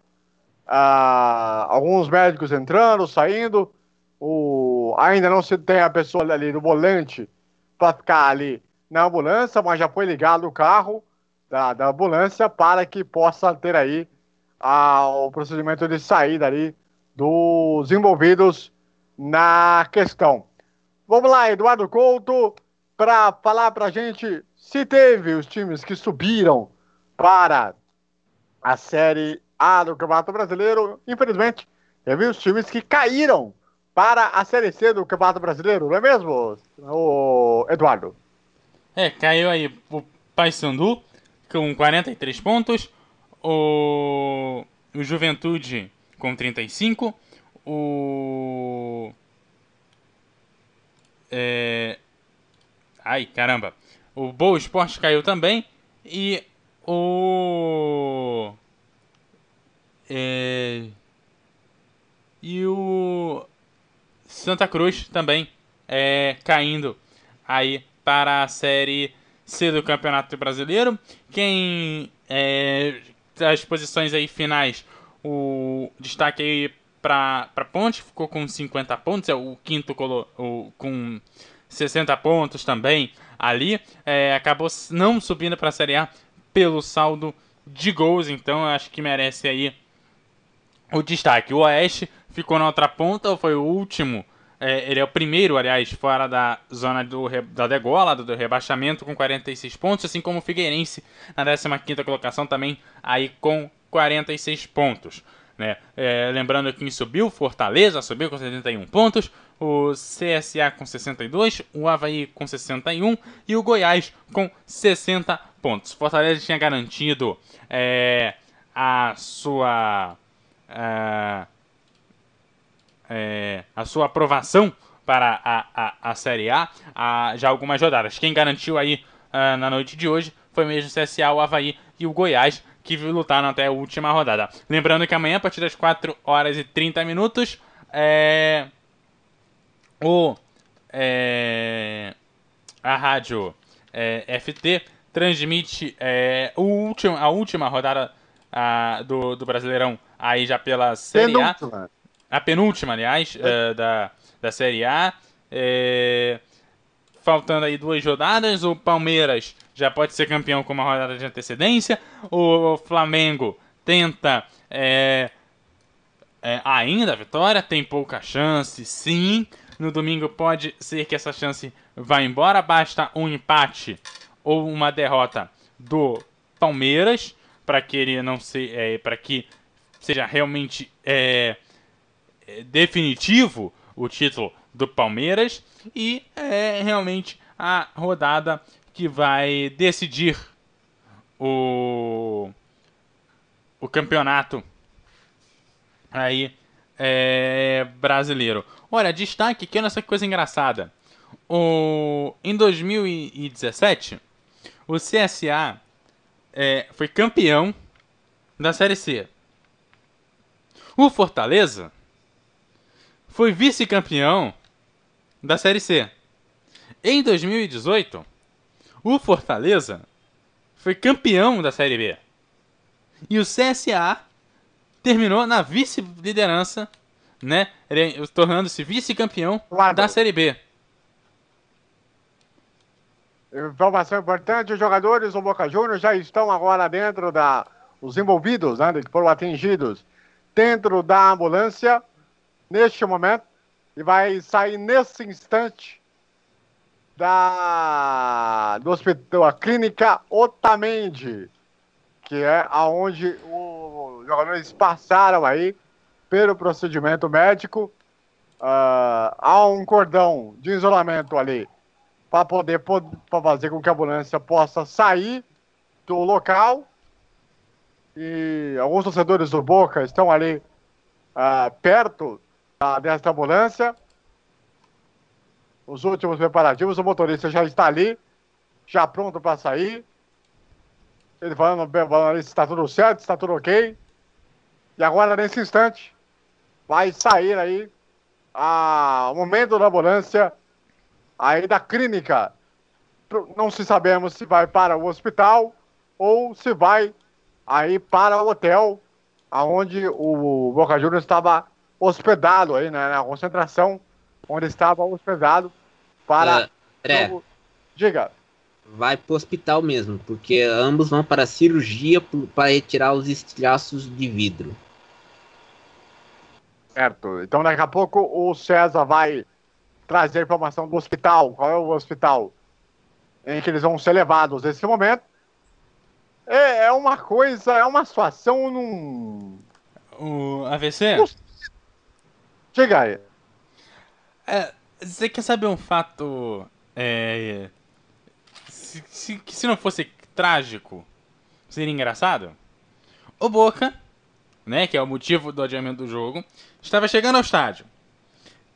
I: Uh, alguns médicos entrando, saindo. O, ainda não se tem a pessoa ali no volante para ficar ali na ambulância, mas já foi ligado o carro da, da ambulância para que possa ter aí a, o procedimento de saída ali dos envolvidos na questão. Vamos lá, Eduardo Couto, para falar para a gente se teve os times que subiram para a Série A do Campeonato Brasileiro. Infelizmente, Teve os times que caíram para a Série C do Campeonato Brasileiro, não é mesmo, o Eduardo?
D: É, caiu aí o Paysandu com 43 pontos, o, o Juventude com 35, o. É... Ai, caramba. O Boa Esporte caiu também. E o. É... E o Santa Cruz também é, caindo aí para a Série C do Campeonato Brasileiro. Quem é, as posições aí finais, o destaque aí para Ponte ficou com 50 pontos, é o quinto colo, o, com 60 pontos também ali. É, acabou não subindo para a Série A pelo saldo de gols, então acho que merece aí o destaque. O Oeste ficou na outra ponta, foi o último. É, ele é o primeiro, aliás, fora da zona do, da degola, do, rebaixamento, com 46 pontos, assim como o Figueirense na 15 colocação, também aí com 46 pontos. Né? É, lembrando que subiu, Fortaleza subiu com 71 pontos, o CSA com 62, o Havaí com 61 e o Goiás com 60 pontos. Fortaleza tinha garantido é, a sua é, é, a sua aprovação para a, a, a Série A já algumas rodadas. Quem garantiu aí uh, na noite de hoje foi mesmo o CSA, o Havaí e o Goiás, que lutaram até a última rodada. Lembrando que amanhã, a partir das 4 horas e 30 minutos, é, o, é, a rádio é, FT transmite é, o último, a última rodada a, do, do Brasileirão aí já pela Série A a penúltima, aliás, é. uh, da, da Série A. É, faltando aí duas rodadas, o Palmeiras já pode ser campeão com uma rodada de antecedência. O Flamengo tenta é, é, ainda a vitória, tem pouca chance, sim. No domingo pode ser que essa chance vá embora, basta um empate ou uma derrota do Palmeiras para que ele não se, é, para que seja realmente é, é, definitivo o título do Palmeiras e é realmente a rodada que vai decidir o, o campeonato aí é, brasileiro. Olha, destaque aqui nessa coisa engraçada. O, em 2017, o CSA é, foi campeão da Série C. O Fortaleza foi vice-campeão da Série C. Em 2018, o Fortaleza foi campeão da Série B. E o CSA terminou na vice-liderança, né, tornando-se vice-campeão da Série B.
I: Informação importante, os jogadores do Boca Juniors já estão agora dentro da... Os envolvidos, né, que foram atingidos dentro da ambulância neste momento e vai sair nesse instante da do hospital, a clínica Otamendi, que é aonde os jogadores passaram aí pelo procedimento médico. Uh, há um cordão de isolamento ali para poder pra fazer com que a ambulância possa sair do local. E alguns torcedores do Boca estão ali uh, perto desta ambulância. Os últimos preparativos, o motorista já está ali, já pronto para sair. Ele falando, falando se está tudo certo, está tudo ok. E agora, nesse instante, vai sair aí a, o momento da ambulância aí da clínica. Não se sabemos se vai para o hospital ou se vai aí para o hotel aonde o Boca Juniors estava hospedado aí, né, na concentração, onde estava hospedado para.
E: Uh,
I: Diga.
E: Vai para o hospital mesmo, porque ambos vão para a cirurgia para retirar os estilhaços de vidro.
I: Certo. Então daqui a pouco o César vai trazer a informação do hospital. Qual é o hospital em que eles vão ser levados nesse momento? É, é uma coisa, é uma situação num.
D: O AVC?
I: Diga.
D: É, você quer saber um fato. É. Se, se, se não fosse trágico, seria engraçado? O Boca, né, que é o motivo do adiamento do jogo, estava chegando ao estádio.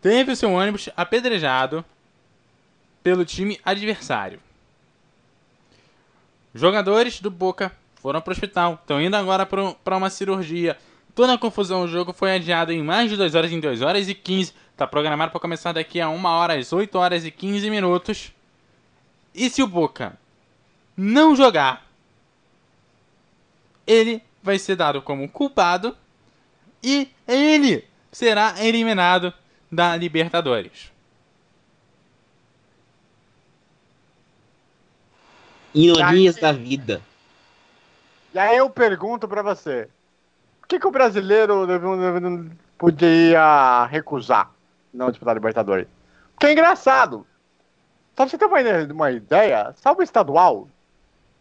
D: Teve o seu ônibus apedrejado pelo time adversário. Jogadores do Boca foram para o hospital, estão indo agora para uma cirurgia. Toda a confusão, o jogo foi adiado em mais de 2 horas, em 2 horas e 15. Está programado para começar daqui a 1 hora, às 8 horas e 15 minutos. E se o Boca não jogar, ele vai ser dado como culpado e ele será eliminado da Libertadores.
E: Ironias da vida.
I: E aí eu pergunto pra você: que, que o brasileiro podia recusar não disputar Libertadores? Porque é engraçado. Só pra você ter uma, uma ideia, sabe o estadual?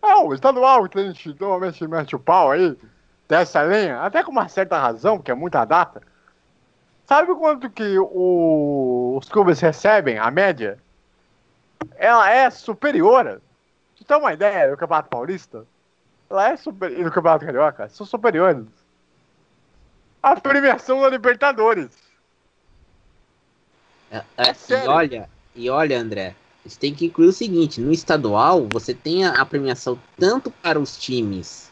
I: É, o estadual que a gente normalmente mete o pau aí, dessa linha, até com uma certa razão, porque é muita data. Sabe quanto que o- os clubes recebem, a média? Ela é superior. Você tem uma ideia do Campeonato Paulista? Ela é super... E no Campeonato Carioca? São superiores. A premiação da Libertadores.
E: É, é, e
I: sério.
E: olha, e olha, André, você tem que incluir o seguinte: no estadual, você tem a, a premiação tanto para os times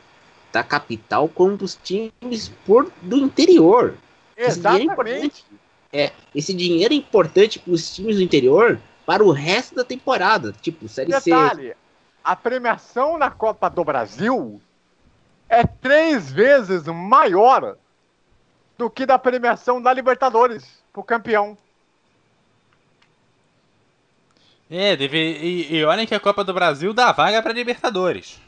E: da capital quanto os times por, do interior. Esse é
I: Exatamente.
E: importante. É, esse dinheiro é importante para os times do interior para o resto da temporada. Tipo, Série C.
I: Detalhe, a premiação na Copa do Brasil é três vezes maior do que da premiação da Libertadores pro campeão.
D: É, deve, e, e olhem que a Copa do Brasil dá vaga para Libertadores.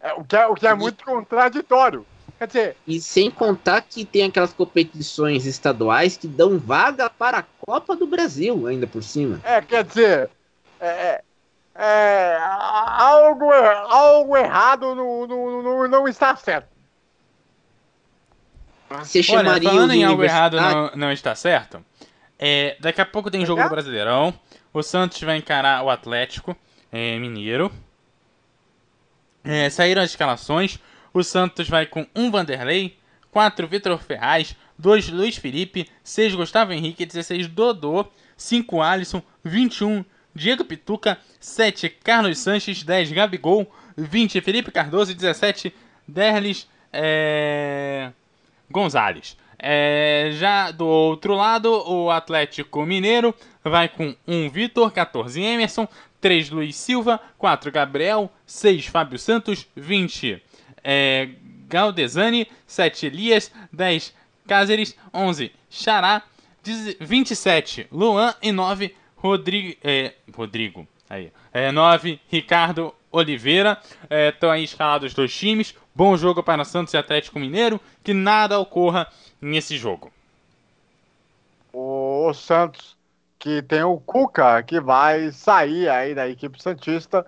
I: É, o, que é, o que é muito contraditório. Quer dizer,
E: E sem contar que tem aquelas competições estaduais que dão vaga para a Copa do Brasil, ainda por cima.
I: é, quer dizer, é, é, é, algo, algo errado no, no, no- não está certo.
E: Você
D: Olha,
E: chamaria
D: falando
E: os
D: em algo errado
E: universitários-
D: não, não está certo, é, daqui a pouco tem jogo do Brasileirão. O Santos vai encarar o Atlético é, Mineiro. É, saíram as escalações. O Santos vai com um Vanderlei, 4 Vitor Ferraz, 2 Luiz Felipe, 6 Gustavo Henrique, 16 Dodô, 5 Alisson, 21 Diego Pituca, 7 Carlos Sanches, 10 Gabigol, 20 Felipe Cardoso e 17 Derlis é... Gonzalez. É, já do outro lado, o Atlético Mineiro vai com 1 Vitor, 14 Emerson, 3 Luiz Silva, 4 Gabriel, 6 Fábio Santos, 20 é, Galdesani, 7 Elias, 10 Cáceres, 11 Xará, 10 27 Luan e 9 Rodrigo. É, Rodrigo. Aí. É, 9 Ricardo Oliveira. Estão aí escalados os dois times. Bom jogo para Santos e Atlético Mineiro. Que nada ocorra nesse jogo.
I: o Santos, que tem o Cuca, que vai sair aí da equipe Santista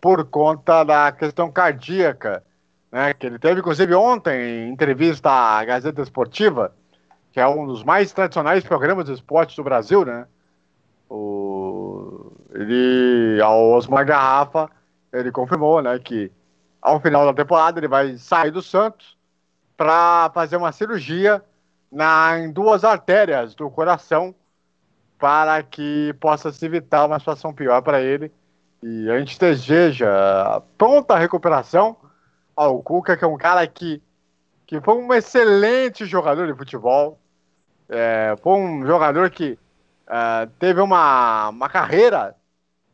I: por conta da questão cardíaca, né? Que ele teve, inclusive, ontem, em entrevista à Gazeta Esportiva, que é um dos mais tradicionais programas de esporte do Brasil, né? O... Ele, ao Osmar Garrafa, ele confirmou, né, que ao final da temporada ele vai sair do Santos para fazer uma cirurgia na, em duas artérias do coração para que possa se evitar uma situação pior para ele. E a gente deseja pronta recuperação ao Cuca, que é um cara que, que foi um excelente jogador de futebol. É, foi um jogador que é, teve uma, uma carreira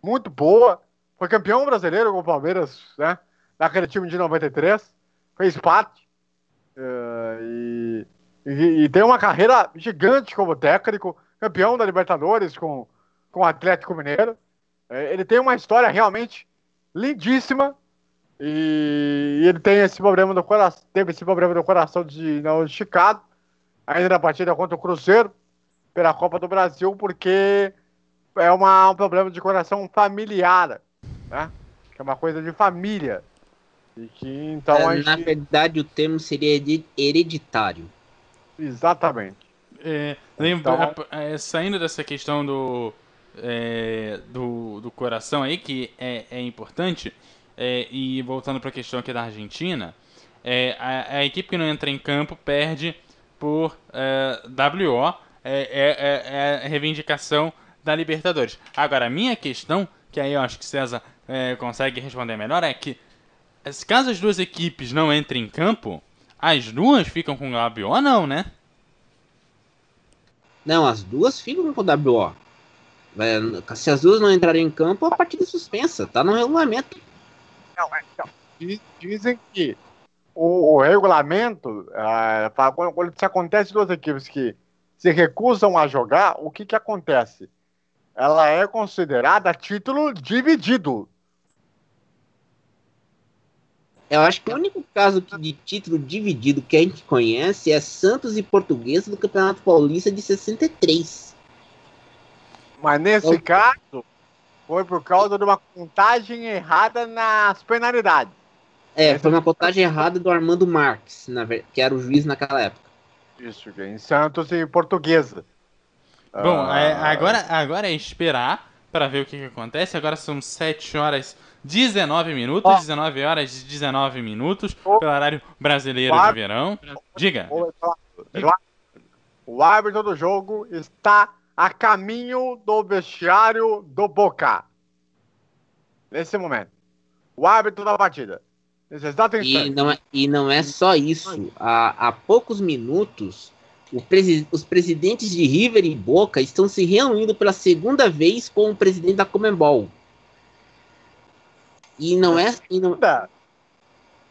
I: muito boa. Foi campeão brasileiro com o Palmeiras, né? Naquele time de 93. Fez parte. É, e, e, e tem uma carreira gigante como técnico, campeão da Libertadores com, com o Atlético Mineiro. É, ele tem uma história realmente lindíssima e, e ele tem esse problema do coração, teve esse problema do coração de não esticado, ainda na partida contra o Cruzeiro pela Copa do Brasil, porque é uma, um problema de coração familiar, né? Que é uma coisa de família. E que então a
E: É, Na
I: gente...
E: verdade, o termo seria hereditário.
I: Exatamente.
D: É, lembra,
I: Então-
D: a- é, saindo dessa questão do, é, do, do coração aí, que é, é importante, é, e voltando para a questão aqui da Argentina, é, a, a equipe que não entra em campo perde por é, WO, é, é, é a reivindicação da Libertadores. Agora, a minha questão, que aí eu acho que César é, consegue responder melhor, é que caso as duas equipes não entrem em campo, as duas ficam com WO ou não, né?
E: Não, as duas ficam com o WO. Se as duas não entrarem em campo, a partida é suspensa. Tá no regulamento.
I: Não. Diz- Dizem que o, o regulamento, ah, fala- quando, quando se acontece duas equipes que se recusam a jogar, o que, que acontece? Ela é considerada título dividido.
E: Eu acho que o único caso que- de título dividido que a gente conhece é Santos e Portuguesa do Campeonato Paulista de 63.
I: Mas nesse
E: Então-
I: caso, foi por causa de uma contagem errada nas penalidades.
E: É, foi uma contagem errada do Armando Marques, que era o juiz naquela época.
I: Isso, é em Santos e Portuguesa.
D: Bom,
I: Ah,
D: é, agora, agora é esperar para ver o que, que acontece. Agora são 7 horas 19 minutos,
I: Ó.
D: 19 horas e 19 minutos,
I: Ó.
D: pelo horário brasileiro de verão. Diga.
I: Vou falar. O árbitro do jogo está a caminho do vestiário do Boca. Nesse momento. O árbitro da partida. Nesse exato
E: E
I: instante.
E: não é, e não é só isso. Há, há poucos minutos, o presi- os presidentes de River e Boca estão se reunindo pela segunda vez com o presidente da Comembol. E não é. E não,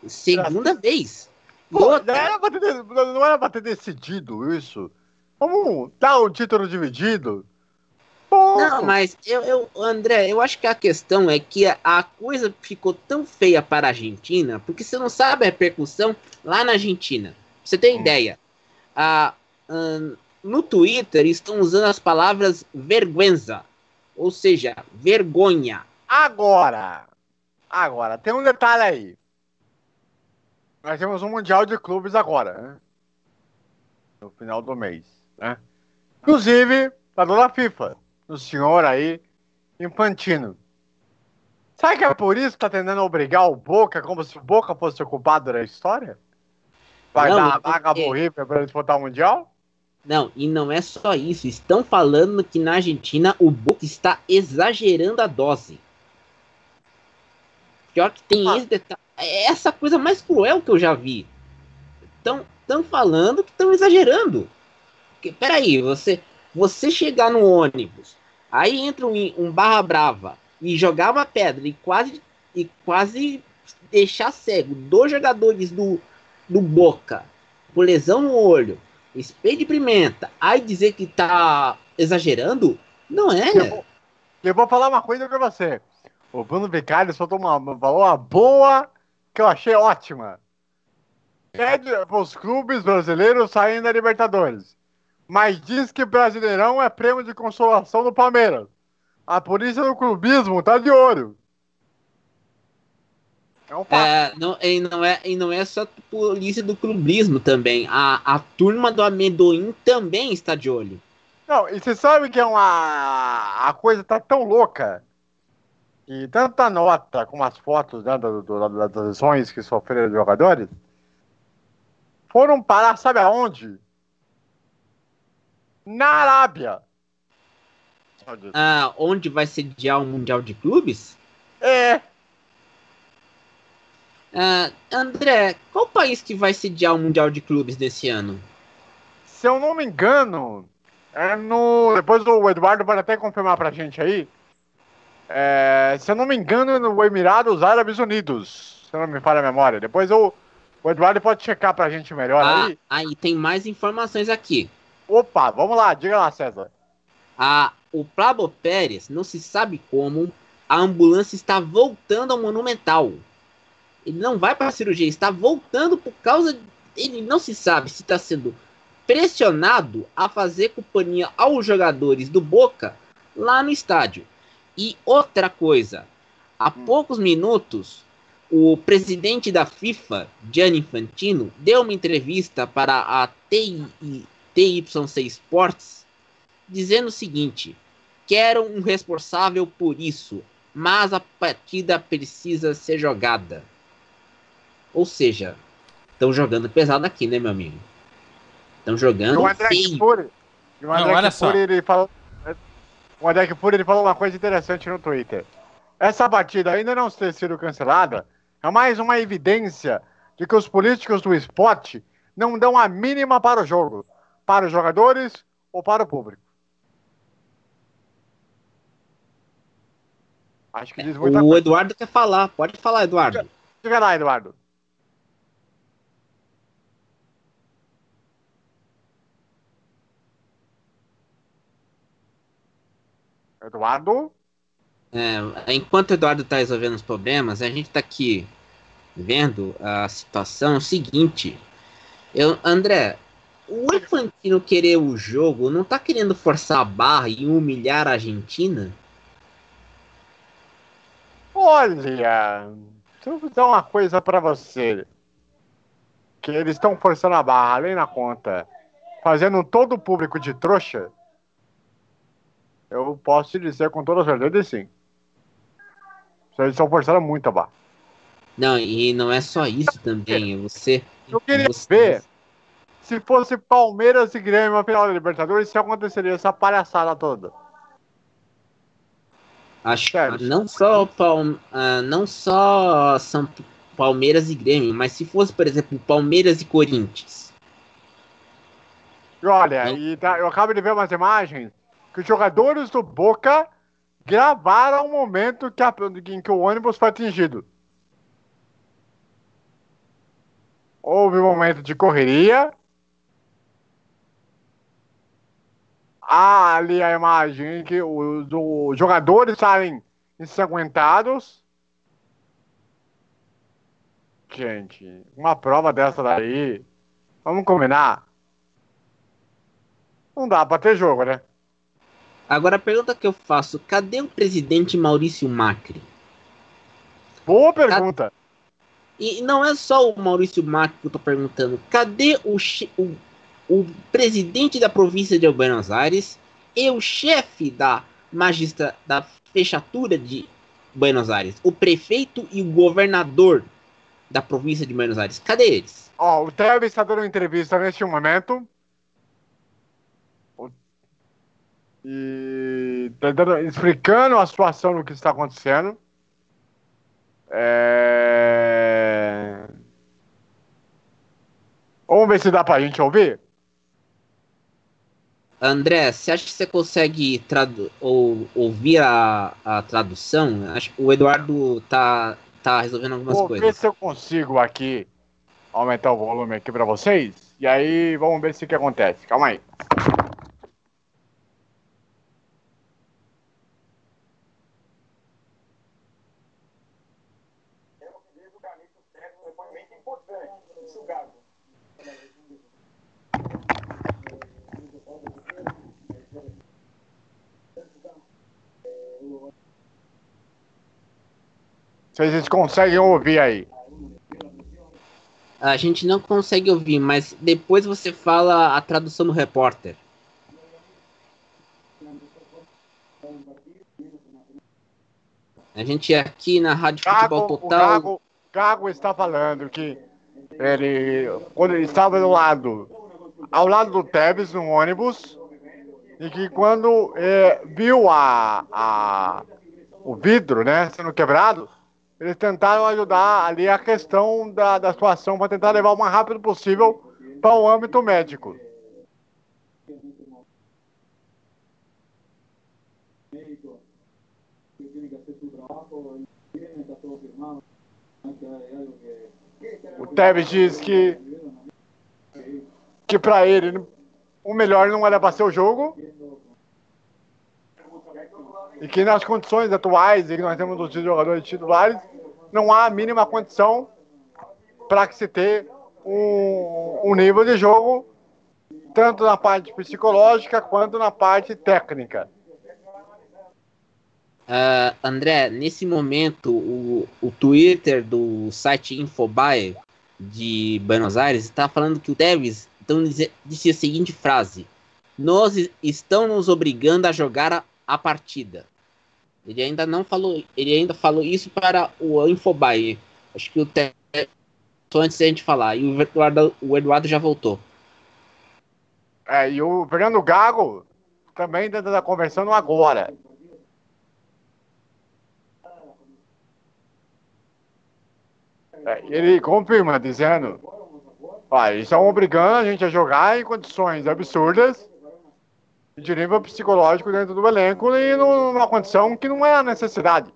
E: segunda vez.
I: Pô,
E: outra-
I: não, era pra ter, não era pra ter decidido isso. Vamos dar o título dividido? Pô,
E: Não, mas eu, eu, André, eu acho que a questão é que a, a coisa ficou tão feia para a Argentina, porque você não sabe a repercussão lá na Argentina. Pra você ter
I: Hum.
E: ideia, a, ahn, no Twitter estão usando as palavras vergüenza, ou seja, vergonha.
I: Agora, agora, tem um detalhe aí. Nós temos um Mundial de Clubes agora, né? No final do mês, né? Inclusive, da dona FIFA, o senhor aí, Infantino. Sabe que é por isso que tá tentando obrigar o Boca, como se o Boca fosse o culpado da história? Vai
E: Não,
I: dar a
E: é
I: vaga pro River pra disputar o Mundial?
E: Não, e não é só isso. Estão falando que na Argentina o Boca está exagerando a dose. Pior que tem
I: Ah.
E: esse detalhe. É essa coisa mais cruel que eu já vi. Estão falando que estão exagerando. Porque, peraí, você, você chegar no ônibus, aí entra um, um barra brava e jogar uma pedra e quase, e quase deixar cego dois jogadores do, do Boca por lesão no olho, spray de pimenta, aí dizer que tá exagerando, não é.
I: Eu vou, eu vou falar uma coisa pra você. O Bruno Vicari soltou uma, uma boa que eu achei ótima. Pede os clubes brasileiros saírem da Libertadores. Mas diz que Brasileirão é prêmio de consolação do Palmeiras. A polícia do clubismo tá de olho. É um fato.
E: É, não, e, não é, e não é só a polícia do clubismo também. A, a turma do amendoim também está de olho.
I: Não, e você sabe que é uma. A coisa tá tão louca. E tanta nota com as fotos né, do- do- das lesões que sofreram os jogadores foram parar, sabe aonde? Na Arábia.
E: Ah, onde vai sediar o Mundial de Clubes?
I: É,
E: Ah, André, qual país que vai sediar o Mundial de Clubes desse ano?
I: se eu não me engano, é no. Depois o Eduardo vai até confirmar pra gente aí. É, se eu não me engano, no Emirados Árabes Unidos. Se eu não me falha a memória. Depois o, o Eduardo pode checar pra gente melhor
E: Ah,
I: aí.
E: aí tem mais informações aqui.
I: Opa, vamos lá, diga lá, César.
E: A, o Pablo Pérez, não se sabe como, a ambulância está voltando ao Monumental. Ele não vai para a cirurgia, está voltando por causa. Ele não se sabe se está sendo pressionado a fazer companhia aos jogadores do Boca lá no estádio. E outra coisa, há poucos minutos, o presidente da FIFA, Gianni Infantino, deu uma entrevista para a TI, TYC Sports, dizendo o seguinte: quero um responsável por isso, mas a partida precisa ser jogada. Ou seja, estão jogando pesado aqui, né, meu amigo? Estão jogando
I: o André
E: feio.
I: Kfouri, o
D: Não,
I: André
D: olha só.
I: Ele falou, o André Kfouri, ele falou uma coisa interessante no Twitter. Essa partida ainda não ter sido cancelada é mais uma evidência de que os políticos do esporte não dão a mínima para o jogo, para os jogadores ou para o público. Acho que diz muita
E: O
I: coisa.
E: Eduardo quer falar. Pode falar, Eduardo.
I: Diga lá, Eduardo. Eduardo?
E: É, enquanto o Eduardo está resolvendo os problemas, a gente está aqui vendo a situação é o seguinte. Eu, André, o Infantino querer o jogo não tá querendo forçar a barra e humilhar a Argentina?
I: Olha, deixa eu dizer uma coisa pra você. Que eles estão forçando a barra além na conta, fazendo todo o público de trouxa. Eu posso te dizer com toda certeza sim. Eles estão forçando muito a barra.
E: Não, e não é só isso também. Você.
I: Eu queria
E: você-
I: ver se fosse Palmeiras e Grêmio na final da Libertadores, se aconteceria essa palhaçada toda.
E: Acho
I: Sério.
E: não só Palme- ah, não só são Palmeiras e Grêmio, mas se fosse, por exemplo, Palmeiras e Corinthians.
I: Olha,
E: Não.
I: e tá- eu acabo de ver umas imagens que os jogadores do Boca gravaram o momento que a- em que o ônibus foi atingido. Houve um momento de correria. Há ali a imagem em que os, os jogadores saem ensanguentados. Gente, uma prova dessa daí. Vamos combinar? Não dá pra ter jogo, né?
E: Agora a pergunta que eu faço: cadê o presidente Maurício Macri?
I: Boa pergunta.
E: E não é só o Maurício Macri que eu tô perguntando. Cadê o, che- o, o presidente da província de Buenos Aires e o chefe da magistra da fechatura de Buenos Aires? O prefeito e o governador da província de Buenos Aires. Cadê eles?
I: Ó, o Tevez está dando entrevista neste momento. O- E tá dando- explicando a situação do que está acontecendo. É... Vamos ver se dá pra gente ouvir.
E: André, você acha que você consegue tradu ou, ouvir a, a tradução? Acho que o Eduardo tá, tá resolvendo algumas
I: Vou ver
E: coisas.
I: se eu consigo aqui aumentar o volume aqui pra vocês. E aí, vamos ver se o que acontece. Calma aí. Vocês conseguem ouvir aí.
E: A gente não consegue ouvir, mas depois você fala a tradução do repórter. A gente aqui na Rádio
I: Gago,
E: Futebol
I: o
E: Total.
I: Gago, Gago está falando que ele, quando ele estava do lado, ao lado do Tevez no ônibus, e que quando é, viu a, a, o vidro né, sendo quebrado, eles tentaram ajudar ali a questão da, da situação para tentar levar o mais rápido possível para o âmbito médico. O Tevez diz que, que para ele o melhor não era para ser o jogo. E que nas condições atuais que nós temos dos jogadores titulares, não há a mínima condição para que se ter um, um nível de jogo, tanto na parte psicológica quanto na parte técnica.
E: Ah, André, nesse momento, o, o Twitter do site Infobae de Buenos Aires está falando que o Tevez então disse a seguinte frase: Nós estão nos obrigando a jogar a, a partida. Ele ainda não falou, ele ainda falou isso para o Infobae. Acho que o te... antes da gente falar. E o Eduardo, o Eduardo já voltou.
I: É, e o Fernando Gago também está conversando agora. É, ele confirma, dizendo: ó, eles estão obrigando a gente a jogar em condições absurdas de nível psicológico dentro do elenco e numa condição que não é a necessidade.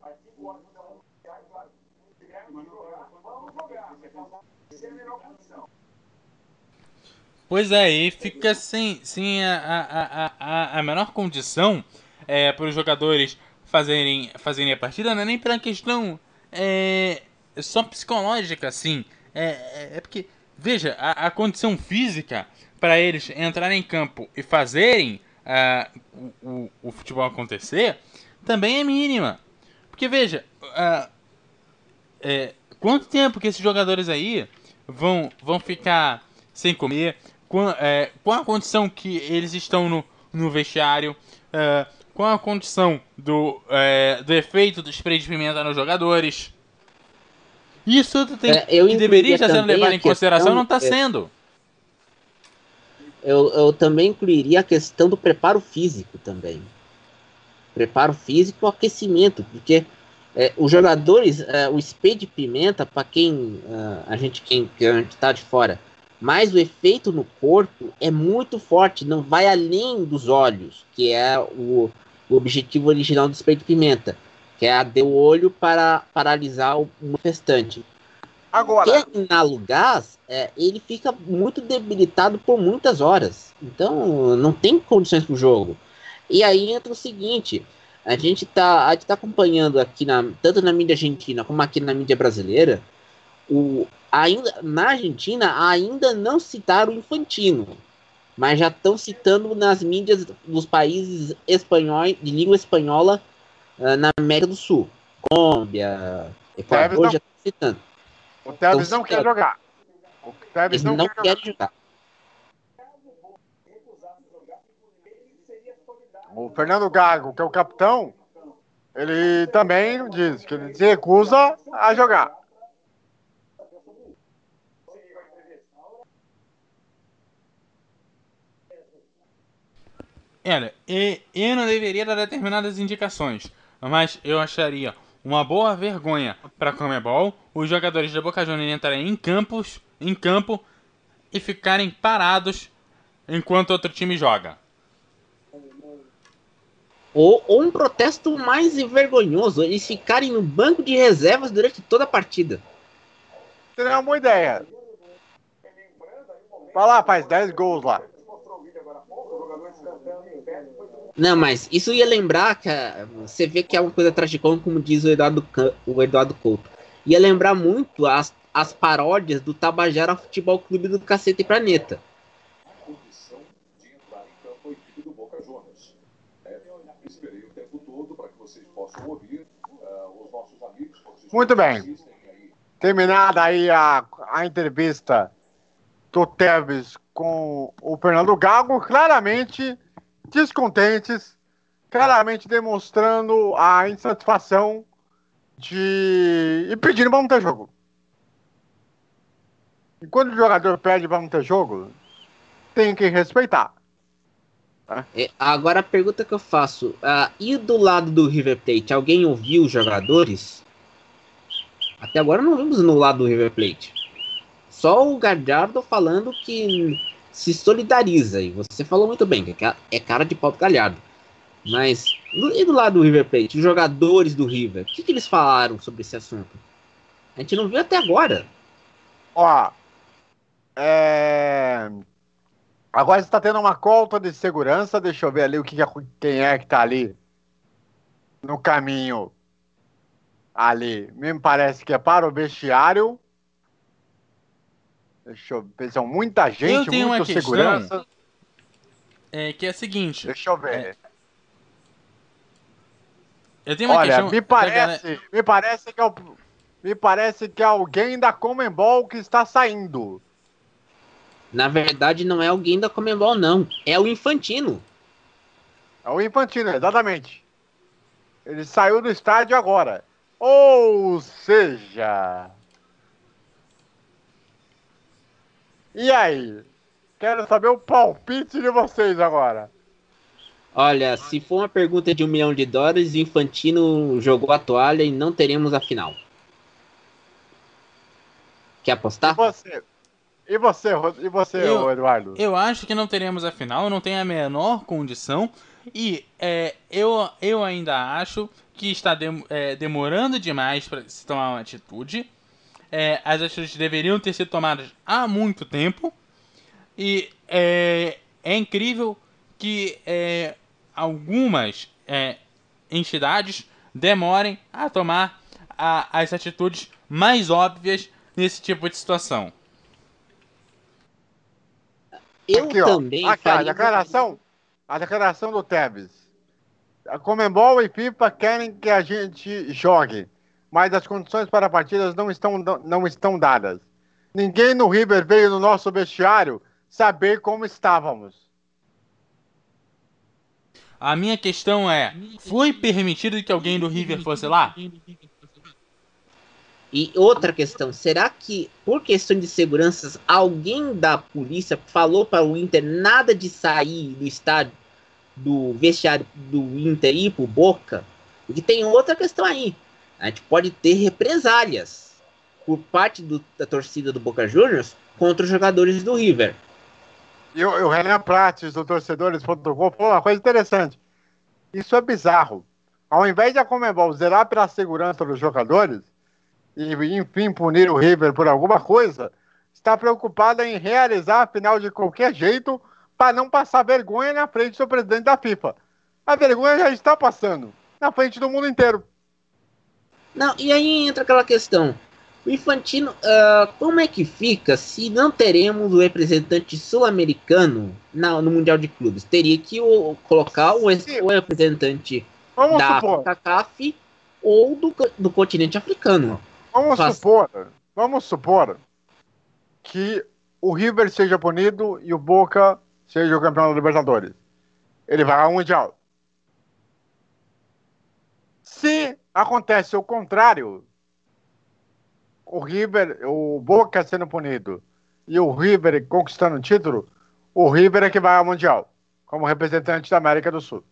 D: Pois é, e fica sem, sem a, a, a, a, menor condição é, para os jogadores fazerem, fazerem a partida, não é nem pela questão é, só psicológica, assim. É, é porque, veja, a, a condição física para eles entrarem em campo e fazerem ah, o, o, futebol acontecer também é mínima. Porque, veja, ah, é, quanto tempo que esses jogadores aí vão, vão ficar sem comer? Com, é, qual a condição que eles estão no, no vestiário? É, qual a condição do, é, do efeito do spray de pimenta nos jogadores? Isso tudo tem,
E: É, eu
D: que deveria estar sendo levado em consideração, não está
E: é,
D: sendo.
E: Eu, eu também incluiria a questão do preparo físico também. Preparo físico e aquecimento, porque é, os jogadores, é, o spray de pimenta, para quem ah, a gente quem que a gente tá de fora, mas o efeito no corpo é muito forte, não vai além dos olhos, que é o, o objetivo original do spray de pimenta, que é arder o olho para paralisar o manifestante.
I: Agora,
E: Quem inala o gás, é, ele fica muito debilitado por muitas horas. Então, não tem condições para o jogo. E aí entra o seguinte: a gente tá, a gente tá acompanhando aqui, na, tanto na mídia argentina como aqui na mídia brasileira, o, ainda, na Argentina ainda não citaram o Infantino, mas já estão citando nas mídias dos países espanhóis, de língua espanhola ah, na América do Sul. Colômbia, Equador, já estão citando.
I: O Tevez
E: então,
I: não quer
E: se-
I: jogar. O Tevez não,
E: não
I: quer jogar. O Fernando Gago, que é o capitão, ele também diz que ele se recusa a jogar.
D: Olha, e- eu não deveria dar determinadas indicações, mas eu acharia uma boa vergonha para Comebol os jogadores da Boca Juniors entrarem em campos, em campo e ficarem parados enquanto outro time joga.
E: Ou, ou um protesto mais vergonhoso, eles ficarem no banco de reservas durante toda a partida.
I: Seria uma boa ideia. Vai lá, faz 10 gols lá.
E: Não, mas isso ia lembrar que você vê que é uma coisa tragicômica, como diz o Eduardo, o Eduardo Couto. Ia lembrar muito as, as paródias do Tabajara Futebol Clube do Cacete Planeta.
I: Muito bem. Terminada aí a, a entrevista do Tevez com o Fernando Gago, claramente descontentes, claramente demonstrando a insatisfação de. e pedindo para não ter jogo. Enquanto o jogador pede para não ter jogo, tem que respeitar.
E: É, agora a pergunta que eu faço: ah, e do lado do River Plate, alguém ouviu os jogadores? Até agora não vimos no lado do River Plate. Só o Galhardo falando que se solidariza. E você falou muito bem, que é é cara de pau do Galhardo. Mas, do- e do lado do River Plate, os jogadores do River, o que, que eles falaram sobre esse assunto? A gente não viu até agora.
I: Ó, é... Agora está tendo uma colta de segurança. Deixa eu ver ali o que, que é- quem é que tá ali no caminho. Ali, me parece que é para o vestiário. Deixa eu ver, são muita gente,
D: questão
I: segurança.
D: é, que é a seguinte.
I: Deixa eu ver.
D: Eu tenho uma
I: Olha,
D: questão.
I: me
D: da galera-
I: parece, me parece que é o, me parece que é alguém da Comembol que está saindo.
E: Na verdade, não é alguém da Comembol, não. É o Infantino.
I: É o Infantino, exatamente. Ele saiu do estádio agora. Ou seja. E aí? Quero saber o palpite de vocês agora.
E: Olha, se for uma pergunta de um milhão de dólares, Infantino jogou a toalha e não teremos a final. Quer apostar?
I: E você? E você, e você
D: Eu-
I: Eduardo?
D: Eu acho que não teremos a final, não tem a menor condição. E é, eu, eu ainda acho que está dem- é, demorando demais para se tomar uma atitude. É, as atitudes deveriam ter sido tomadas há muito tempo. E é, é incrível que é, algumas é, entidades demorem a tomar a- as atitudes mais óbvias nesse tipo de situação.
E: Eu
I: Aqui, ó.
E: também
I: Aqui, a
E: faria-
I: declaração, a declaração do Tevez. A Comembol e FIFA querem que a gente jogue, mas as condições para partidas não estão, não estão dadas. Ninguém no River veio no nosso vestiário saber como estávamos.
D: A minha questão é: foi permitido que alguém do River fosse lá?
E: E outra questão, será que por questão de seguranças alguém da polícia falou para o Inter nada de sair do estádio do vestiário do Inter e ir pro Boca? Porque tem outra questão aí. A gente pode ter represálias por parte do- da torcida do Boca Juniors contra os jogadores do River.
I: E o, o Renan Prates, do Torcedores.com, falou uma coisa interessante. Isso é bizarro. Ao invés de a Comembol zelar pela segurança dos jogadores e, enfim, punir o River por alguma coisa, está preocupada em realizar a final de qualquer jeito para não passar vergonha na frente do presidente da FIFA. A vergonha já está passando na frente do mundo inteiro.
E: Não, e aí entra aquela questão. O Infantino, ah, como é que fica se não teremos o representante sul-americano no Mundial de Clubes? Teria que o- colocar o, o representante
I: Vamos
E: da. CACAF ou do, do continente africano.
I: Vamos
E: Faz-
I: supor, vamos supor que o River seja punido e o Boca seja o campeão da Libertadores. Ele vai ao Mundial. Se acontece o contrário, o River, o Boca sendo punido e o River conquistando o título, o River é que vai ao Mundial, como representante da América do Sul.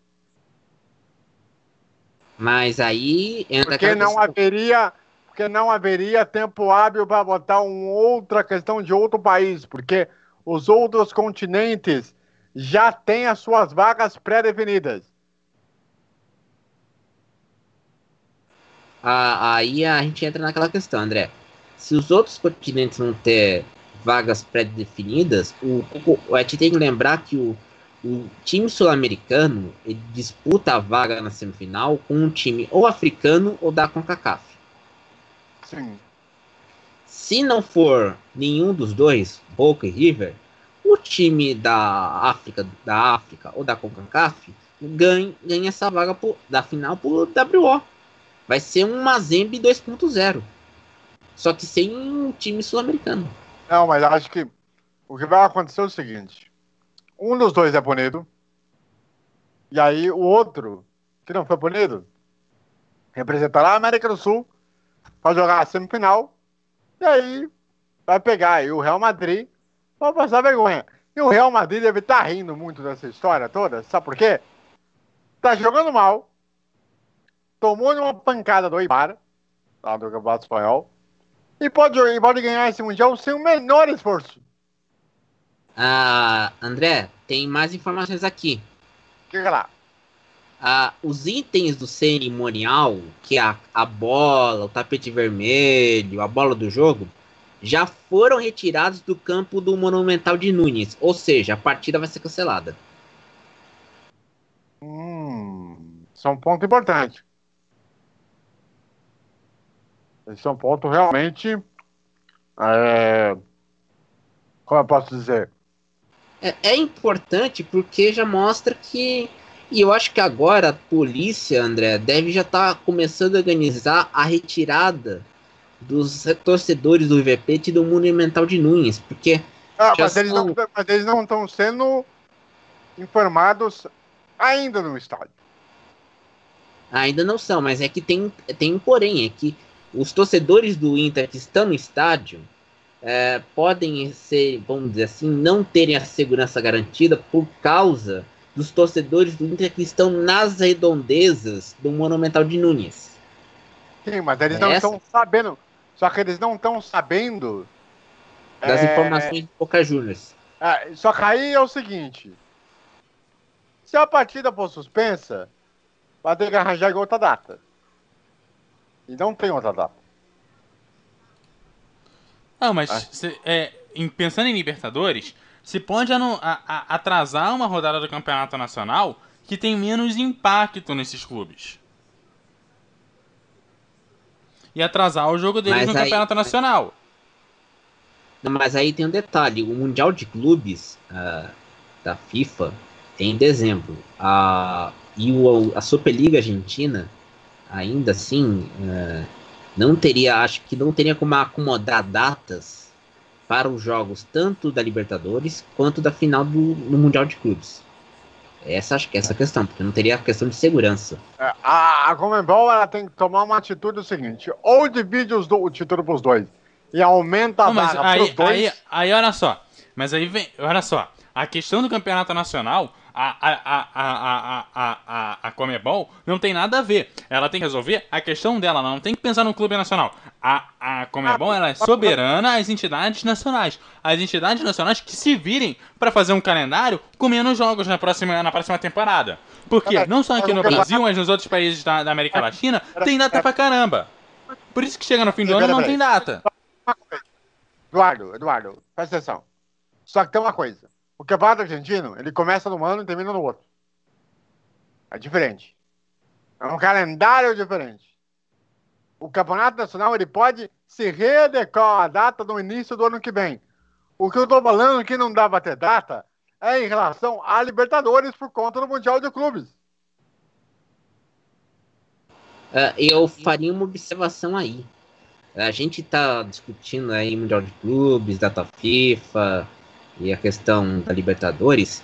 E: Mas aí entra
I: Porque não
E: questão-
I: haveria, porque não haveria tempo hábil para botar uma outra questão de outro país, porque os outros continentes já têm as suas vagas pré-definidas.
E: Ah, aí a gente entra naquela questão, André. Se os outros continentes vão ter vagas pré-definidas, o, o- a gente tem que lembrar que o, o time sul-americano disputa a vaga na semifinal com um time ou africano ou da CONCACAF.
I: Sim.
E: Se não for nenhum dos dois, Boca e River, o time da África, da África ou da CONCACAF ganha, ganha essa vaga por- da final por WO. Vai ser um Mazembe 2.0. Só que sem um time sul-americano.
I: Não, mas acho que o que vai acontecer é o seguinte: um dos dois é punido, e aí o outro, que não foi punido, representará a América do Sul para jogar a semifinal, e aí vai pegar aí o Real Madrid para passar vergonha. E o Real Madrid deve estar rindo muito dessa história toda, sabe por quê? Tá jogando mal, tomou uma pancada do Eibar, lá do Campeonato Espanhol, e pode, e pode ganhar esse Mundial sem o menor esforço.
E: Ah, André, tem mais informações aqui.
I: Que lá?
E: Ah, os itens do cerimonial, que é a, a bola, o tapete vermelho, a bola do jogo, já foram retirados do campo do Monumental de Nunes. Ou seja, a partida vai ser cancelada.
I: Hum, isso é um ponto importante. Esse é um ponto realmente. é, como eu posso dizer?
E: É, é importante porque já mostra que. E eu acho que agora a polícia, André, deve já estar começando a organizar a retirada dos torcedores do Plate do Monumental de Nunes. Porque
I: Ah, mas, eles não,
E: são-
I: mas eles não estão sendo informados ainda no estádio.
E: Ainda não são, mas é que tem, tem um porém, é que os torcedores do Inter que estão no estádio é, podem ser, vamos dizer assim, não terem a segurança garantida por causa dos torcedores do Inter que estão nas redondezas do Monumental de Nunes.
I: Sim, mas eles não
E: Essa-
I: estão sabendo. Só que eles não estão sabendo.
E: Das
I: é,
E: informações de Boca Juniors.
I: é, só que aí é o seguinte: se a partida for suspensa, vai ter que arranjar em outra data. E não tem outra data.
D: Não, mas
I: Ah.
D: se- é, em- pensando em Libertadores, se pode a- a- atrasar uma rodada do Campeonato Nacional que tem menos impacto nesses clubes. E atrasar o jogo deles
E: Mas
D: no
E: aí-
D: Campeonato Nacional.
E: Não, mas aí tem um detalhe: o Mundial de Clubes ah, da FIFA é em dezembro. A, e o, a Superliga Argentina, ainda assim, ah, não teria, acho que não teria como acomodar datas para os jogos tanto da Libertadores quanto da final do no Mundial de Clubes. Essa acho que é essa a questão, porque não teria a questão de segurança.
I: É, A, a Comembol ela tem que tomar uma atitude seguinte: ou divide os do, o título pros dois e aumenta a
D: Não, aí,
I: pros dois.
D: aí, aí olha só. Mas aí vem. Olha só. A questão do campeonato nacional, a, a, a, a, a, a, a, Comebol não tem nada a ver. Ela tem que resolver a questão dela, ela não tem que pensar no clube nacional. A, a Comebol ela é soberana às entidades nacionais. As entidades nacionais que se virem para fazer um calendário com menos jogos na próxima, na próxima temporada. Porque não só aqui no Brasil, mas nos outros países da, da América Latina, tem data pra caramba. Por isso que chega no fim do ano não tem data.
I: Eduardo, Eduardo, presta atenção. Só que tem uma coisa. O campeonato argentino, ele começa num ano e termina no outro. É diferente. É um calendário diferente. O campeonato nacional, ele pode se readequar à data no início do ano que vem. O que eu tô falando que não pra ter data é em relação à Libertadores por conta do Mundial de Clubes.
E: Ah, eu faria uma observação aí. A gente está discutindo aí Mundial de Clubes, data FIFA e a questão da Libertadores,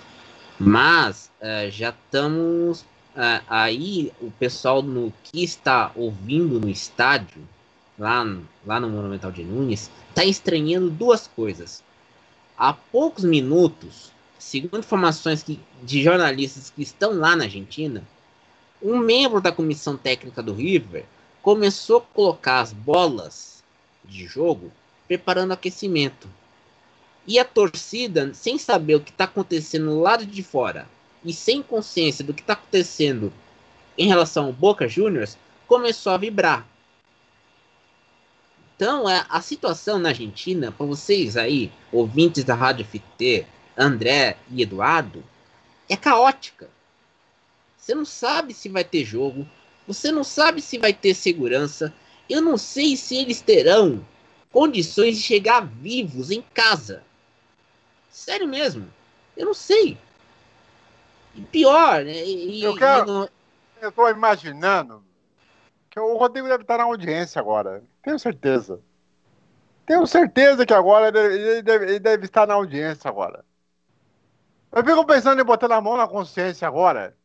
E: mas ah, já estamos ah, aí o pessoal no que está ouvindo no estádio, lá, lá no Monumental de Nunes, está estranhando duas coisas. Há poucos minutos, segundo informações que, de jornalistas que estão lá na Argentina, um membro da comissão técnica do River começou a colocar as bolas de jogo preparando aquecimento. E a torcida, sem saber o que está acontecendo do lado de fora e sem consciência do que está acontecendo em relação ao Boca Juniors, começou a vibrar. Então, a, a situação na Argentina, para vocês aí, ouvintes da Rádio FT, André e Eduardo, é caótica. Você não sabe se vai ter jogo, você não sabe se vai ter segurança. Eu não sei se eles terão condições de chegar vivos em casa. Sério mesmo, eu não sei. E pior, né? E,
I: Eu quero-
E: não-
I: Eu tô imaginando que o Rodrigo deve estar na audiência agora. Tenho certeza. Tenho certeza que agora ele, deve, ele deve estar na audiência agora. Eu fico pensando em botar a mão na consciência agora.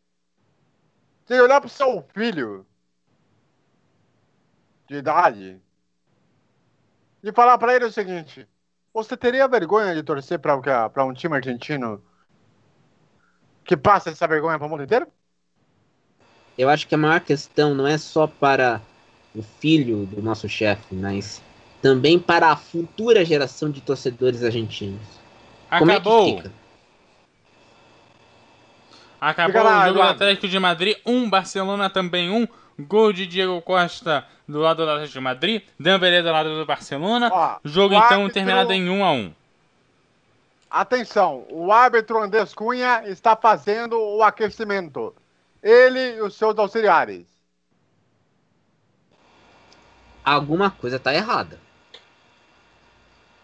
I: Você olhar pro seu filho de idade e falar pra ele o seguinte: Você teria vergonha de torcer pra um time argentino que passa essa vergonha pro mundo inteiro?
E: eu acho que a maior questão não é só para o filho do nosso chefe, mas também para a futura geração de torcedores argentinos. Como é que
D: Acabou.
E: fica?
D: Acabou
I: lá,
D: o jogo do. Atlético de Madrid, um Barcelona também um. Gol de Diego Costa do lado do Atlético de Madrid, Dembélé do lado do Barcelona.
I: Ó,
D: jogo então
I: árbitro-
D: terminado em 1 a 1.
I: Atenção, o árbitro Andrés Cunha está fazendo o aquecimento. Ele e os seus auxiliares.
E: Alguma coisa tá errada.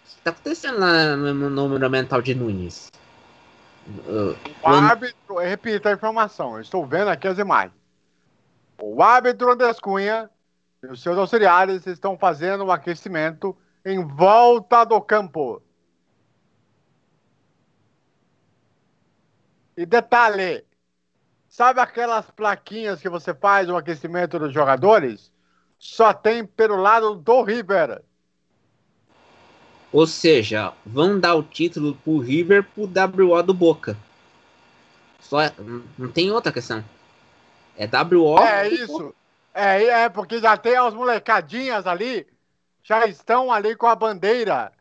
E: O que tá acontecendo lá no, Monumental de Nunes?
I: O árbitro, repita a informação, estou vendo aqui as imagens. O árbitro Andrés Cunha e os seus auxiliares estão fazendo o aquecimento em volta do campo. E detalhe, sabe aquelas plaquinhas que você faz o aquecimento dos jogadores? Só tem pelo lado do River.
E: Ou seja, vão dar o título pro River pro WO do Boca. Só não tem outra questão. É WO.
I: É isso. É, é porque já tem as molecadinhas ali, já estão ali com a bandeira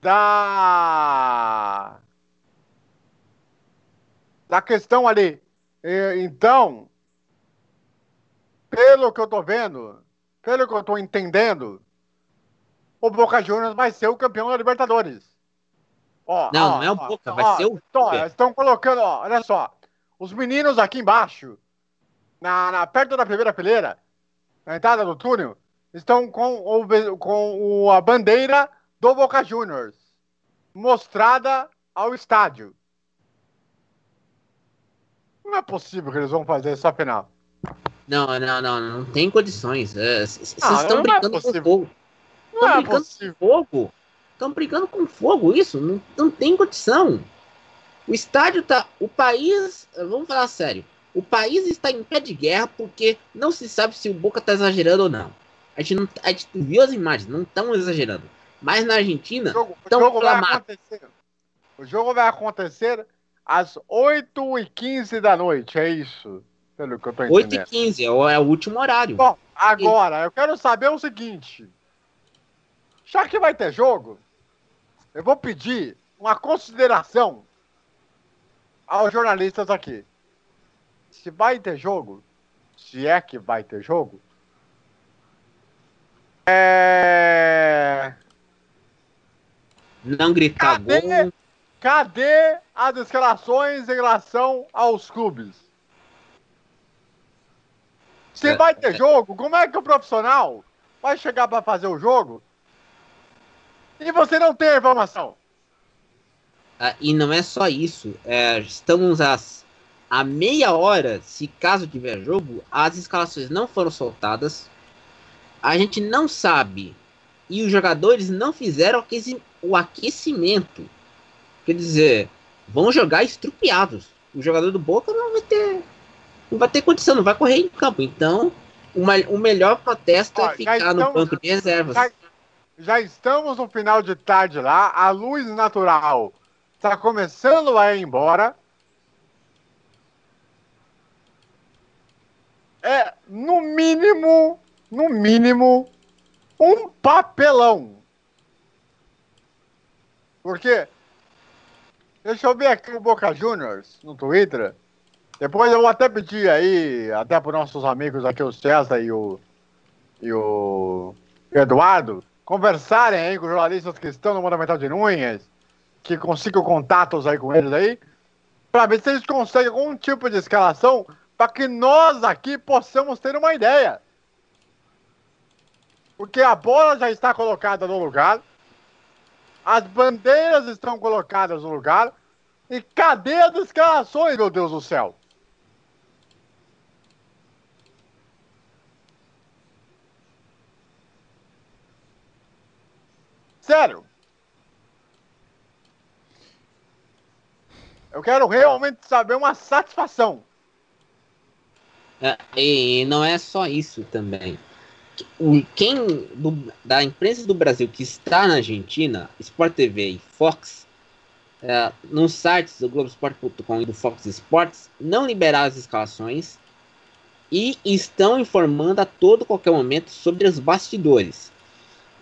I: da da questão ali. Então, pelo que eu tô vendo, pelo que eu tô entendendo, o Boca Juniors vai ser o campeão da Libertadores. Ó,
E: não,
I: ó,
E: não é o Boca,
I: ó,
E: vai ser o.
I: Ó, estão colocando, ó, olha só. Os meninos aqui embaixo, na, na, perto da primeira fileira, na entrada do túnel, estão com, o, com o, a bandeira do Boca Juniors mostrada ao estádio. Não é possível que eles vão fazer essa final.
E: Não, não, não, não tem condições. Vocês
I: Ah,
E: estão
I: não é
E: brincando com
I: possível.
E: fogo.
I: Não
E: Estão
I: é
E: brincando
I: possível.
E: com fogo. Estão brincando com fogo, isso. Não, não tem condição. O estádio tá. O país. Vamos falar sério. O país está em pé de guerra porque não se sabe se o Boca tá exagerando ou não. A gente, não, a gente viu as imagens, não estão exagerando. Mas na Argentina,
I: O jogo, o jogo vai acontecer. O jogo vai acontecer às 8h15 da noite, é isso? Pelo que eu tô
E: 8 e
I: entendendo.
E: 15 é o, é o último horário.
I: Bom, agora, eu quero saber o seguinte. Já que vai ter jogo, eu vou pedir uma consideração aos jornalistas aqui. Se vai ter jogo, se é que vai ter jogo, é...
E: Não gritar
I: Cadê?
E: gol.
I: Cadê as escalações em relação aos clubes? Se
E: É,
I: vai ter jogo, como é que o profissional vai chegar para fazer o jogo e você não tem a informação?
E: Ah, e não é só isso. é, estamos às, a meia hora, se caso tiver jogo, as escalações não foram soltadas. A gente não sabe. E os jogadores não fizeram o aqueci- o aquecimento. Quer dizer, vão jogar estrupiados. O jogador do Boca não vai ter. Não vai ter condição, não vai correr em campo. Então, o, ma- o melhor protesto
I: Ó,
E: é ficar no
I: estamos-
E: banco de reservas.
I: Já, já estamos no final de tarde lá, a luz natural está começando a ir embora. É, no mínimo, no mínimo, um papelão. Porque, deixa eu ver aqui o Boca Juniors no Twitter. Depois eu vou até pedir aí, até para nossos amigos aqui, o César e o, e o Eduardo, conversarem aí com os jornalistas que estão no Monumental de Nunhas, que consigam contatos aí com eles aí, para ver se eles conseguem algum tipo de escalação para que nós aqui possamos ter uma ideia. Porque a bola já está colocada no lugar, as bandeiras estão colocadas no lugar, e cadê as escalações, meu Deus do céu? Sério. Eu quero realmente saber uma satisfação.
E: É, e não é só isso também. Quem do- da imprensa do Brasil que está na Argentina, Sport TV e Fox, é, nos sites do Globoesporte.com e do Fox Sports, não liberaram as escalações e estão informando a todo qualquer momento sobre os bastidores.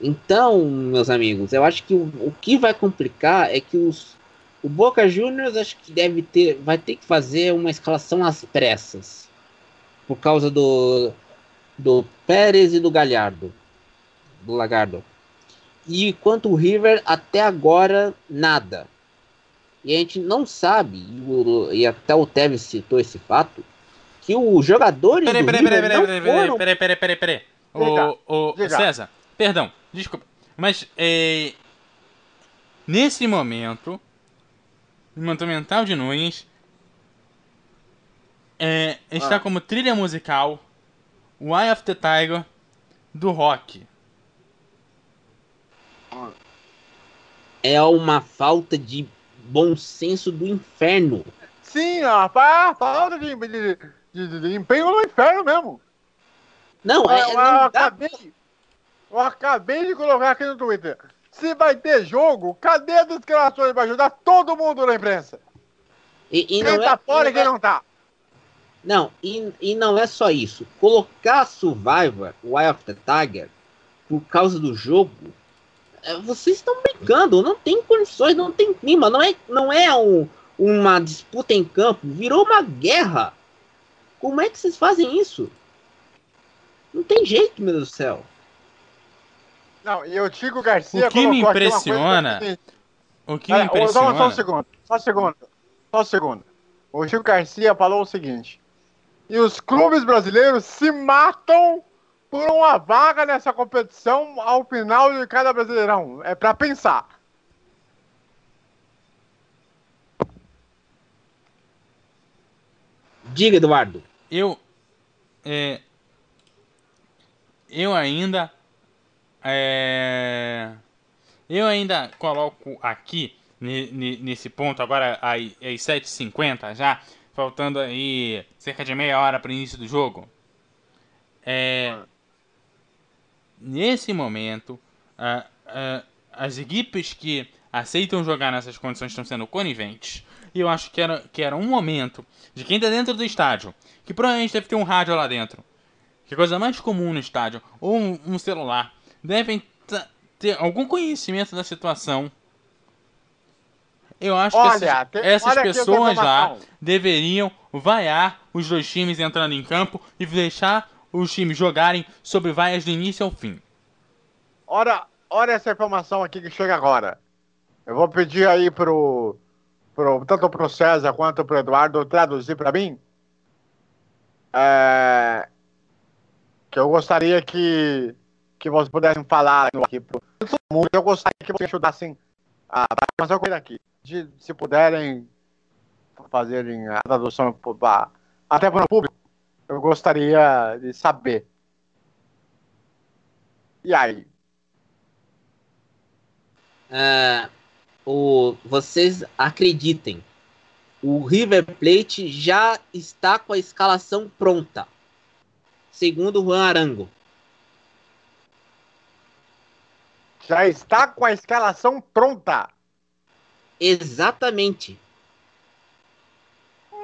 E: Então, meus amigos, eu acho que o, o que vai complicar é que os, o Boca Juniors acho que deve ter, vai ter que fazer uma escalação às pressas por causa do do Pérez e do Galhardo, do Lagardo. E quanto o River até agora nada. E a gente não sabe, e, o- e até o Tevez citou esse fato, que os jogadores
D: Peraí, peraí, peraí,
E: não
D: peraí, peraí,
E: foram
D: peraí, peraí, peraí, peraí. O, o. César, perdão, desculpa. Mas é, nesse momento, no Monumental de Nunes, é, está
I: Ah.
D: como trilha musical o Eye of the Tiger do rock.
E: é uma falta de bom senso do inferno.
I: Sim, fa- falta de, de, de- de empenho no inferno mesmo.
E: Não,
I: eu,
E: é,
I: eu
E: não
I: acabei, eu acabei de colocar aqui no Twitter. Se vai ter jogo, cadê as declarações pra ajudar todo mundo na imprensa?
E: e, e
I: Quem
E: não
I: tá
E: é,
I: fora e
E: não
I: quem
E: é-
I: não tá?
E: Não, e, e não é só isso. Colocar Survivor, Wild of the Tiger, por causa do jogo, é, vocês estão brincando, não tem condições, não tem clima, não é, não é um- uma disputa em campo, virou uma guerra. Como é que vocês fazem isso? Não tem jeito, meu Deus do céu.
I: Não, e o Tico Garcia
D: O que me impressiona-
I: que é o
D: que me
I: É, ô, Só, só um
D: impressiona.
I: segundo, só um segundo, só um segundo. O Chico Garcia falou o seguinte: e os clubes brasileiros se matam por uma vaga nessa competição ao final de cada brasileirão. É pra pensar.
E: Diga, Eduardo.
D: Eu. É, eu ainda. É, eu ainda coloco aqui, ne- ne- nesse ponto, agora às às 7h50 já, faltando aí cerca de meia hora para o início do jogo. É, nesse momento, a- a- as equipes que aceitam jogar nessas condições estão sendo coniventes. E eu acho que era, que era um momento de quem está dentro do estádio, que provavelmente deve ter um rádio lá dentro, que é coisa mais comum no estádio, ou um, um celular, devem ter algum conhecimento da situação. Eu acho
I: Olha,
D: que essas, essas pessoas lá deveriam vaiar os dois times entrando em campo e deixar os times jogarem sobre vaias do início ao fim.
I: Olha, olha essa informação aqui que chega agora. Eu vou pedir aí pro, pro tanto pro César quanto pro Eduardo traduzir para mim. É, que eu gostaria que, que vocês pudessem falar aqui pro todo mundo. Eu gostaria que vocês ajudassem a fazer uma coisa aqui. De, se puderem fazerem a tradução até para o público, eu gostaria de saber. E aí?
E: Ah, o, vocês acreditem, o River Plate já está com a escalação pronta, segundo Juan Arango.
I: Já está com a escalação pronta.
E: Exatamente.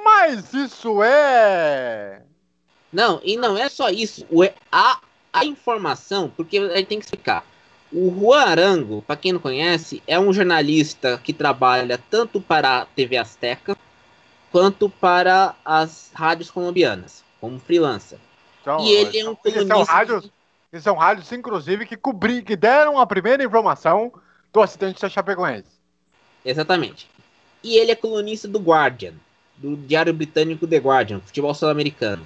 I: Mas isso é.
E: Não, e não é só isso. O, a, a informação, porque a gente tem que explicar. O Juan Arango, para quem não conhece, é um jornalista que trabalha tanto para a TV Azteca quanto para as rádios colombianas, como freelancer.
I: Então,
E: e ele é um
I: são
E: colunista
I: rádios, eles são rádios, inclusive, que cobri, que deram a primeira informação do acidente da Chapecoense.
E: Exatamente. E ele é colunista do Guardian, do diário britânico The Guardian, futebol sul-americano.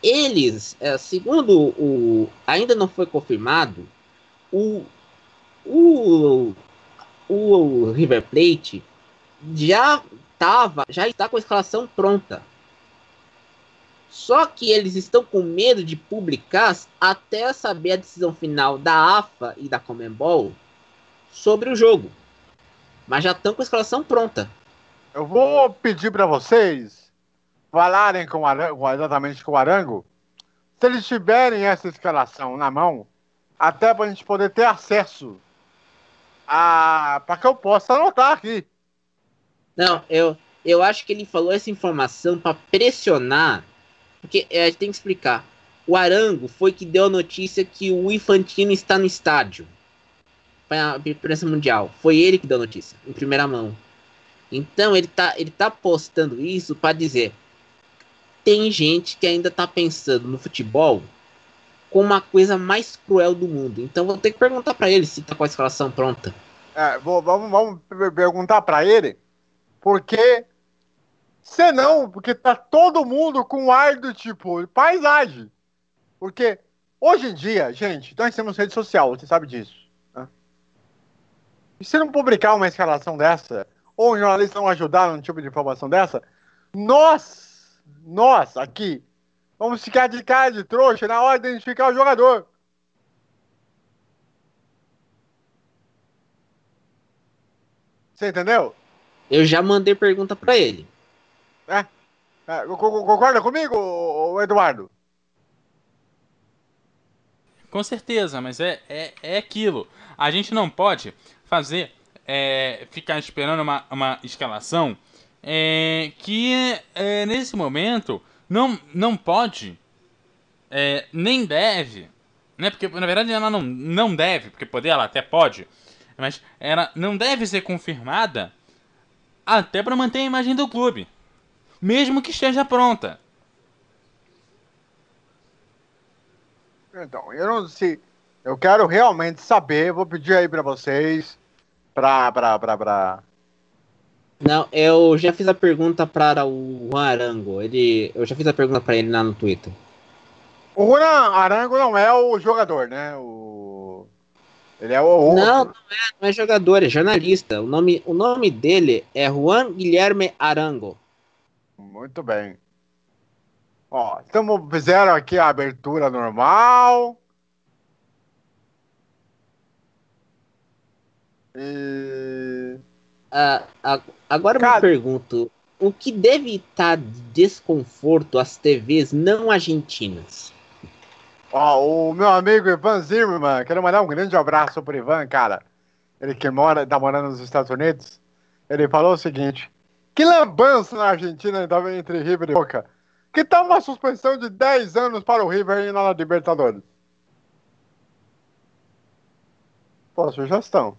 E: Eles, é, segundo o. Ainda não foi confirmado, o. O. O River Plate já tava, já está com a escalação pronta. Só que eles estão com medo de publicar até saber a decisão final da AFA e da Comembol sobre o jogo. Mas já estão com a escalação pronta.
I: Eu vou pedir para vocês falarem com o Arango, exatamente com o Arango, se eles tiverem essa escalação na mão, até para a gente poder ter acesso a. para que eu possa anotar aqui.
E: Não, eu, eu acho que ele falou essa informação para pressionar. Porque é, a gente tem que explicar. O Arango foi que deu a notícia que o Infantino está no estádio. Para a imprensa mundial. Foi ele que deu a notícia, em primeira mão. Então ele tá, ele tá postando isso para dizer: tem gente que ainda tá pensando no futebol como a coisa mais cruel do mundo. Então vou ter que perguntar para ele se tá com a escalação pronta.
I: É, vou- vamos, vamos per- perguntar para ele, porque. Se não, porque tá todo mundo com ar do tipo paisagem. Porque hoje em dia, gente, nós temos rede social, você sabe disso. E se não publicar uma escalação dessa, ou um jornalista não ajudar num tipo de informação dessa, nós, nós aqui, vamos ficar de cara de trouxa na hora de identificar o jogador. Você entendeu?
E: Eu já mandei pergunta para ele.
I: É? é co- co- concorda comigo, Eduardo?
D: Com certeza, mas é, é, é aquilo. A gente não pode fazer, é, ficar esperando uma, uma escalação é, que é, nesse momento não, não pode, é, nem deve, né? Porque na verdade ela não, não deve, porque poder ela até pode, mas ela não deve ser confirmada até para manter a imagem do clube, mesmo que esteja pronta.
I: Então, eu não sei. Eu quero realmente saber, vou pedir aí pra vocês, pra, pra, pra, pra...
E: Não, eu já fiz a pergunta para o Juan Arango. Ele, eu já fiz a pergunta para ele lá no Twitter.
I: O Runa Arango não é o jogador, né? O... Ele é o outro.
E: Não, não é, não é jogador, é jornalista. O nome, o nome dele é Juan Guilherme Arango.
I: Muito bem. Ó, estamos fizeram aqui a abertura normal. E
E: Ah, ah, agora eu
I: Cara-
E: me pergunto: o que deve estar de desconforto às TVs não argentinas?
I: Ó, o meu amigo Ivan Zimmerman, quero mandar um grande abraço pro Ivan, cara. Ele que mora, tá morando nos Estados Unidos. Ele falou o seguinte: que lambança na Argentina entre River e Boca. Que tal uma suspensão de 10 anos para o River ir na Libertadores? Pô, sugestão.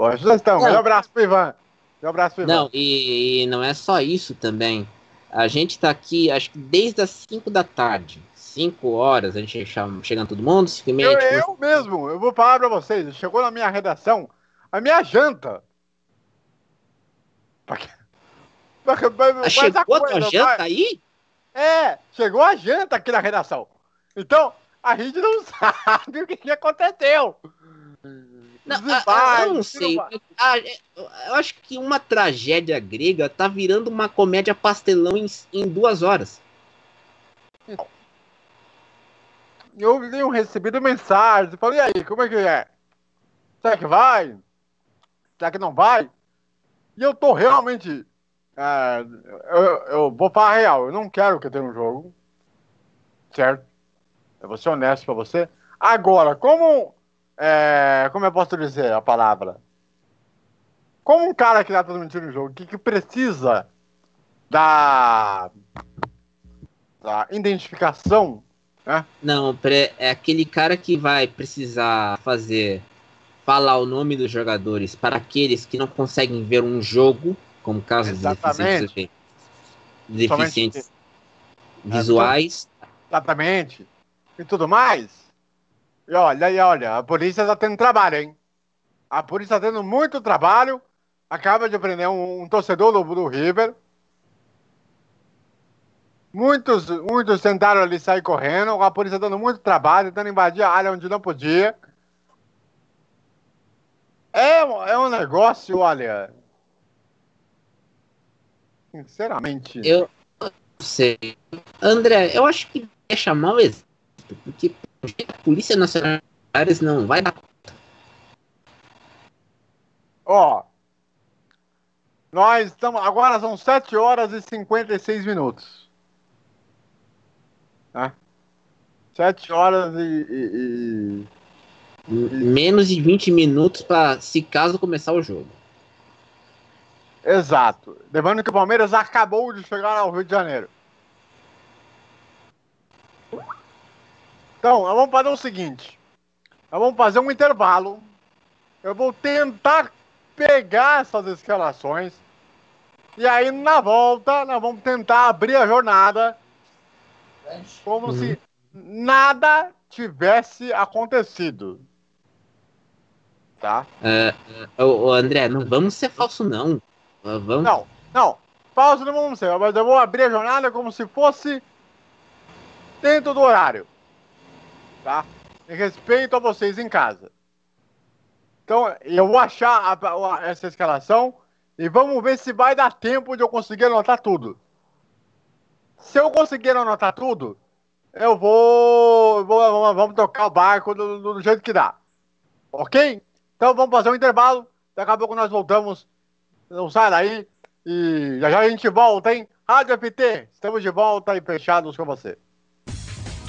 I: Boa sugestão.
E: Não.
I: Grande abraço pro Ivan. Grande abraço pro Ivan.
E: Não, e, e não é só isso também. A gente tá aqui, acho que desde as 5 da tarde. 5 horas, a gente chama, chegando todo mundo, 5 e meia.
I: Eu, eu mesmo, eu vou falar pra vocês. Chegou na minha redação a minha janta. Quê? Mas-
E: Ah,
I: mas
E: chegou a tua janta aí?
I: É, chegou a janta aqui na redação. Então, a gente não *laughs* sabe o que, que aconteceu.
E: Não,
I: detalhes,
E: eu não sei.
I: vai-
E: Ah, é, eu acho que uma tragédia grega tá virando uma comédia pastelão em, em duas horas.
I: Eu tenho recebido mensagens, falei, e aí, como é que é? Será que vai? Será que não vai? E eu tô realmente. é, eu, eu vou falar a real, eu não quero que tenha um jogo. Certo? Eu vou ser honesto pra você. Agora, como. É, como eu posso dizer a palavra? Como um cara que tá transmitindo um jogo que, que precisa da. da identificação né?
E: Não, é aquele cara que vai precisar fazer falar o nome dos jogadores para aqueles que não conseguem ver um jogo, como caso de deficientes, deficientes
I: Somente-
E: visuais.
I: Exatamente. E tudo mais. E olha, e olha, a polícia tá tendo trabalho, hein? A polícia tá tendo muito trabalho. Acaba de prender um, um torcedor do, do River. Muitos, muitos tentaram ali sair correndo. A polícia dando muito trabalho, tentando invadir a área onde não podia. É, é um negócio, olha. Sinceramente.
E: Eu não sei. André, eu acho que é chamar o exército, porque a Polícia Nacional não vai dar.
I: Ó. Nós estamos. Agora são 7 horas e 56 minutos. Tá? 7 horas e. e- e-
E: Menos de 20 minutos para se caso começar o jogo.
I: Exato. Lembrando que o Palmeiras acabou de chegar ao Rio de Janeiro. Então, vamos fazer o seguinte. Vamos fazer um intervalo. Eu vou tentar pegar essas escalações. E aí, na volta, nós vamos tentar abrir a jornada. Como se nada tivesse acontecido. Tá?
E: É, ô, ô, André, não vamos ser falso, não. Ah, Vamos...
I: Não, não. Falso não vamos ser, mas eu vou abrir a jornada como se fosse dentro do horário. Tá? Respeito a vocês em casa. Então, eu vou achar a- a- essa escalação e vamos ver se vai dar tempo de eu conseguir anotar tudo. Se eu conseguir anotar tudo, eu vou. vou- vamos, tocar o barco do, do jeito que dá. Ok? Então vamos fazer um intervalo. Daqui a pouco nós voltamos. Não sai daí. E já já a gente volta, hein? Rádio FT, estamos de volta e fechados com você.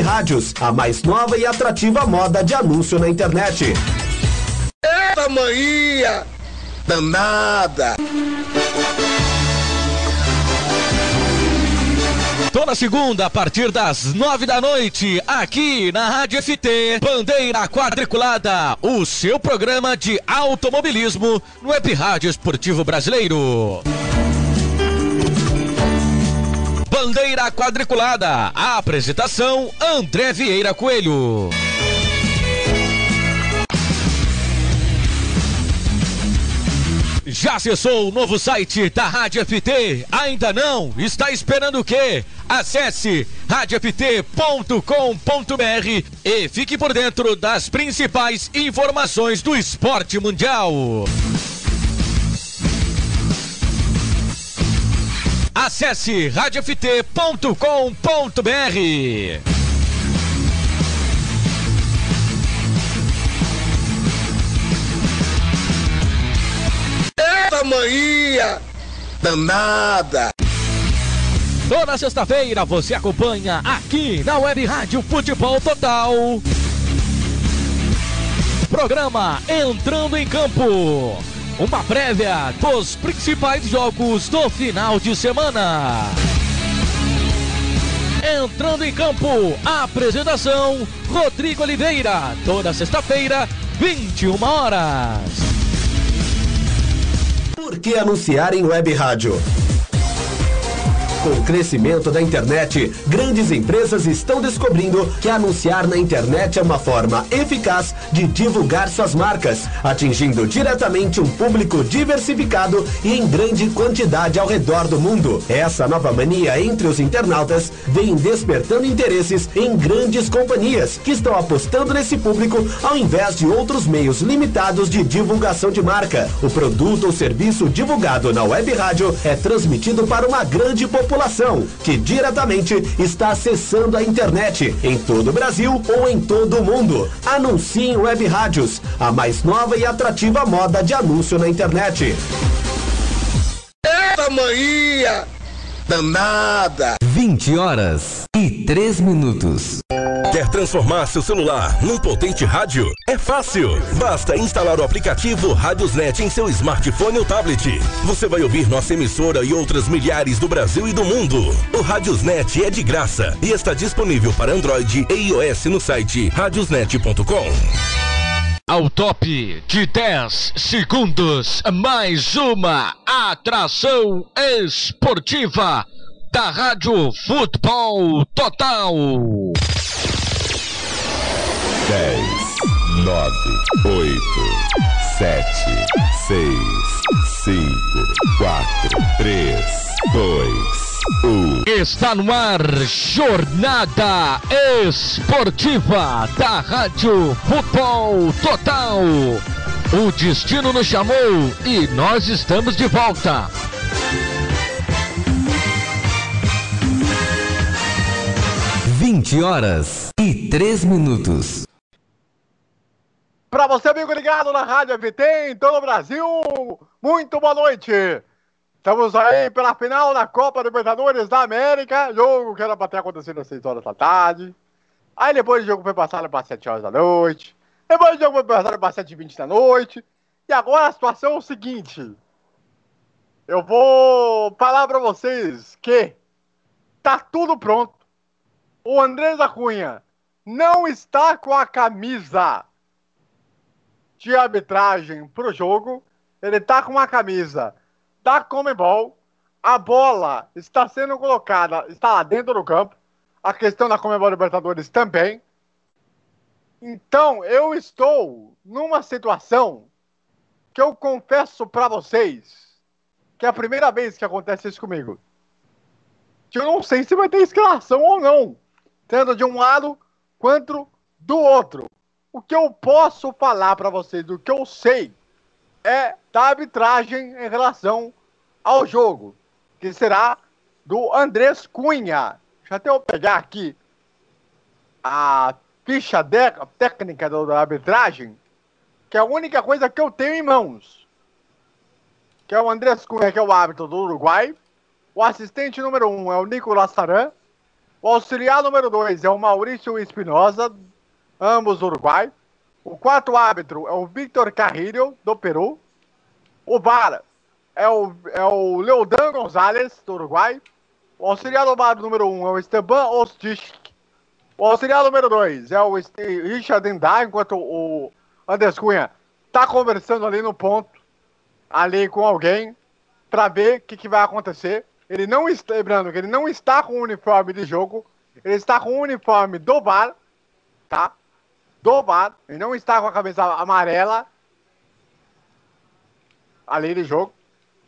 F: Rádios, a mais nova e atrativa moda de anúncio na internet.
C: Eita manhã! Danada!
A: Toda segunda, a partir das nove da noite, aqui na Rádio FT, Bandeira Quadriculada, o seu programa de automobilismo no Web Rádio Esportivo Brasileiro. Bandeira Quadriculada, a apresentação André Vieira Coelho. Já acessou o novo site da Rádio FT? Ainda não? Está esperando o quê? Acesse radioft.com.br e fique por dentro das principais informações do esporte mundial. Acesse radioft.com.br.
C: Eita manhã! Danada!
A: Toda sexta-feira você acompanha aqui na Web Rádio Futebol Total. Programa Entrando em Campo. Uma prévia dos principais jogos do final de semana. Entrando em campo, a apresentação Rodrigo Oliveira. Toda sexta-feira, 21 horas.
F: Por que anunciar em web rádio? Com o crescimento da internet, grandes empresas estão descobrindo que anunciar na internet é uma forma eficaz de divulgar suas marcas, atingindo diretamente um público diversificado e em grande quantidade ao redor do mundo. Essa nova mania entre os internautas vem despertando interesses em grandes companhias que estão apostando nesse público ao invés de outros meios limitados de divulgação de marca. O produto ou serviço divulgado na web rádio é transmitido para uma grande população que diretamente está acessando a internet em todo o Brasil ou em todo o mundo. Anuncie em web rádios, a mais nova e atrativa moda de anúncio na internet.
C: Eita manhã! Danada!
G: 20 horas e 3 minutos.
H: Quer transformar seu celular num potente rádio? É fácil. Basta instalar o aplicativo Radiosnet em seu smartphone ou tablet. Você vai ouvir nossa emissora e outras milhares do Brasil e do mundo. O Radiosnet é de graça e está disponível para Android e iOS no site radiosnet.com.
A: Ao top de 10 segundos, mais uma atração esportiva da Rádio Futebol Total.
B: 10, 9, 8, 7, 6, 5, 4, 3, 2, 1.
A: Está no ar Jornada Esportiva da Rádio Futebol Total. O destino nos chamou e nós estamos de volta.
G: Vinte horas e três minutos.
I: Para você, amigo ligado na Rádio FT em todo o Brasil, muito boa noite. Estamos aí pela final da Copa Libertadores da América, jogo que era para ter acontecido às 6 horas da tarde. Aí depois o jogo foi passado para 7 horas da noite. Depois o jogo foi passado para 7 h 20 da noite. E agora a situação é o seguinte. Eu vou falar para vocês que tá tudo pronto. O Andrés Acunha não está com a camisa de arbitragem pro jogo. Ele tá com uma camisa da Comebol. A bola está sendo colocada, está lá dentro do campo. A questão da Comebol Libertadores também. Então, eu estou numa situação que eu confesso para vocês que é a primeira vez que acontece isso comigo. Que eu não sei se vai ter escalação ou não, tanto de um lado quanto do outro. O que eu posso falar para vocês, o que eu sei, é da arbitragem em relação ao jogo, que será do Andrés Cunha. Deixa até eu pegar aqui a ficha técnica da arbitragem, que é a única coisa que eu tenho em mãos. Que é o Andrés Cunha, que é o árbitro do Uruguai. O assistente número um é o Nicolas Saran. O auxiliar número dois é o Maurício Espinosa, ambos Uruguai. O quarto árbitro é o Victor Carrillo, do Peru. O VAR é o, é o Leodan Gonzalez, do Uruguai. O auxiliar do VAR número um é o Esteban Ostich. O auxiliar número 2 é o Richard Endar, enquanto o Andrés Cunha tá conversando ali no ponto, ali com alguém, para ver o que, que vai acontecer. Ele não está, lembrando que ele não está com o uniforme de jogo, ele está com o uniforme do VAR, tá? Do VAR, ele não está com a cabeça amarela ali de jogo.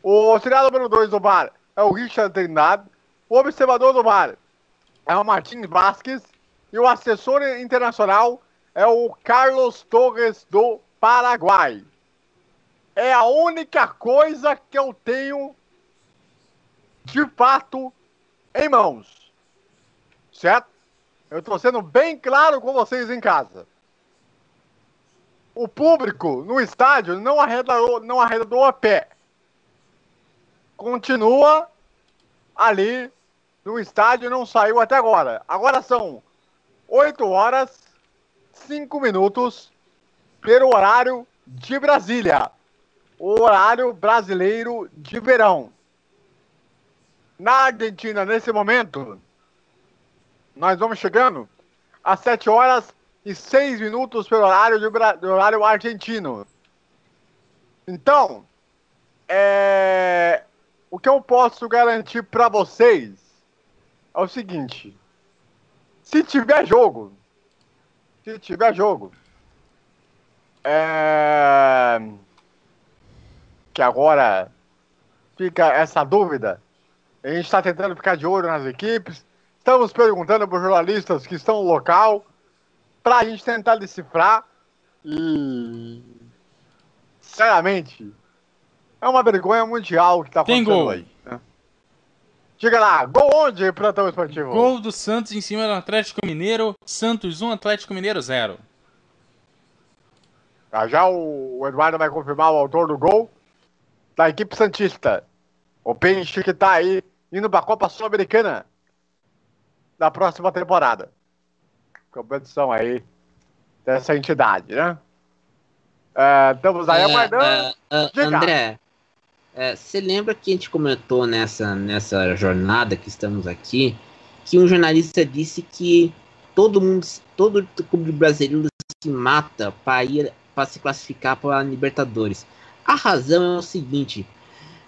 I: O auxiliar número 2 do VAR é o Richard Trindade. O observador do VAR é o Martins Vasquez. E o assessor internacional é o Carlos Torres do Paraguai. É a única coisa que eu tenho de fato em mãos. Certo? Eu estou sendo bem claro com vocês em casa. O público no estádio não arredou, não arredou a pé. Continua ali no estádio não saiu até agora. Agora são 8 horas, 5 minutos, pelo horário de Brasília. O horário brasileiro de verão. Na Argentina, nesse momento, nós vamos chegando às 7 horas e 6 minutos pelo horário, de, do horário argentino. Então, é, o que eu posso garantir para vocês é o seguinte: se tiver jogo, se tiver jogo, é... que agora fica essa dúvida, a gente está tentando ficar de olho nas equipes, estamos perguntando para os jornalistas que estão no local, para a gente tentar decifrar e, sinceramente, é uma vergonha mundial que está
D: Tem
I: acontecendo
D: gol.
I: aí. né? Diga lá, gol onde, plantão esportivo?
D: Gol do Santos em cima do Atlético Mineiro. Santos 1, Atlético Mineiro 0.
I: Já já o, Eduardo vai confirmar o autor do gol da equipe Santista. O Peixe que tá aí indo pra Copa Sul-Americana da próxima temporada. Competição aí dessa entidade, né? É, estamos aí aguardando.
E: é,
I: Diga.
E: André, você lembra que a gente comentou nessa, nessa jornada que estamos aqui que um jornalista disse que todo mundo, todo clube brasileiro se mata para ir para se classificar para a Libertadores. A razão é o seguinte: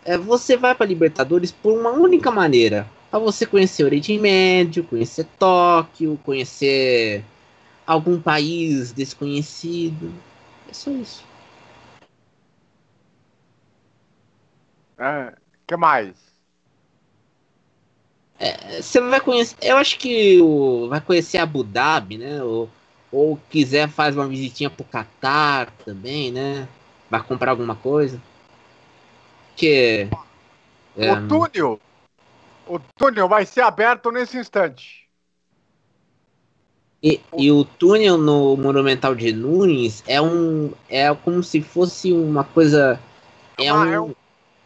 E: é, você vai para Libertadores por uma única maneira, para você conhecer o Oriente Médio, conhecer Tóquio, conhecer algum país desconhecido. É só isso.
I: É, que mais?
E: É, Você vai conhecer. Eu acho que o, vai conhecer Abu Dhabi, né? Ou, ou quiser faz uma visitinha pro Catar também, né? Vai comprar alguma coisa. Que. é,
I: O túnel. O túnel vai ser aberto nesse instante.
E: e, e o túnel no Monumental de Nunes é um. É como se fosse uma coisa. É,
I: uma-
E: um,
I: é um-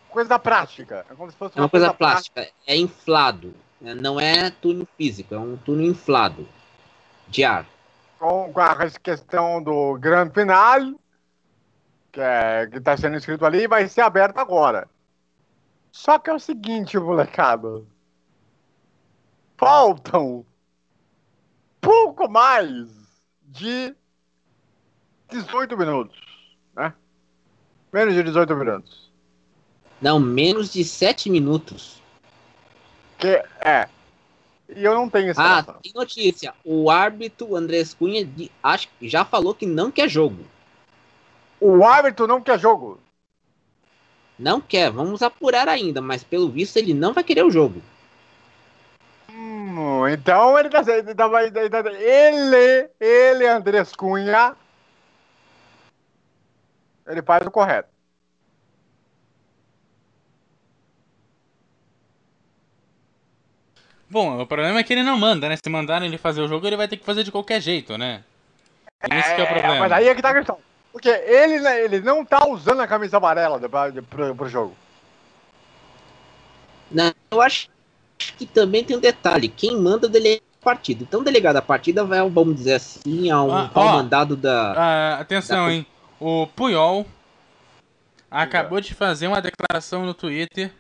I: Coisa prática. É como se fosse
E: é uma coisa plástica. É inflado. né? Não é túnel físico, é um túnel inflado. De ar.
I: com, com a questão do grande final, que é, está sendo escrito ali, vai ser aberto agora. Só que é o seguinte, molecada. faltam pouco mais de 18 minutos, né? Menos de 18 minutos.
E: Não, menos de 7 minutos.
I: Que é. E eu não tenho
E: Ah,
I: informação.
E: tem notícia. O árbitro Andrés Cunha de- acho, já falou que não quer jogo.
I: O árbitro não quer jogo.
E: Não quer, vamos apurar ainda, mas pelo visto ele não vai querer o jogo.
I: Hum, então ele tá ele, tá- ele, tá- ele, ele, Andrés Cunha, ele faz o correto.
D: Bom, o problema é que ele não manda, né? Se mandarem ele fazer o jogo, ele vai ter que fazer de qualquer jeito, né? Esse que é o problema.
I: Mas aí é que tá a questão. Porque ele, né, ele não tá usando a camisa amarela do, pro, pro jogo.
E: Não, eu acho que também tem um detalhe. Quem manda o delegado da partida. Então o delegado da partida vai, vamos dizer assim, ao,
D: Ah,
E: ao
D: ó.
E: mandado da...
D: Ah, atenção,
E: Da-
D: hein? O Puyol acabou de fazer uma declaração no Twitter.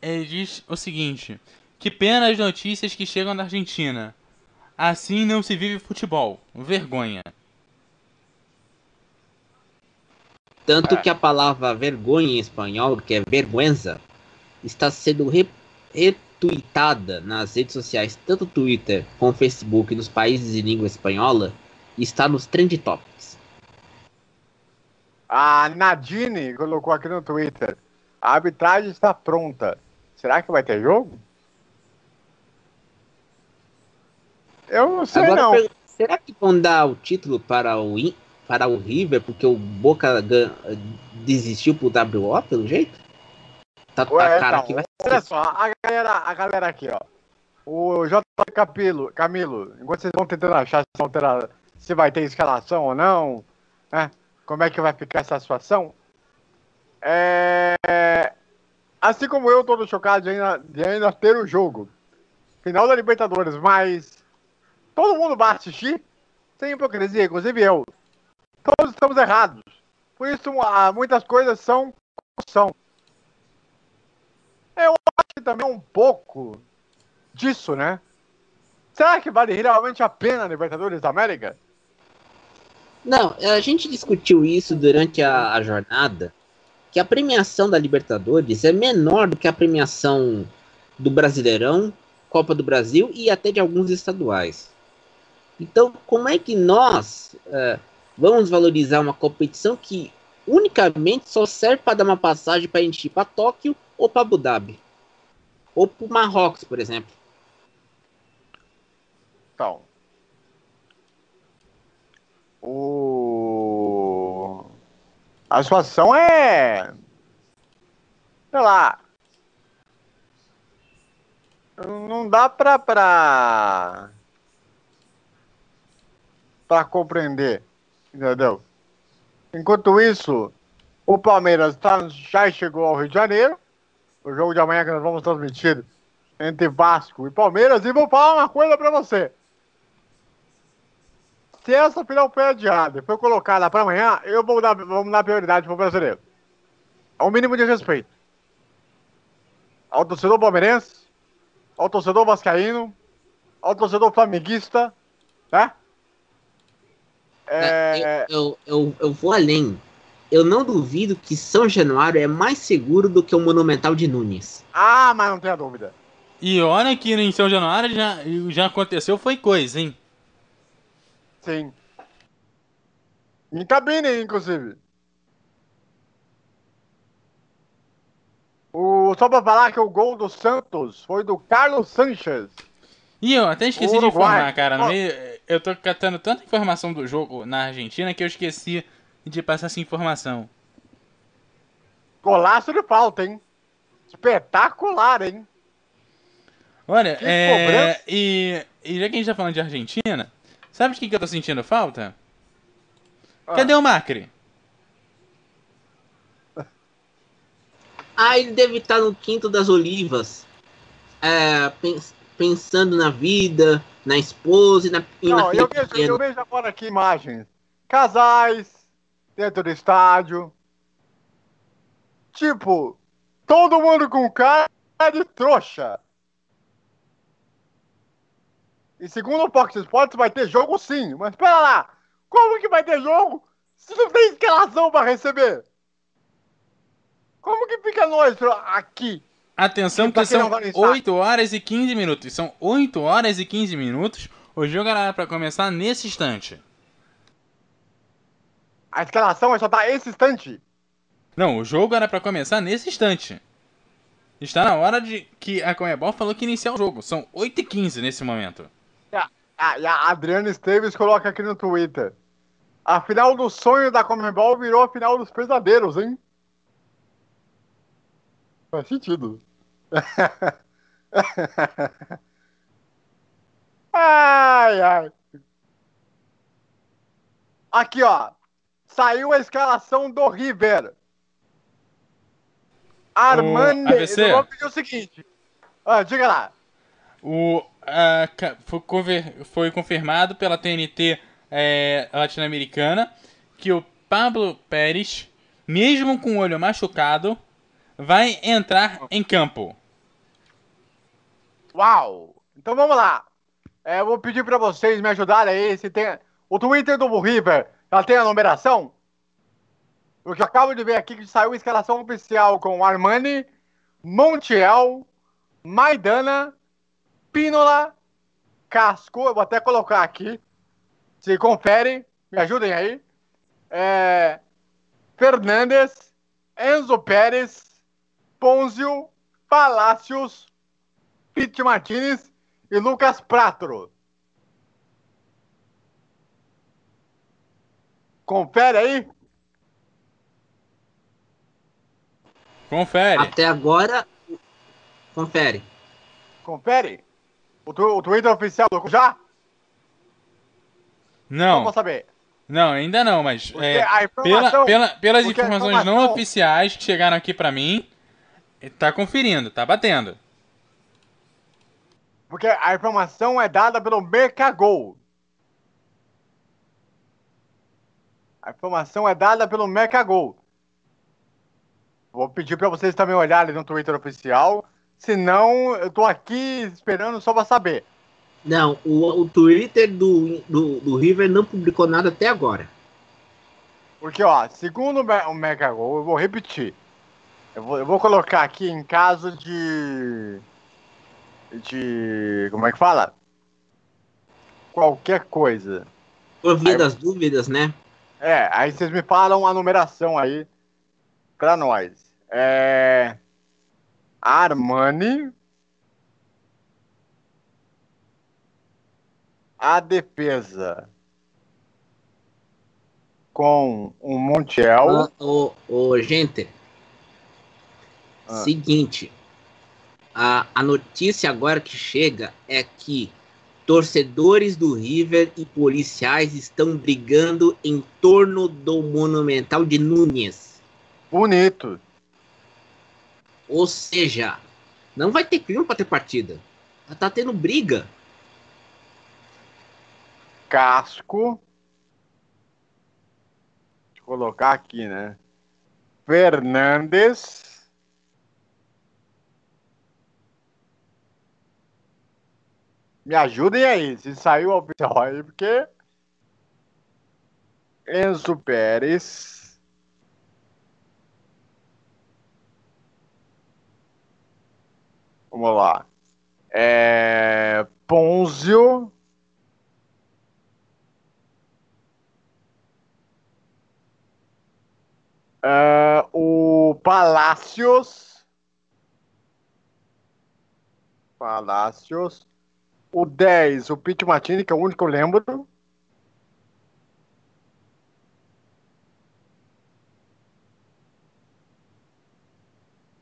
D: Ele diz o seguinte: Que pena as notícias que chegam da Argentina. Assim não se vive futebol. Vergonha.
E: Tanto que a palavra vergonha em espanhol, que é vergüenza, está sendo re- retweetada nas redes sociais, tanto Twitter como Facebook nos países de língua espanhola, e está nos trend topics.
I: A Nadine colocou aqui no Twitter. A arbitragem está pronta. Será que vai ter jogo? Eu não sei
E: Agora,
I: não.
E: será que vão dar o título para o, In- para o River, porque o Boca desistiu pro WO, pelo jeito? Tá, tá
I: Ué,
E: cara
I: então,
E: que vai
I: Olha só, a galera, a galera aqui, ó. O J. Capilo, Camilo, enquanto vocês vão tentando achar se, vão ter a- se vai ter escalação ou não, né? Como é que vai ficar essa situação? É... Assim como eu, todo chocado de ainda, de ainda ter o jogo. Final da Libertadores, mas todo mundo vai assistir sem hipocrisia, inclusive eu. Estamos errados. Por isso, muitas coisas são são. Eu acho que também um pouco disso, né? Será que vale realmente a pena a Libertadores da América?
E: Não, a gente discutiu isso durante a, a jornada, que a premiação da Libertadores é menor do que a premiação do Brasileirão, Copa do Brasil e até de alguns estaduais. Então, como é que nós eh, vamos valorizar uma competição que unicamente só serve para dar uma passagem para a gente ir para Tóquio ou para Abu Dhabi? Ou para Marrocos, por exemplo?
I: Então. O... A situação é. Sei lá. Não dá pra. pra... pra compreender. Entendeu? Enquanto isso, o Palmeiras tá, já chegou ao Rio de Janeiro. O jogo de amanhã que nós vamos transmitir entre Vasco e Palmeiras. E vou falar uma coisa pra você. Se essa final foi adiada e foi colocada para amanhã, eu vou dar, vamos dar prioridade pro brasileiro. Ao mínimo de respeito. Ao torcedor palmeirense, ao torcedor vascaíno, ao torcedor flamenguista, né? É,
E: Eu, eu, eu vou além. Eu não duvido que São Januário é mais seguro do que o Monumental de Nunes.
I: Ah, mas não tenha dúvida.
D: E olha que em São Januário já, já aconteceu, foi coisa, hein?
I: Sim. Em cabine, inclusive. O, só pra falar que o gol do Santos foi do Carlos Sanches.
D: E eu até esqueci de informar, cara. No meio, eu tô catando tanta informação do jogo na Argentina que eu esqueci de passar essa informação.
I: Golaço de falta, hein? Espetacular, hein?
D: Olha,
I: Que
D: é. E, e já que a gente tá falando de Argentina, sabe de que, que eu tô sentindo falta?
I: Ah.
D: Cadê o Macri?
E: Ah, ele deve estar no Quinto das Olivas. É, pens- pensando na vida, na esposa e na, e na
I: Não,
E: filha
I: eu vejo,
E: pequena.
I: eu vejo agora aqui imagens. Casais, dentro do estádio. Tipo, todo mundo com cara de trouxa. E segundo o Fox Sports, vai ter jogo sim. Mas espera lá. Como que vai ter jogo se não tem escalação para receber? Como que fica nós aqui?
D: Atenção,
I: Pra
D: que
I: quem não
D: são
I: vai no estádio.
D: 8 horas e 15 minutos. São 8 horas e 15 minutos. O jogo era pra começar nesse instante.
I: A escalação é só tá esse instante.
D: Não, o jogo era pra começar nesse instante. Está na hora de que a Comebol falou que iniciar o jogo. São 8 e 15 nesse momento.
I: E a Adriana Esteves coloca aqui no Twitter. A final do sonho da Comembol virou a final dos pesadelos, hein? Faz sentido. *laughs* ai, ai. Aqui, ó. Saiu a escalação do River. Armani. Eu vou pedir o seguinte. Ah, diga lá.
D: O, a foi confirmado pela TNT é, latino-americana que o Pablo Pérez, mesmo com o olho machucado, vai entrar em campo.
I: Uau! Então vamos lá. É, eu vou pedir pra vocês me ajudarem aí. Se tem... O Twitter do River já tem a numeração? Eu já acabo de ver aqui que saiu a escalação oficial com Armani, Montiel, Maidana, Pínola, Casco. Eu vou até colocar aqui. Se confere, me ajudem aí. É, Fernandes, Enzo Pérez, Ponzio, Palácios, Pete Martinez e Lucas Pratro. Confere aí.
D: Confere.
E: Até agora, confere.
I: Confere. O, tu- o Twitter oficial colocou já?
D: Não,
I: Vamos saber.
D: não, ainda não, mas é,
I: a
D: pela,
I: informação-
D: pela- pelas informações não
I: informação-
D: oficiais que chegaram aqui pra mim, tá conferindo, tá batendo.
I: Porque a informação é dada pelo Mercagol. A informação é dada pelo Mercagol. Vou pedir para vocês também olharem no Twitter oficial. Senão, eu tô aqui esperando só para saber.
E: Não, o, o Twitter do, do, do River não publicou nada até agora.
I: Porque, ó, segundo o Me- o Mercagol, eu vou repetir. Eu vou, eu vou colocar aqui em caso de. De. Como é que fala? Qualquer coisa.
E: Por via
I: Aí-
E: das dúvidas, né?
I: É, aí vocês me falam a numeração aí pra nós. É. Armani. A defesa. Com o Montiel.
E: Ô, ô, ô, gente,
I: Ah.
E: seguinte. A, a notícia agora que chega é que torcedores do River e policiais estão brigando em torno do Monumental de Núñez.
I: Bonito.
E: Ou seja, não vai ter clima para ter partida. Já tá tendo briga.
I: Casco. Deixa eu colocar aqui, né? Fernandes. Me ajudem aí, se saiu o oficial aí, porque. Enzo Pérez. Vamos lá. É... Ponzio. É, o Palácios. Palácios. O 10, o Pete Martini, que é o único que eu lembro.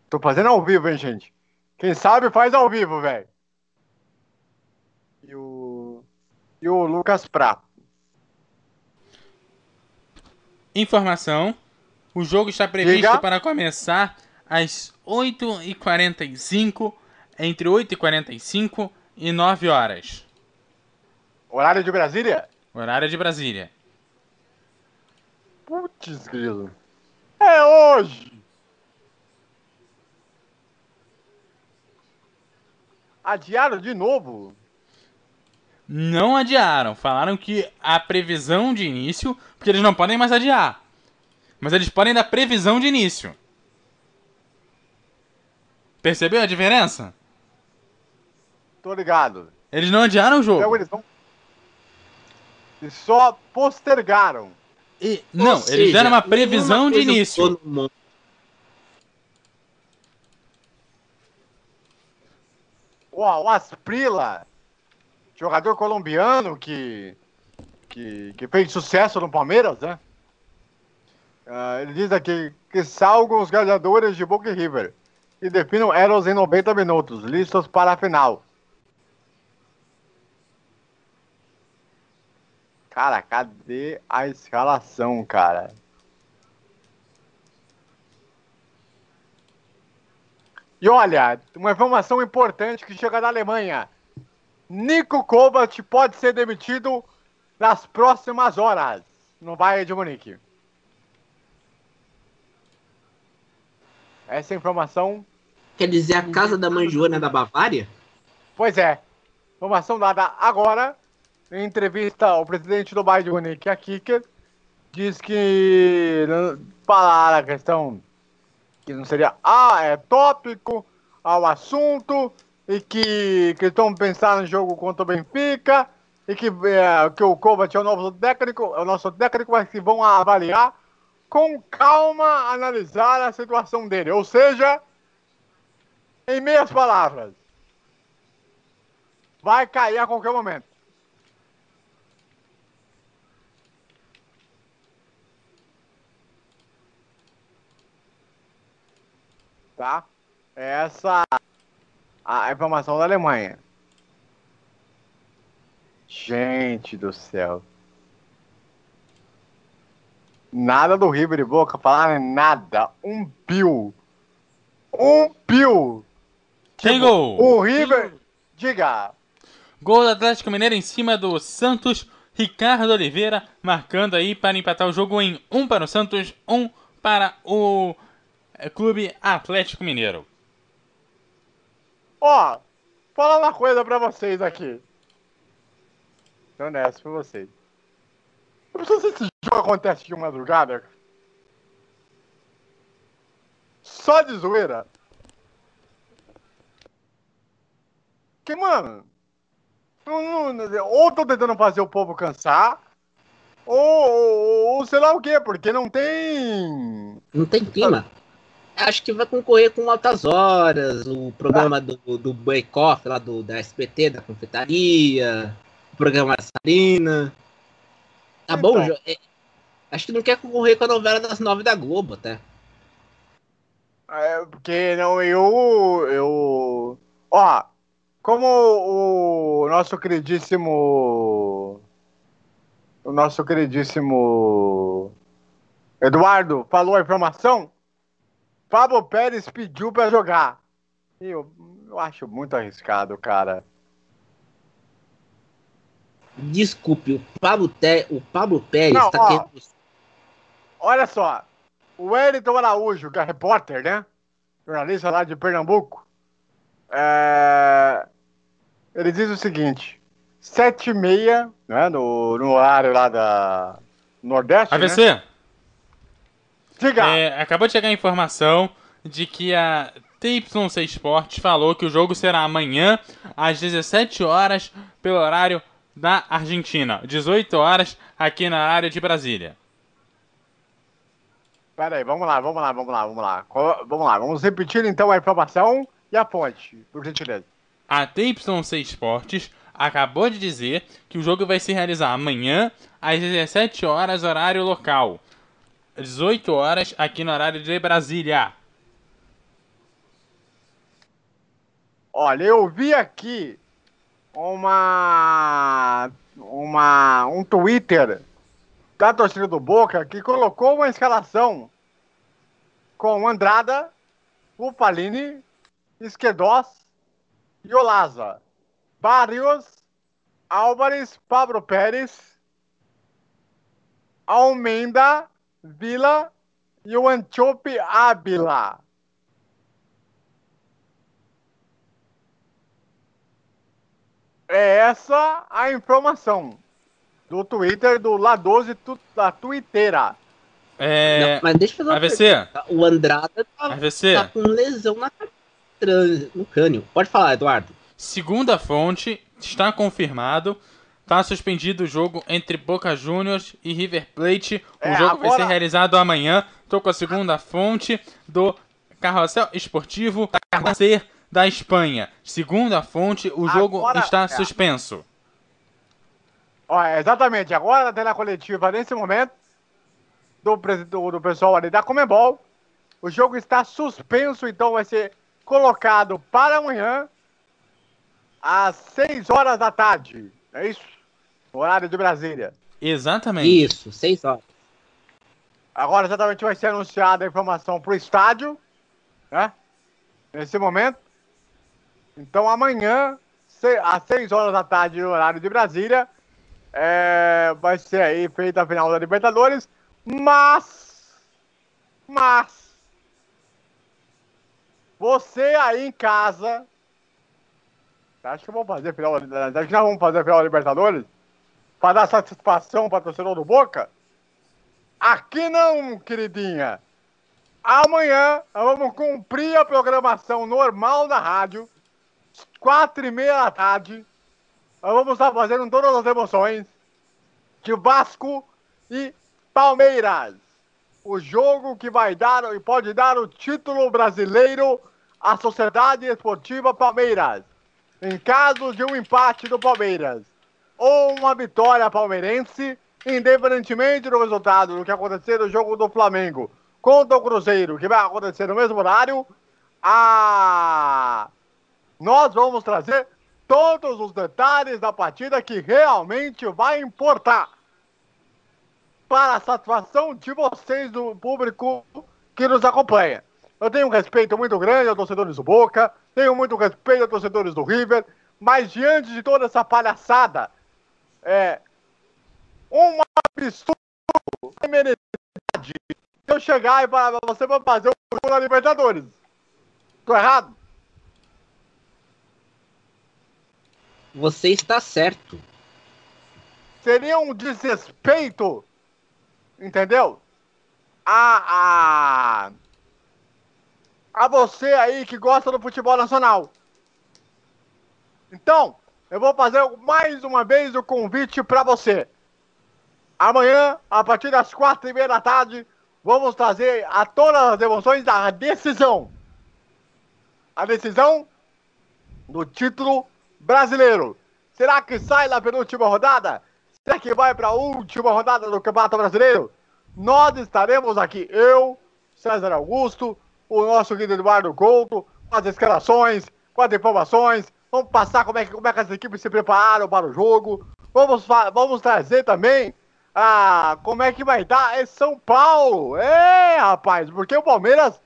I: Tô fazendo ao vivo, hein, gente? Quem sabe faz ao vivo, velho. E o. E o Lucas Prato.
D: Informação: o jogo está previsto
I: Diga.
D: para começar às 8h45, entre 8h45 e 9 horas.
I: Horário de Brasília?
D: Horário de Brasília.
I: Putz, grilo. É hoje! Adiaram de novo?
D: Não adiaram. Falaram que a previsão de início, porque eles não podem mais adiar. Mas eles podem dar previsão de início. Percebeu a diferença?
I: Tô ligado.
D: Eles não adiaram o jogo.
I: Então eles vão. Eles só postergaram.
D: E, não,
E: Ou
D: eles deram uma
E: seja,
D: previsão de início.
I: Ó, o Asprila, jogador colombiano que, que, que fez sucesso no Palmeiras, né? Ah, ele diz aqui que salgam os gladiadores de Boca e River e definam Eros em 90 minutos, listos para a final. Cara, cadê a escalação, cara? E olha, uma informação importante que chega da Alemanha. Nico Kovac pode ser demitido nas próximas horas no Bayern de Munique. Essa é informação,
E: Quer dizer, a casa da mãe Joana é da Bavária?
I: pois é, informação dada agora em entrevista ao presidente do Bayern de Munique, a Kicker, diz que falaram a questão que não seria ah, é tópico ao assunto e que que estão pensando no jogo contra o Benfica e que, é, que o Kovac é o novo técnico, é o nosso técnico, mas que vão avaliar com calma, analisar a situação dele. Ou seja, em meias palavras, vai cair a qualquer momento. Tá? Essa a informação da Alemanha. Gente do céu. Nada do River e Boca, falaram nada. Um pio. Um pio.
D: Tem
I: Tipo,
D: gol.
I: O River. Diga.
D: Gol do Atlético Mineiro em cima do Santos. Ricardo Oliveira marcando aí para empatar o jogo em 1 para o Santos, 1 para o Clube Atlético Mineiro.
I: Ó, falar uma coisa pra vocês aqui. Tô honesto pra vocês. Eu não sei se esse jogo acontece de madrugada. Só de zoeira. Que, mano. não- não- ou tô tentando fazer o povo cansar. Ou, ou, ou sei lá o quê, porque não tem.
E: Não tem clima. Acho que vai concorrer com Altas Horas, o programa do, do Bake Off lá do, da SPT, da confeitaria, o programa da Sarina. Tá bom,
I: Então.
E: Jo- é, acho que não quer concorrer com a novela das nove da Globo, até.
I: É, porque não, eu. Eu. Ó, como o nosso queridíssimo. O nosso queridíssimo. Eduardo falou a informação. Pablo Pérez pediu pra jogar. Eu, eu acho muito arriscado, cara.
E: Desculpe, o Pablo, Te, o Pablo Pérez
I: Não,
E: tá
I: ó.
E: querendo.
I: Olha só. O Wellington Araújo, que é repórter, né? Jornalista lá de Pernambuco. é, Ele diz o seguinte: sete e meia, né? No, no horário lá da Nordeste. Né? Diga!
D: é, acabou de chegar a informação de que a TYC Sports falou que o jogo será amanhã às 17 horas pelo horário da Argentina, 18 horas aqui na área de Brasília.
I: Pera aí, vamos lá, vamos lá, vamos lá, vamos lá. Vamos lá, vamos repetir então a informação e a fonte, por gentileza.
D: A TYC Esportes acabou de dizer que o jogo vai se realizar amanhã às 17 horas horário local, 18 horas aqui no horário de Brasília.
I: Olha, eu vi aqui uma, uma um Twitter da torcida do Boca que colocou uma escalação com Andrada, Ufalini, Esquerdós e Olaza. Barrios, Álvares, Pablo Pérez, Almenda, Vila e o Anchope Ávila. é essa a informação do Twitter do La 12 tu, da Twittera.
D: É.
E: Não, mas deixa eu fazer uma
D: AVC.
E: pergunta. O Andrada tá,
D: AVC.
E: tá com lesão na no crânio. Pode falar, Eduardo.
D: Segunda fonte, está confirmado. Tá suspendido o jogo entre Boca Juniors e River Plate. O
I: É,
D: jogo vai
I: agora-
D: ser realizado amanhã. Tô com a segunda fonte do Carrossel Esportivo Carrocer da Espanha. Segunda fonte, o jogo
I: Agora-
D: está
I: é.
D: suspenso.
I: Ó, é, exatamente, agora na coletiva, nesse momento, do, do, do pessoal ali da Comebol, o jogo está suspenso, então vai ser colocado para amanhã, às 6 horas da tarde. É isso? Horário de Brasília.
D: Exatamente.
E: Isso, seis horas.
I: Agora exatamente vai ser anunciada a informação para o estádio, né? Nesse momento. Então amanhã, às 6 horas da tarde, no horário de Brasília, é, vai ser aí feita a final da Libertadores. Mas, mas, você aí em casa, acha que vamos fazer a final, da- acha que nós vamos fazer a final da Libertadores? Para dar satisfação para torcedor do Boca? Aqui não, queridinha. Amanhã vamos cumprir a programação normal da rádio. Quatro e meia da tarde. Vamos estar fazendo todas as emoções de Vasco e Palmeiras. O jogo que vai dar e pode dar o título brasileiro à Sociedade Esportiva Palmeiras. Em caso de um empate do Palmeiras ou uma vitória palmeirense, independentemente do resultado do que acontecer no jogo do Flamengo contra o Cruzeiro, que vai acontecer no mesmo horário, a... nós vamos trazer todos os detalhes da partida que realmente vai importar para a satisfação de vocês, do público que nos acompanha. Eu tenho um respeito muito grande aos torcedores do Boca, tenho muito respeito aos torcedores do River, mas diante de toda essa palhaçada, é um absurdo, eu chegar e falar pra você vai fazer o jogo na Libertadores. Tô errado?
E: Você está certo.
I: Seria um desrespeito, entendeu? A, a, a você aí que gosta do futebol nacional. Então, eu vou fazer mais uma vez o convite para você. Amanhã, a partir das quatro e meia da tarde, vamos trazer a todas as emoções da decisão. A decisão do título brasileiro. Será que sai na penúltima rodada? Será que vai para a última rodada do Campeonato Brasileiro? Nós estaremos aqui, eu, César Augusto, o nosso querido Eduardo Couto, com as escalações, com as informações. Vamos passar como é que, como é que as equipes se prepararam para o jogo. Vamos, vamos trazer também ah, como é que vai dar em São Paulo. É, rapaz, porque o Palmeiras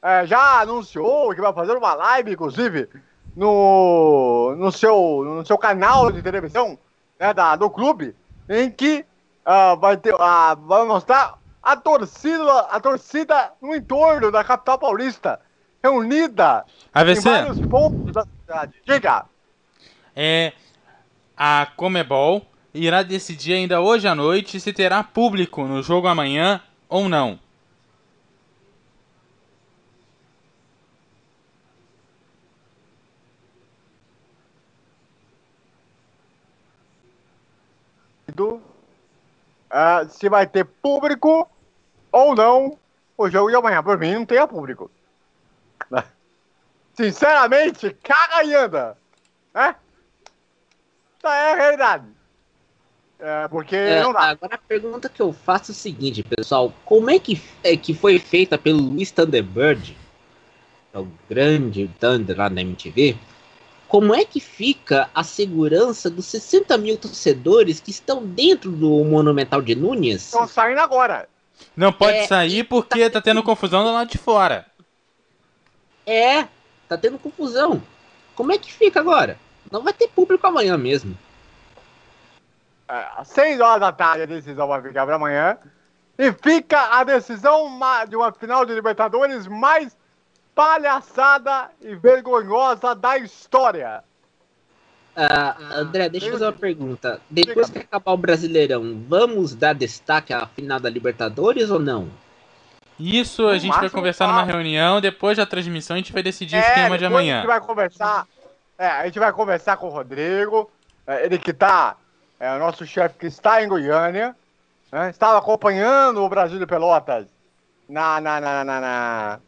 I: é, já anunciou que vai fazer uma live, inclusive, no, no, seu, no seu canal de televisão né, da, do clube, em que ah, vai, ter, ah, vai mostrar a torcida, a torcida no entorno da capital paulista, reunida
D: AVC.
I: em vários pontos da cidade. Diga!
D: É a Comebol irá decidir ainda hoje à noite se terá público no jogo amanhã ou não.
I: ah, se vai ter público ou não o jogo de amanhã. Por mim, não tenha público. Sinceramente, caga e anda. Né? Essa é a realidade. É, porque
E: É,
I: não dá.
E: agora a pergunta que eu faço é o seguinte, pessoal. Como é que, é que foi feita pelo Luiz Thunderbird, é o grande Thunder lá na MTV? Como é que fica a segurança dos 60 mil torcedores que estão dentro do Monumental de Núñez?
I: Estão saindo agora.
D: Não pode
E: É,
D: sair porque tá tendo confusão do lado de fora.
E: É, tá tendo confusão. Como é que fica agora? Não vai ter público amanhã mesmo.
I: É, às 6 horas da tarde a decisão vai ficar para amanhã. E fica a decisão de uma final de Libertadores mais palhaçada e vergonhosa da história.
E: Ah, André, deixa eu fazer uma pergunta. Depois que acabar o Brasileirão, vamos dar destaque à final da Libertadores ou não?
D: Isso a
I: No
D: gente vai conversar numa
I: tá.
D: reunião, depois da transmissão a gente vai decidir o
I: É,
D: esquema de
I: depois A
D: amanhã.
I: gente vai conversar. É, a gente vai conversar com o Rodrigo, é, ele que tá, é o nosso chefe que está em Goiânia, né, estava acompanhando o Brasil de Pelotas na na na na, na,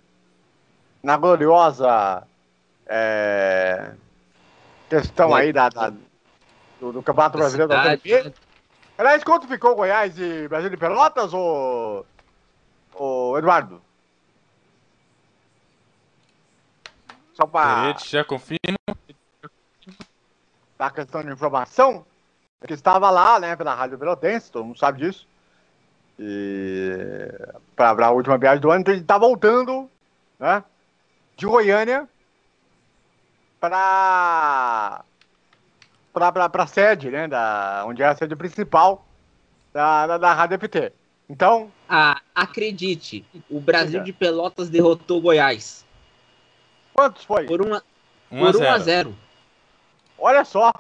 I: na gloriosa é, questão aí da, da- do, do Campeonato Brasileiro da B.
E: Cidade,
I: Aliás, quanto ficou Goiás e Brasil de Pelotas, ô, ô Eduardo? Só
D: Perete, já confirma.
I: a questão de informação, é que estava lá, né, pela Rádio Pelotense, todo mundo sabe disso. E para a última viagem do ano, então a gente tá voltando, né, de Goiânia para para para sede, né, da onde é a sede principal da, da, da Rádio FT. Então,
E: Ah, acredite, o Brasil de Pelotas derrotou Goiás
I: quantos foi?
E: por 1
D: 1 a
E: por 1 a
D: 0.
E: 0.
I: Olha só.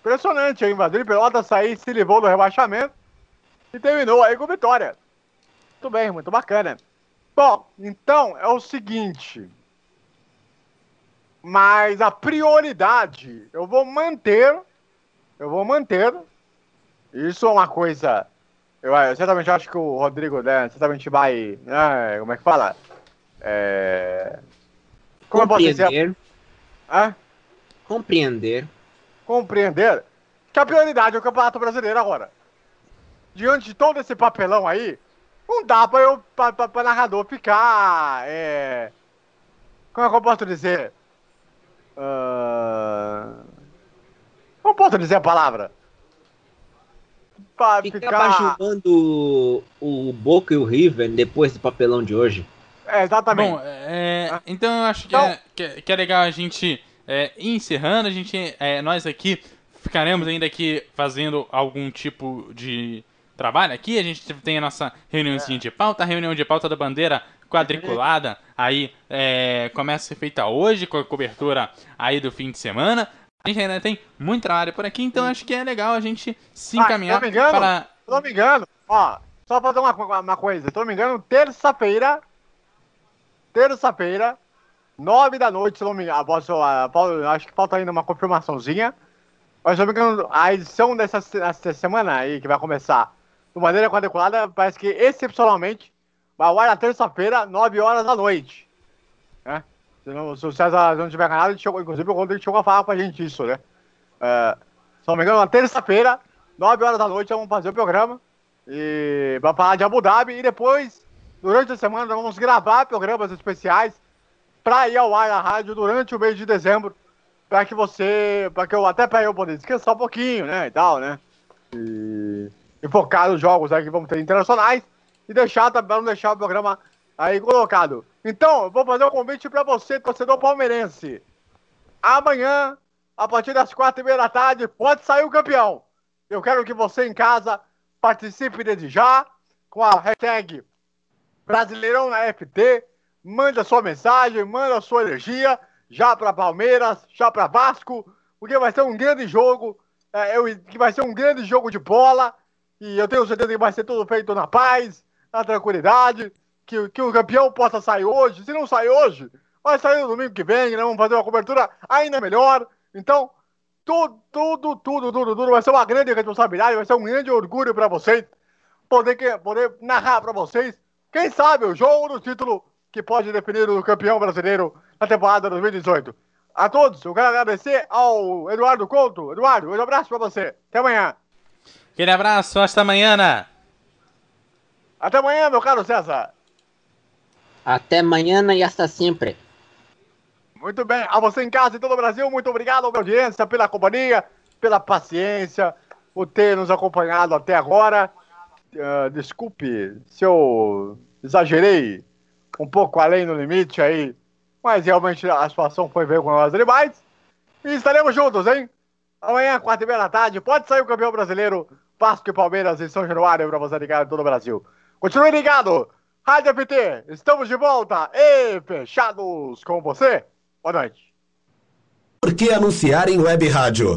I: Impressionante, hein? Brasil de Pelotas sair, se livrou do rebaixamento e terminou aí com vitória. Muito bem, muito bacana. Bom, então é o seguinte. Mas a prioridade eu vou manter. Eu vou manter. Isso é uma coisa. Eu, eu certamente acho que o Rodrigo, né? Certamente vai. Né, como é que fala? É. Como eu posso dizer?
E: Compreender,
I: Hã?
E: compreender.
I: compreender que a prioridade é o Campeonato Brasileiro agora. Diante de todo esse papelão aí, não dá pra eu, pra, pra, pra narrador ficar, é... Como é que eu posso dizer? Ah, Não posso dizer a palavra. Pra
E: Fica
I: ficar...
E: bajulando o Boca e o River depois do papelão de hoje.
I: É, exatamente.
D: Bom, é, então eu acho que,
I: Então-
D: é, que, é- que é legal a gente é, ir encerrando. A gente, é, nós aqui ficaremos ainda aqui fazendo algum tipo de trabalho aqui. A gente tem a nossa reuniãozinha de pauta, a reunião de pauta da bandeira quadriculada. Aí é, começa a ser feita hoje com a cobertura aí do fim de semana. A gente ainda tem muito trabalho por aqui, então acho que é legal a gente se
I: Ah,
D: encaminhar
I: se não me engano,
D: para.
I: Se não me engano, ó, só pra dar uma, uma, coisa, se não me engano, terça-feira, terça-feira, nove da noite, se não me engano, posso, ah, Paulo, acho que falta ainda uma confirmaçãozinha, mas se não me engano, a edição dessa, se- dessa semana aí, que vai começar de maneira quadriculada, parece que excepcionalmente vai ao ar na terça-feira, nove horas da noite, né? Se, não, se o César não tiver ganhado, inclusive o Rodrigo chegou a falar com a gente isso, né? É, se não me engano, na terça-feira, 9 horas da noite, vamos fazer o programa. E vai falar de Abu Dhabi. E depois, durante a semana, vamos gravar programas especiais para ir ao ar na rádio durante o mês de dezembro. Para que você. Para que eu até para eu poder descansar um pouquinho, né? E tal, né? E, e focar nos jogos aí que vamos ter internacionais. E deixar também não deixar o programa aí colocado. Então, eu vou fazer um convite para você, torcedor palmeirense. Amanhã, a partir das quatro e meia da tarde, pode sair o campeão. Eu quero que você em casa participe desde já com a hashtag Brasileirão na FT. Manda sua mensagem, manda sua energia já para Palmeiras, já para Vasco, porque vai ser um grande jogo, é, eu, que vai ser um grande jogo de bola. E eu tenho certeza que vai ser tudo feito na paz, na tranquilidade, que, que o campeão possa sair hoje. Se não sair hoje, vai sair no domingo que vem, né? Vamos fazer uma cobertura ainda melhor. Então, tudo, tudo, tudo, tudo, tudo vai ser uma grande responsabilidade, vai ser um grande orgulho para vocês poder, poder narrar para vocês, quem sabe, o jogo do título que pode definir o campeão brasileiro na temporada 2018. A todos, eu quero agradecer ao Eduardo Couto. Eduardo, um abraço para você. Até amanhã.
D: Aquele abraço, hasta amanhã.
I: Até amanhã, meu caro César.
E: Até amanhã e hasta sempre.
I: Muito bem. A você em casa e todo o Brasil, muito obrigado pela audiência, pela companhia, pela paciência, por ter nos acompanhado até agora. Ah, desculpe se eu exagerei um pouco além do limite aí, mas realmente a situação foi vergonhosa demais. E estaremos juntos, hein? Amanhã, quarta e meia da tarde, pode sair o campeão brasileiro, Vasco e Palmeiras em São Januário para você ligar em todo o Brasil. Continue ligado! Rádio FT, estamos de volta e fechados com você. Boa noite.
F: Por que anunciar em web rádio?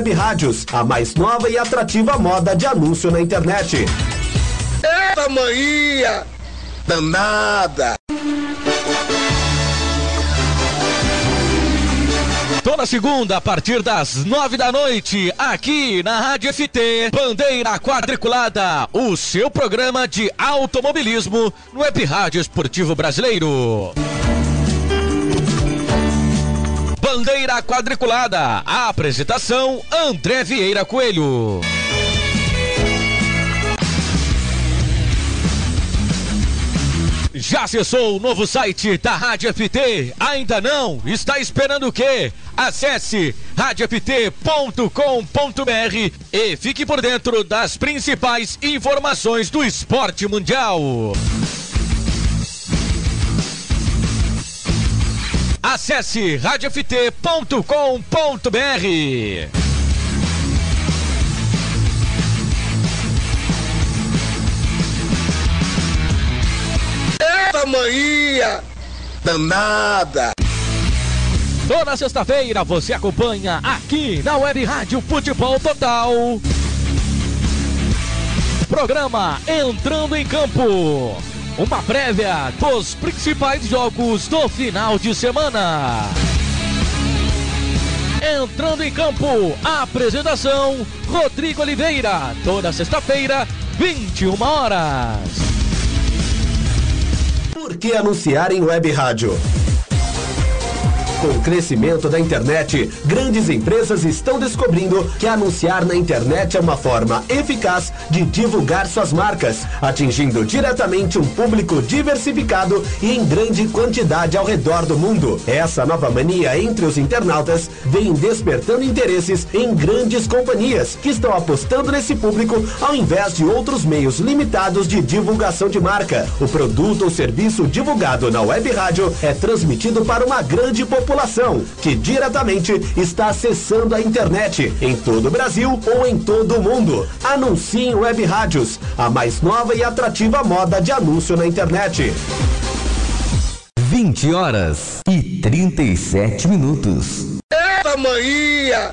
F: Web Rádios, a mais nova e atrativa moda de anúncio na internet.
C: Eita manhã! Danada!
A: Toda segunda, a partir das nove da noite, aqui na Rádio FT, Bandeira Quadriculada, o seu programa de automobilismo no Web Rádio Esportivo Brasileiro. Bandeira quadriculada. A apresentação: André Vieira Coelho. Já acessou o novo site da Rádio FT? Ainda não? Está esperando o quê? Acesse radioft.com.br e fique por dentro das principais informações do esporte mundial. Acesse radioft.com.br.
C: Eita manhã! Danada!
A: Toda sexta-feira você acompanha aqui na Web Rádio Futebol Total. Programa Entrando em Campo uma prévia dos principais jogos do final de semana. Entrando em campo, a apresentação Rodrigo Oliveira, toda sexta-feira, 21 horas.
F: Por que anunciar em web rádio? Com o crescimento da internet, grandes empresas estão descobrindo que anunciar na internet é uma forma eficaz de divulgar suas marcas, atingindo diretamente um público diversificado e em grande quantidade ao redor do mundo. Essa nova mania entre os internautas vem despertando interesses em grandes companhias que estão apostando nesse público ao invés de outros meios limitados de divulgação de marca. O produto ou serviço divulgado na web rádio é transmitido para uma grande população população que diretamente está acessando a internet em todo o Brasil ou em todo o mundo. Anuncie em web rádios, a mais nova e atrativa moda de anúncio na internet.
G: 20 horas e 37 minutos.
C: Eita manhã!